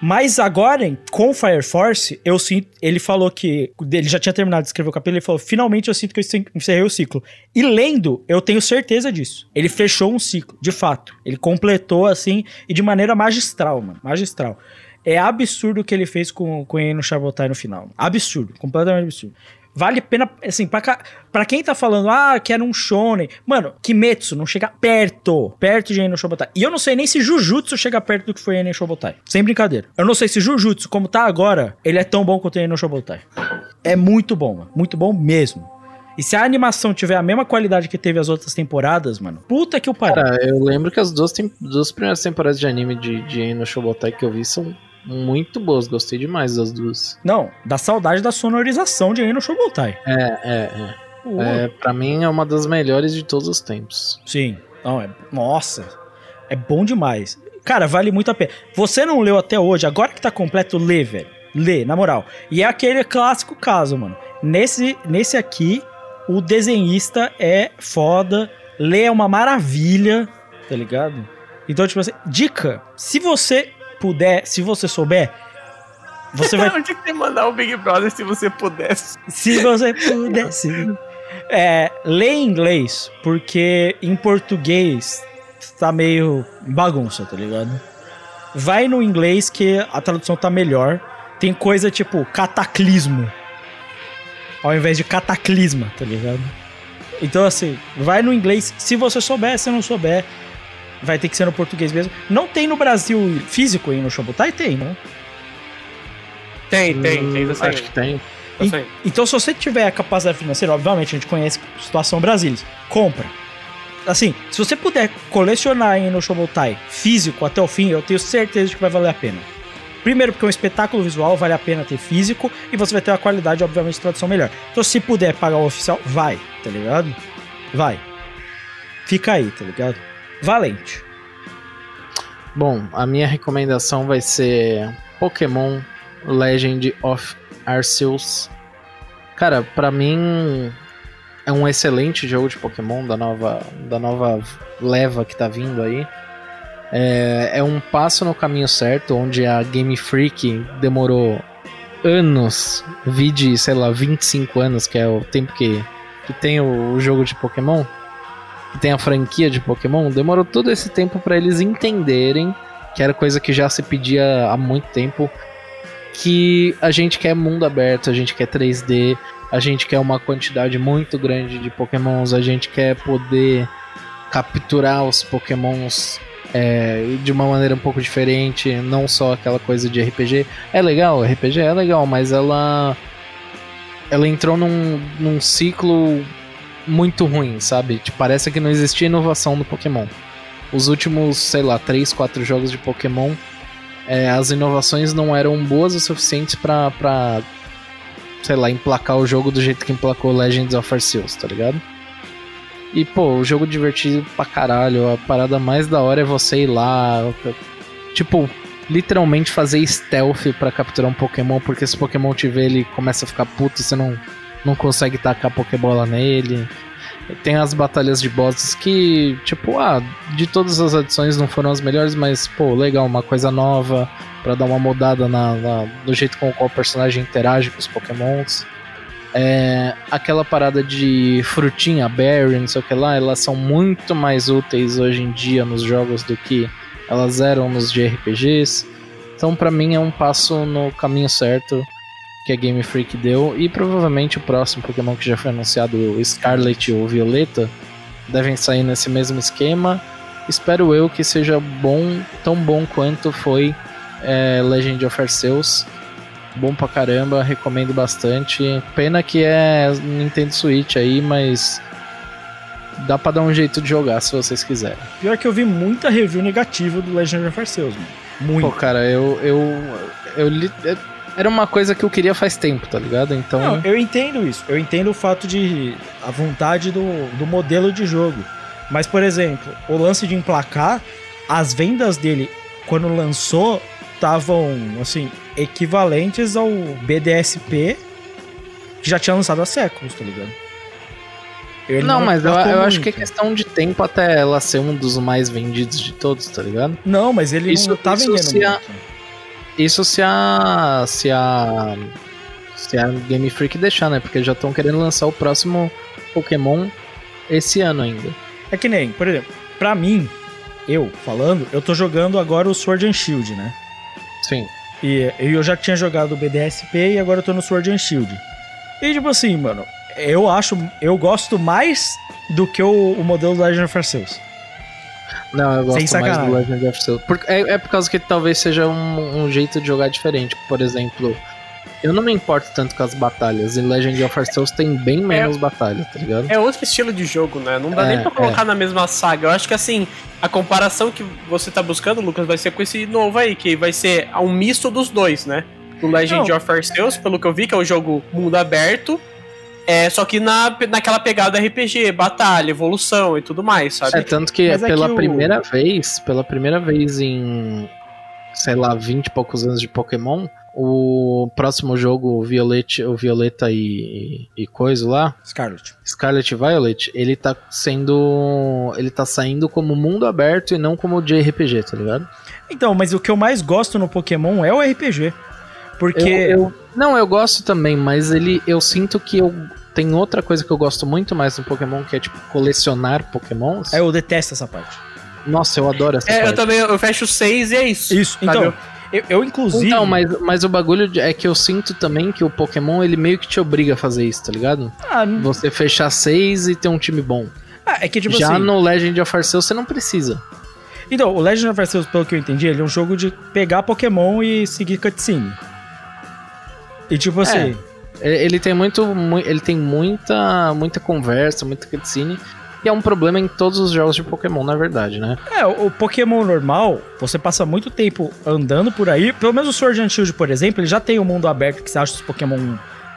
Mas agora, com Fire Force, eu sinto. Ele falou que. Ele já tinha terminado de escrever o capítulo. Ele falou: finalmente eu sinto que eu encerrei o ciclo. E lendo, eu tenho certeza disso. Ele fechou um ciclo, de fato. Ele completou assim e de maneira magistral, mano. Magistral. É absurdo o que ele fez com, com ele no Chabotai no final. Absurdo, completamente absurdo. Vale pena, assim, pra, pra quem tá falando, ah, que era um shonen. Mano, Kimetsu não chega perto, perto de Enen Shobotai. E eu não sei nem se Jujutsu chega perto do que foi Enen Shobotai. Sem brincadeira. Eu não sei se Jujutsu, como tá agora, ele é tão bom quanto Enen Shobotai. É muito bom, mano. Muito bom mesmo. E se a animação tiver a mesma qualidade que teve as outras temporadas, mano, puta que o pariu. Cara, eu lembro que as duas, duas primeiras temporadas de anime de, de Eno Shobotai que eu vi são muito boas. Gostei demais das duas. Não, dá saudade da sonorização de Enen Shobotai. É, é, é. é pra mim é uma das melhores de todos os tempos. Sim. Não, é. Nossa. É bom demais. Cara, vale muito a pena. Você não leu até hoje, agora que tá completo, lê, velho. Lê, na moral. E é aquele clássico caso, mano. Nesse, nesse aqui, o desenhista é foda. Lê é uma maravilha, tá ligado? Então, tipo assim, dica: se você puder, se você souber, você vai Onde que mandar o Big Brother se você pudesse? se você pudesse. É, lê em inglês, porque em português tá meio bagunça, tá ligado? Vai no inglês que a tradução tá melhor. Tem coisa tipo cataclismo. Ao invés de cataclisma, tá ligado? Então, assim, vai no inglês. Se você souber, se não souber, vai ter que ser no português mesmo. Não tem no Brasil físico aí no Shobutai? Tem, né? Tem, tem, tem. Tá Acho que tem. Tá saindo. Então, se você tiver a capacidade financeira, obviamente, a gente conhece a situação Brasília, compra. Assim, se você puder colecionar aí no Shobutai físico até o fim, eu tenho certeza de que vai valer a pena. Primeiro, porque é um espetáculo visual, vale a pena ter físico, e você vai ter uma qualidade, obviamente, de tradução melhor. Então, se puder pagar o oficial, vai, tá ligado? Vai. Fica aí, tá ligado? Valente. Bom, a minha recomendação vai ser Pokémon Legend of Arceus. Cara, pra mim é um excelente jogo de Pokémon da nova, da nova leva que tá vindo aí. É, é um passo no caminho certo, onde a Game Freak demorou anos, vide, sei lá, 25 anos, que é o tempo que, que tem o, o jogo de Pokémon, que tem a franquia de Pokémon, demorou todo esse tempo para eles entenderem que era coisa que já se pedia há muito tempo, que a gente quer mundo aberto, a gente quer 3D, a gente quer uma quantidade muito grande de Pokémons, a gente quer poder capturar os Pokémons é, de uma maneira um pouco diferente, não só aquela coisa de RPG. É legal, RPG é legal, mas ela ela entrou num, num ciclo muito ruim, sabe? Tipo, parece que não existia inovação no Pokémon. Os últimos, sei lá, 3, 4 jogos de Pokémon, é, as inovações não eram boas o suficiente pra, pra, sei lá, emplacar o jogo do jeito que emplacou Legends of Arceus, tá ligado? E, pô, o jogo divertido pra caralho. A parada mais da hora é você ir lá. Tipo, literalmente fazer stealth pra capturar um Pokémon, porque se o Pokémon te vê, ele começa a ficar puto e você não, não consegue tacar Pokébola nele. Tem as batalhas de bosses que, tipo, ah, de todas as adições não foram as melhores, mas, pô, legal, uma coisa nova pra dar uma mudada na, na- no jeito com o qual o personagem interage com os Pokémons. É, aquela parada de frutinha, berry, não sei o que lá, elas são muito mais úteis hoje em dia nos jogos do que elas eram nos de RPGs. Então, pra mim, é um passo no caminho certo que a Game Freak deu. E provavelmente o próximo Pokémon que já foi anunciado, o Scarlet ou Violeta, devem sair nesse mesmo esquema. Espero eu que seja bom, tão bom quanto foi é, Legend of Arceus. Bom pra caramba, recomendo bastante. Pena que é Nintendo Switch aí, mas dá pra dar um jeito de jogar se vocês quiserem. Pior que eu vi muita review negativa do Legend of Arceus, mano. Muito. Pô, cara, eu, eu, eu li- é- era uma coisa que eu queria faz tempo, tá ligado? Então, Não, eu entendo isso. Eu entendo o fato de. a vontade do, do modelo de jogo. Mas, por exemplo, o lance de emplacar, as vendas dele, quando lançou, estavam, assim, equivalentes ao BDSP que já tinha lançado há séculos, tá ligado? Ele não, mas eu, eu acho que é questão de tempo até ela ser um dos mais vendidos de todos, tá ligado? Não, mas ele Isso- não tá isso vendendo se a-. Isso se a. Se a. Se a Game Freak deixar, né? Porque já estão querendo lançar o próximo Pokémon esse ano ainda. É que nem, por exemplo, pra mim, eu falando, eu tô jogando agora o Sword and Shield, né? Sim. E eu já tinha jogado o BDSP e agora eu tô no Sword and Shield. E tipo assim, mano, eu acho, eu gosto mais do que o, o modelo do Legend of Arceus. Não, eu gosto mais do. Legend of Arceus. Por- é, é por causa que talvez seja um, um jeito de jogar diferente. Por exemplo, eu não me importo tanto com as batalhas. E Legend of Arceus tem bem menos batalhas, tá ligado? É outro estilo de jogo, né? Não dá É, nem pra colocar na mesma saga. Eu acho que assim, a comparação que você tá buscando, Lucas, vai ser com esse novo aí, que vai ser um misto dos dois, né? O Legend Não. of Arceus, pelo que eu vi, que é o jogo mundo aberto. É, só que na, naquela pegada RPG, batalha, evolução e tudo mais, sabe? É, tanto que Mas é pela que o- primeira vez, pela primeira vez em, sei lá, 20 e poucos anos de Pokémon, o próximo jogo, o Violet, o Violeta e, e coisa lá, Scarlet. Scarlet e Violet, ele tá sendo. Ele tá saindo como mundo aberto e não como de RPG, tá ligado? Então, mas o que eu mais gosto no Pokémon é o RPG. Porque. Eu, eu- não, eu gosto também, mas ele. Eu sinto que eu. Tem outra coisa que eu gosto muito mais no Pokémon, que é tipo colecionar Pokémons. É, eu detesto essa parte. Nossa, eu adoro essa É, eu parte. também eu fecho seis e é isso. Isso, sabe? então. Eu, eu, inclusive. Então, mas, mas o bagulho é que eu sinto também que o Pokémon ele meio que te obriga a fazer isso, tá ligado? Ah, n- Você fechar seis e ter um time bom. ah, é que tipo Já assim. no Legend of Arceus você não precisa. Então, o Legend of Arceus, pelo que eu entendi, ele é um jogo de pegar Pokémon e seguir cutscene. E tipo assim. Ele ele tem muito. mu- Ele tem muita. muita conversa, muita cutscene. E é um problema em todos os jogos de Pokémon, na verdade, né? É, o o Pokémon normal, você passa muito tempo andando por aí. Pelo menos o Sword and Shield, por exemplo, ele já tem um mundo aberto que você acha os Pokémon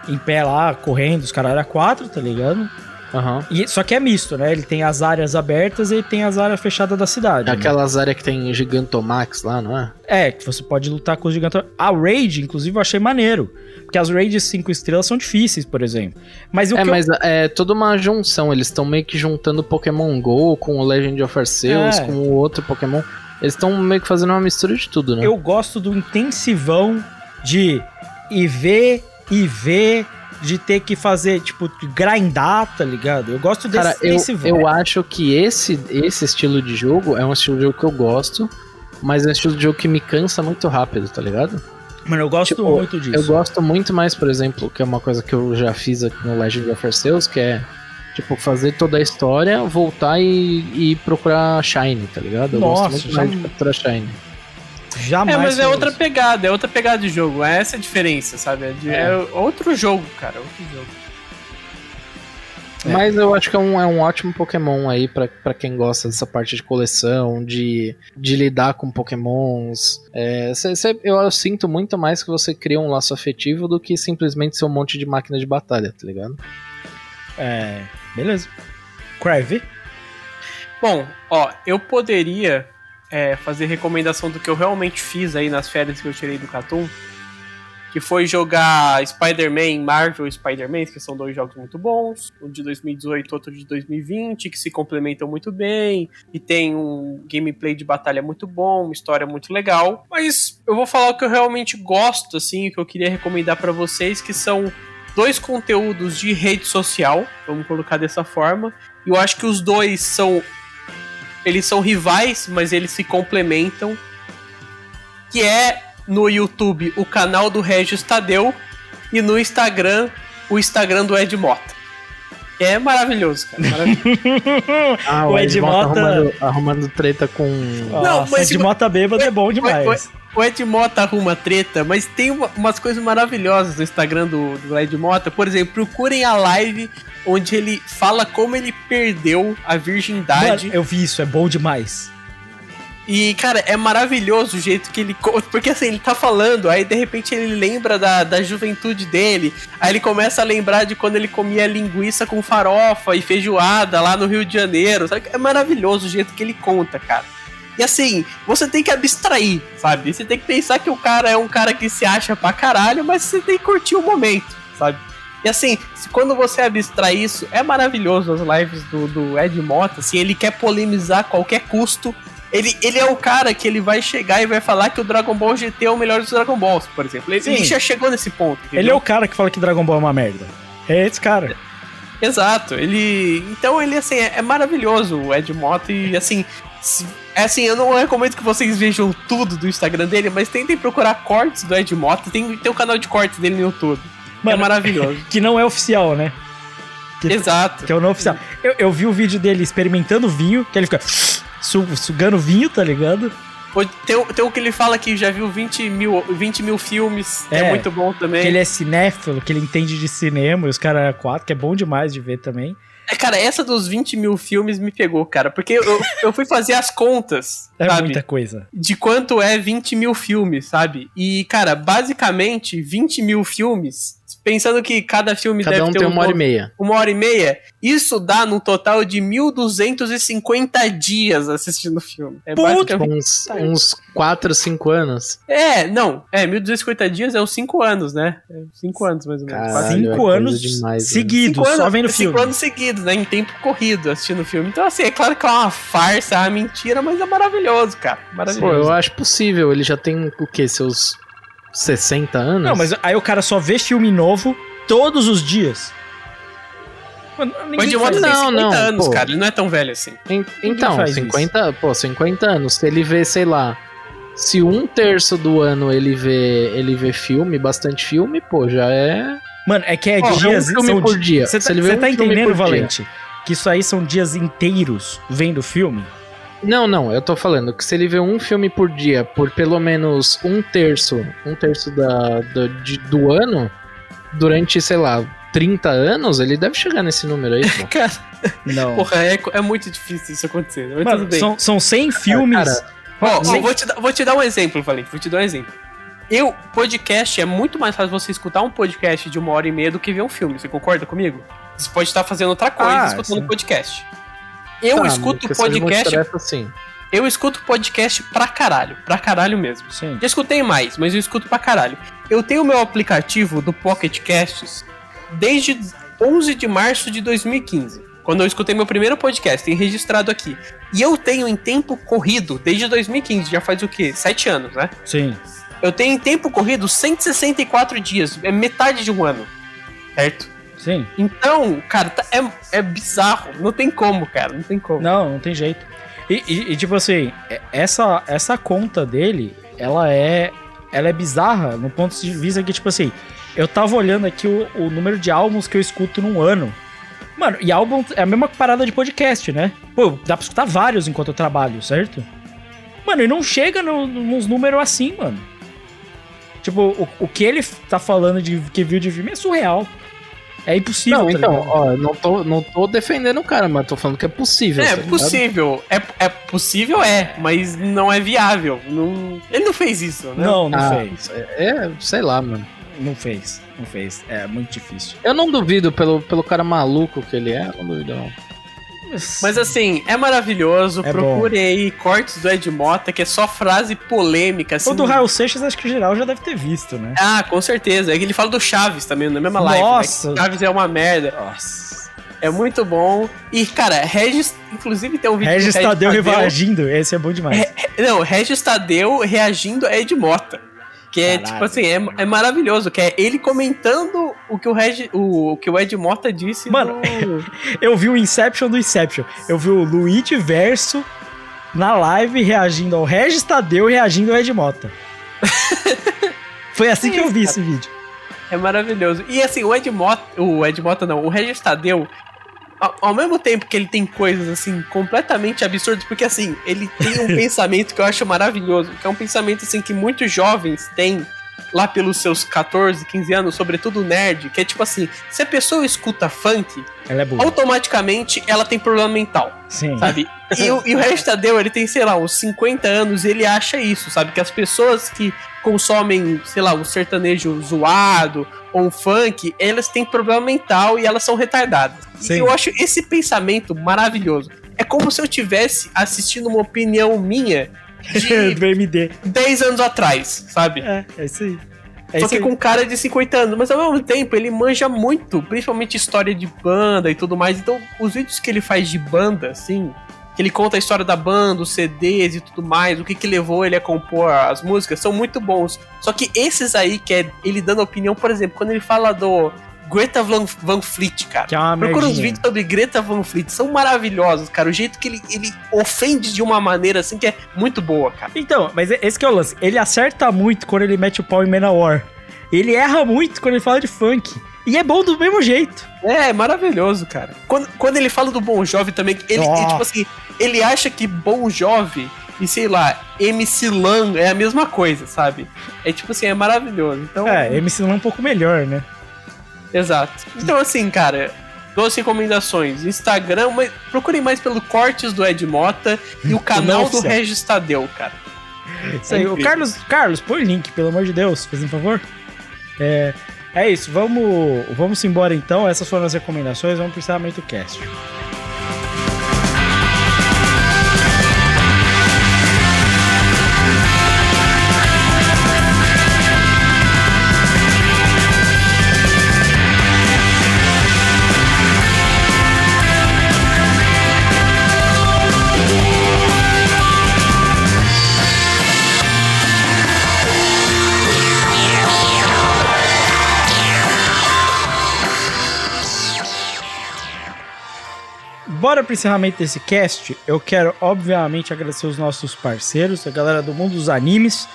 em pé lá, correndo, os caras era quatro, tá ligado? Aham. E, só que é misto, né? Ele tem as áreas abertas e tem as áreas fechadas da cidade. né? Aquelas áreas que tem Gigantomax lá, não é? É, que você pode lutar com os gigantes. A Raid, inclusive, eu achei maneiro. Porque as Raids 5 estrelas são difíceis, por exemplo. Mas o É, que eu- mas é toda uma junção. Eles estão meio que juntando Pokémon GO com o Legend of Arceus, É. com o outro Pokémon. Eles estão meio que fazendo uma mistura de tudo, né? Eu gosto do intensivão de e ver, de ter que fazer, tipo, grindar, tá ligado? Eu gosto desse Cara, eu, intensivão. eu acho que esse, esse estilo de jogo é um estilo de jogo que eu gosto, mas é um estilo de jogo que me cansa muito rápido, tá ligado? Mano, eu gosto Tipo, muito disso. Eu gosto muito mais, por exemplo, que é uma coisa que eu já fiz aqui no Legend of Arceus, que é tipo fazer toda a história, voltar e, e procurar Shine, tá ligado? Eu Nossa, gosto muito já- mais de capturar Shine. Jamais É, mas é outra isso. pegada, é outra pegada de jogo. É essa a diferença, sabe? É, de- É. é outro jogo, cara. Outro jogo. É. Mas eu acho que é um, é um ótimo Pokémon aí pra, pra quem gosta dessa parte de coleção, de, de lidar com Pokémons. É, cê- cê- eu sinto muito mais que você cria um laço afetivo do que simplesmente ser um monte de máquina de batalha, tá ligado? É, beleza. Crave. Bom, ó, eu poderia é, fazer recomendação do que eu realmente fiz aí nas férias que eu tirei do Catum. Que foi jogar Spider-Man, Marvel e Spider-Man, que são dois jogos muito bons. Um de 2018 outro de 2020, que se complementam muito bem. E tem um gameplay de batalha muito bom, uma história muito legal. Mas eu vou falar o que eu realmente gosto, assim, o que eu queria recomendar pra vocês, que são dois conteúdos de rede social, vamos colocar dessa forma. E eu acho que os dois são eles são rivais, mas eles se complementam. Que é no YouTube o canal do Regis Tadeu e no Instagram o Instagram do Ed Mota. É maravilhoso, cara. Maravilhoso. Ah, O Ed Mota- arrumando, arrumando treta com. Nossa, mas de se- mota bêbada é bom demais. o Ed Mota arruma treta, mas tem uma- umas coisas maravilhosas no Instagram do, do Ed Mota. Por exemplo, procurem a live onde ele fala como ele perdeu a virgindade. Mano, eu vi isso, é bom demais. E, cara, é maravilhoso o jeito que ele. co- Porque assim, ele tá falando, aí de repente ele lembra da, da juventude dele. Aí ele começa a lembrar de quando ele comia linguiça com farofa e feijoada lá no Rio de Janeiro. Sabe? É maravilhoso o jeito que ele conta, cara. E assim, você tem que abstrair, sabe? Você tem que pensar que o cara é um cara que se acha pra caralho, mas você tem que curtir o momento, sabe? E assim, quando você abstrai isso, é maravilhoso as lives do, do Ed Mota, assim, ele quer polemizar a qualquer custo. Ele, ele é o cara que ele vai chegar e vai falar que o Dragon Ball GT é o melhor dos Dragon Balls, por exemplo. Ele, ele já chegou nesse ponto. Ele é entendeu? o cara que fala que Dragon Ball é uma merda. É esse cara. Exato, ele. Então ele assim, é, é maravilhoso o Ed Mota e assim. É assim, eu não recomendo que vocês vejam tudo do Instagram dele, mas tentem procurar cortes do Ed Mota. Tem, tem o canal de cortes dele no YouTube. é Mano, maravilhoso. Que não é oficial, né? Que- Exato. Que é o não oficial. Eu, eu vi o vídeo dele experimentando vinho, que ele fica sugando vinho, tá ligado? Tem, o- tem o que ele fala que já viu 20 mil, 20 mil filmes, é, É, muito bom também. Que ele é cinéfilo, que ele entende de cinema, e os caras quatro, que é bom demais de ver também. É, cara, essa dos 20 mil filmes me pegou, cara, porque eu, eu fui fazer as contas, É sabe? muita coisa. de quanto é 20 mil filmes, sabe? E, cara, basicamente, 20 mil filmes, pensando que cada filme Cada deve um ter tem um uma hora e meia. uma hora e meia, isso dá num total de 1.250 dias assistindo o filme. É Putz, basicamente... Uns, uns 4, 5 anos. É, não, é, 1.250 dias é uns 5 anos, né? É 5 anos, mais ou menos. Caralho, Quase é Cinco coisa anos demais, seguidos, só vendo cinco filme. anos seguidos, né? Em tempo corrido, assistindo o filme. Então, assim, é claro que é uma farsa, é uma mentira, mas é maravilhoso, cara. Pô, Maravilhoso. eu acho possível. Ele já tem o quê? Seus 60 anos? Não, mas aí o cara só vê filme novo todos os dias. Mano, Mota faz tem isso. Não, 50 não, anos, pô. cara. Ele não é tão velho assim. En- Então, faz 50, pô, 50 anos. Se ele vê, sei lá, se um terço do ano ele vê, ele vê filme, bastante filme, pô, já é. Mano, é que é Ó, já é um dias. filme são por di- dia. Você Se tá, um tá entendendo. Valente? Que isso aí são dias inteiros vendo filme? Não, não, eu tô falando que se ele vê um filme por dia por pelo menos um terço, um terço da, do, de- do ano, durante, sei lá, 30 anos, ele deve chegar nesse número aí, pô. Cara, Não. porra, é, é muito difícil isso acontecer. Mas Mano, tudo bem. são, são 100 filmes. cara, Ó, ó, Sim. vou, te dar, vou te dar um exemplo, Valente. Vou te dar um exemplo. Eu, podcast, é muito mais fácil você escutar um podcast de uma hora e meia do que ver um filme. Você concorda comigo? Você pode estar fazendo outra coisa Ah, escutando sim. podcast. Eu Tá, escuto podcast. multitarefa, sim. Eu escuto podcast pra caralho. Pra caralho mesmo. Sim. Já escutei mais, mas eu escuto pra caralho. Eu tenho o meu aplicativo do Pocket Casts desde 11 de março de 2015. Quando eu escutei meu primeiro podcast, tem registrado aqui. E eu tenho em tempo corrido desde 2015, já faz o quê? Sete anos, né? Sim. Eu tenho em tempo corrido 164 dias, é metade de um ano. Certo? Sim. Então, cara, tá- é, é bizarro. Não tem como, cara. Não tem como. Não, não tem jeito. E, e- e, tipo assim, é- essa, essa conta dele, ela é. Ela é bizarra no ponto de vista que, tipo assim, eu tava olhando aqui o, o número de álbuns que eu escuto num ano. Mano, e álbum é a mesma parada de podcast, né? Pô, dá pra escutar vários enquanto eu trabalho, certo? Mano, e não chega no- nos números assim, mano. Tipo, o, o que ele tá falando de que viu de filme é surreal. É impossível. Não, tá então, ó, não tô, não tô defendendo o cara, mas tô falando que é possível. É tá possível. É, é possível, é, mas não é viável. Não, ele não fez isso, né? Não, não Ah, fez. É, é, sei lá, mano. Não fez. Não fez. É muito difícil. Eu não duvido pelo, pelo cara maluco que ele é, não duvido não. Mas assim, é maravilhoso. É Procure aí cortes do Ed Mota, que é só frase polêmica. Assim, O do Raul Seixas, acho que o geral já deve ter visto, né? Ah, com certeza. É que ele fala do Chaves também, na mesma live. Nossa. Né? Chaves é uma merda. Nossa. É muito bom. E, cara, Regis, inclusive tem um vídeo Regis do Tadeu reagindo. Esse é bom demais. Re- Não, Regis Tadeu reagindo a Ed Mota. Que é, Caralho. tipo assim, é, é maravilhoso. Que é ele comentando o que o, Regi, o, o que o Ed Mota disse. Mano, no- Eu vi o Inception do Inception. Eu vi o Luigi Verso na live reagindo ao Regis Tadeu reagindo ao Ed Mota. Foi assim que eu vi esse vídeo. É maravilhoso. E assim, o Ed Mota, o Ed Mota não, o Regis Tadeu, ao, ao mesmo tempo que ele tem coisas assim completamente absurdas, porque assim, ele tem um pensamento que eu acho maravilhoso, que é um pensamento assim que muitos jovens têm lá pelos seus 14, 15 anos, sobretudo nerd, que é tipo assim, se a pessoa escuta funk, Ela é automaticamente ela tem problema mental, Sim. sabe? E, o- e o Regis Tadeu, ele tem, sei lá, uns 50 anos, e ele acha isso, sabe? Que as pessoas que consomem, sei lá, um sertanejo zoado ou um funk, elas têm problema mental e elas são retardadas. Sim. E eu acho esse pensamento maravilhoso. É como se eu tivesse assistindo uma opinião minha de do MD. 10 anos atrás, sabe? É, é isso aí. É Só que com cara de 50 anos, mas ao mesmo tempo ele manja muito, principalmente história de banda e tudo mais. Então, os vídeos que ele faz de banda, assim, que ele conta a história da banda, os CDs e tudo mais, o que que levou ele a compor as músicas, são muito bons. Só que esses aí, que é ele dando opinião, por exemplo, quando ele fala do Greta Van, Fleet, cara. Que é uma Procura os merdinha. vídeos sobre Greta Van Fleet, são maravilhosos, cara. O jeito que ele, ele ofende de uma maneira assim que é muito boa, cara. Então, mas esse que é o lance. Ele acerta muito quando ele mete o pau em Manowar. Ele erra muito quando ele fala de funk. E é bom do mesmo jeito. É, é maravilhoso, cara. Quando, quando ele fala do Bon Jovi também, ele, é, tipo assim, ele acha que Bon Jovi e sei lá, MC Lan é a mesma coisa, sabe? É tipo assim, é maravilhoso. Então, É, MC não é um pouco melhor, né? exato. Então assim, cara, duas recomendações. Instagram, mas procurem mais pelo cortes do Ed Mota e o canal do. Regis Tadeu, cara. Isso aí. É. Carlos, Carlos, põe o link, pelo amor de Deus, faz um favor. É, é isso, vamos, vamos embora então. Essas foram as recomendações, vamos pro encerramento do cast. Bora pro encerramento desse cast. Eu quero, obviamente, agradecer os nossos parceiros, a galera do mundo dos animes,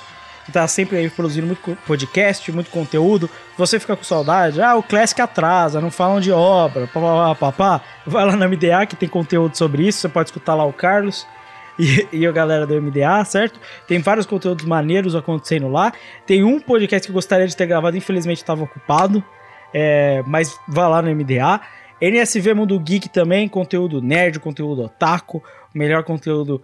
que tá sempre aí produzindo muito podcast, muito conteúdo. Você fica com saudade, ah, o Classic atrasa, não falam de obra, papapá, papá. Vai lá na MDA que tem conteúdo sobre isso, você pode escutar lá o Carlos. e, e a galera do MDA, certo? Tem vários conteúdos maneiros acontecendo lá. Tem um podcast que eu gostaria de ter gravado, infelizmente estava ocupado, é, mas vá lá no MDA. NSV Mundo Geek também, conteúdo nerd, conteúdo otaku, melhor conteúdo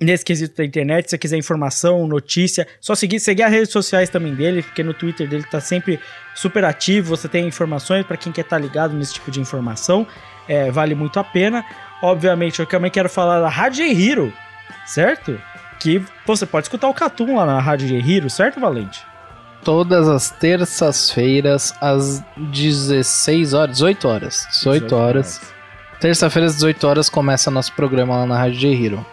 nesse quesito da internet. Se você quiser informação, notícia, só seguir, seguir as redes sociais também dele, porque no Twitter dele tá sempre super ativo. Você tem informações para quem quer estar tá ligado nesse tipo de informação, é, vale muito a pena. Obviamente, eu também quero falar da Rádio Hero, certo? Que você pode escutar o Catum lá na Rádio Hero, certo, Valente? Todas as terças-feiras, às 16 horas, 18 horas. 18, 18 horas. horas. Terça-feira, às 18 horas, começa nosso programa lá na Rádio Hero.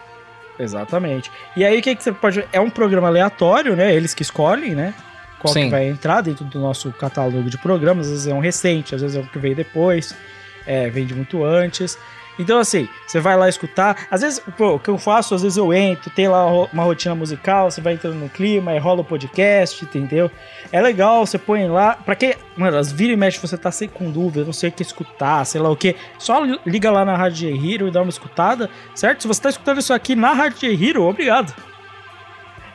Exatamente. E aí, o que, que você pode. É um programa aleatório, né? Eles que escolhem, né? Qual Sim. que vai entrar dentro do nosso catálogo de programas. Às vezes é um recente, às vezes é um que veio depois, é, vem de muito antes. Então, assim, você vai lá escutar. Às vezes, pô, o que eu faço, às vezes eu entro, tem lá uma rotina musical, você vai entrando no clima, aí rola o podcast, entendeu? É legal, você põe lá. Pra que, mano, as vira e mexe, você tá sem com dúvida, não sei o que escutar, sei lá o que. Só liga lá na Rádio Hero e dá uma escutada, certo? Se você tá escutando isso aqui na Rádio Hero, obrigado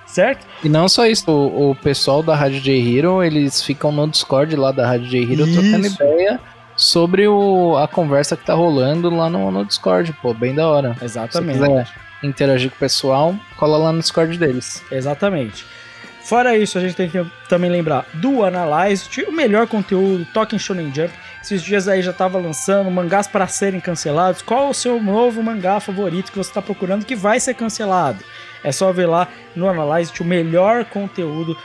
certo? E não só isso, o, o, pessoal da Rádio J Hero, eles ficam no Discord lá da Rádio J Hero isso. trocando ideia sobre o, a conversa que tá rolando lá no, no Discord, pô, bem da hora. Exatamente. Se quiser interagir com o pessoal, cola lá no Discord deles. Exatamente. Fora isso, a gente tem que também lembrar do Analyze, o melhor conteúdo, Talking Shonen Jump. Esses dias aí já tava lançando mangás para serem cancelados. Qual o seu novo mangá favorito que você está procurando que vai ser cancelado? É só ver lá no Analyze o melhor conteúdo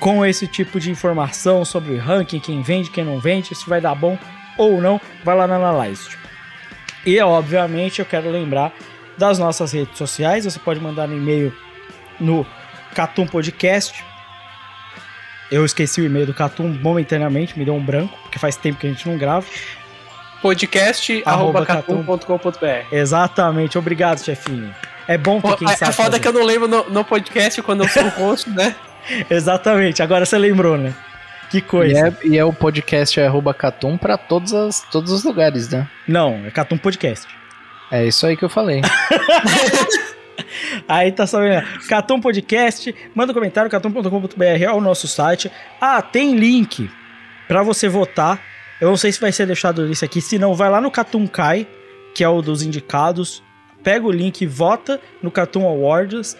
com esse tipo de informação sobre ranking, quem vende, quem não vende, se vai dar bom ou não, vai lá na Analyze. E obviamente eu quero lembrar das nossas redes sociais, você pode mandar um e-mail no Catum Podcast. Eu esqueci o e-mail do Catum momentaneamente, me deu um branco, porque faz tempo que a gente não grava. podcast.catum.com.br Exatamente, obrigado, chefinho. É bom ter quem é, sabe. É foda fazer. que eu não lembro no, no podcast quando eu sou o host, né? Exatamente, agora você lembrou, né? Que coisa. E é, e é o podcast arroba Catum pra todos, as, todos os lugares, né? Não, é Catum Podcast. É isso aí que eu falei. Aí tá sabendo. Catum Podcast, manda um comentário, catum.com.br é o nosso site. Ah, tem link para você votar. Eu não sei se vai ser deixado isso aqui, se não, vai lá no Catum Kai, que é o dos indicados. Pega o link vota no Catum Awards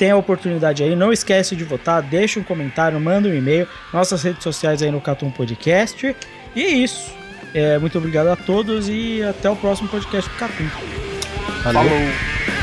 tem a oportunidade aí, não esquece de votar, deixa um comentário, manda um e-mail, nossas redes sociais aí no Catum Podcast. E é isso. É, muito obrigado a todos e até o próximo podcast do Catum. Valeu. Falou.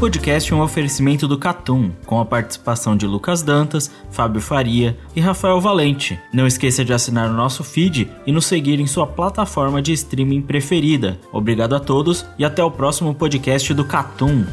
Podcast é um oferecimento do Catum, com a participação de Lucas Dantas, Fábio Faria e Rafael Valente. Não esqueça de assinar o nosso feed e nos seguir em sua plataforma de streaming preferida. Obrigado a todos e até o próximo podcast do Catum.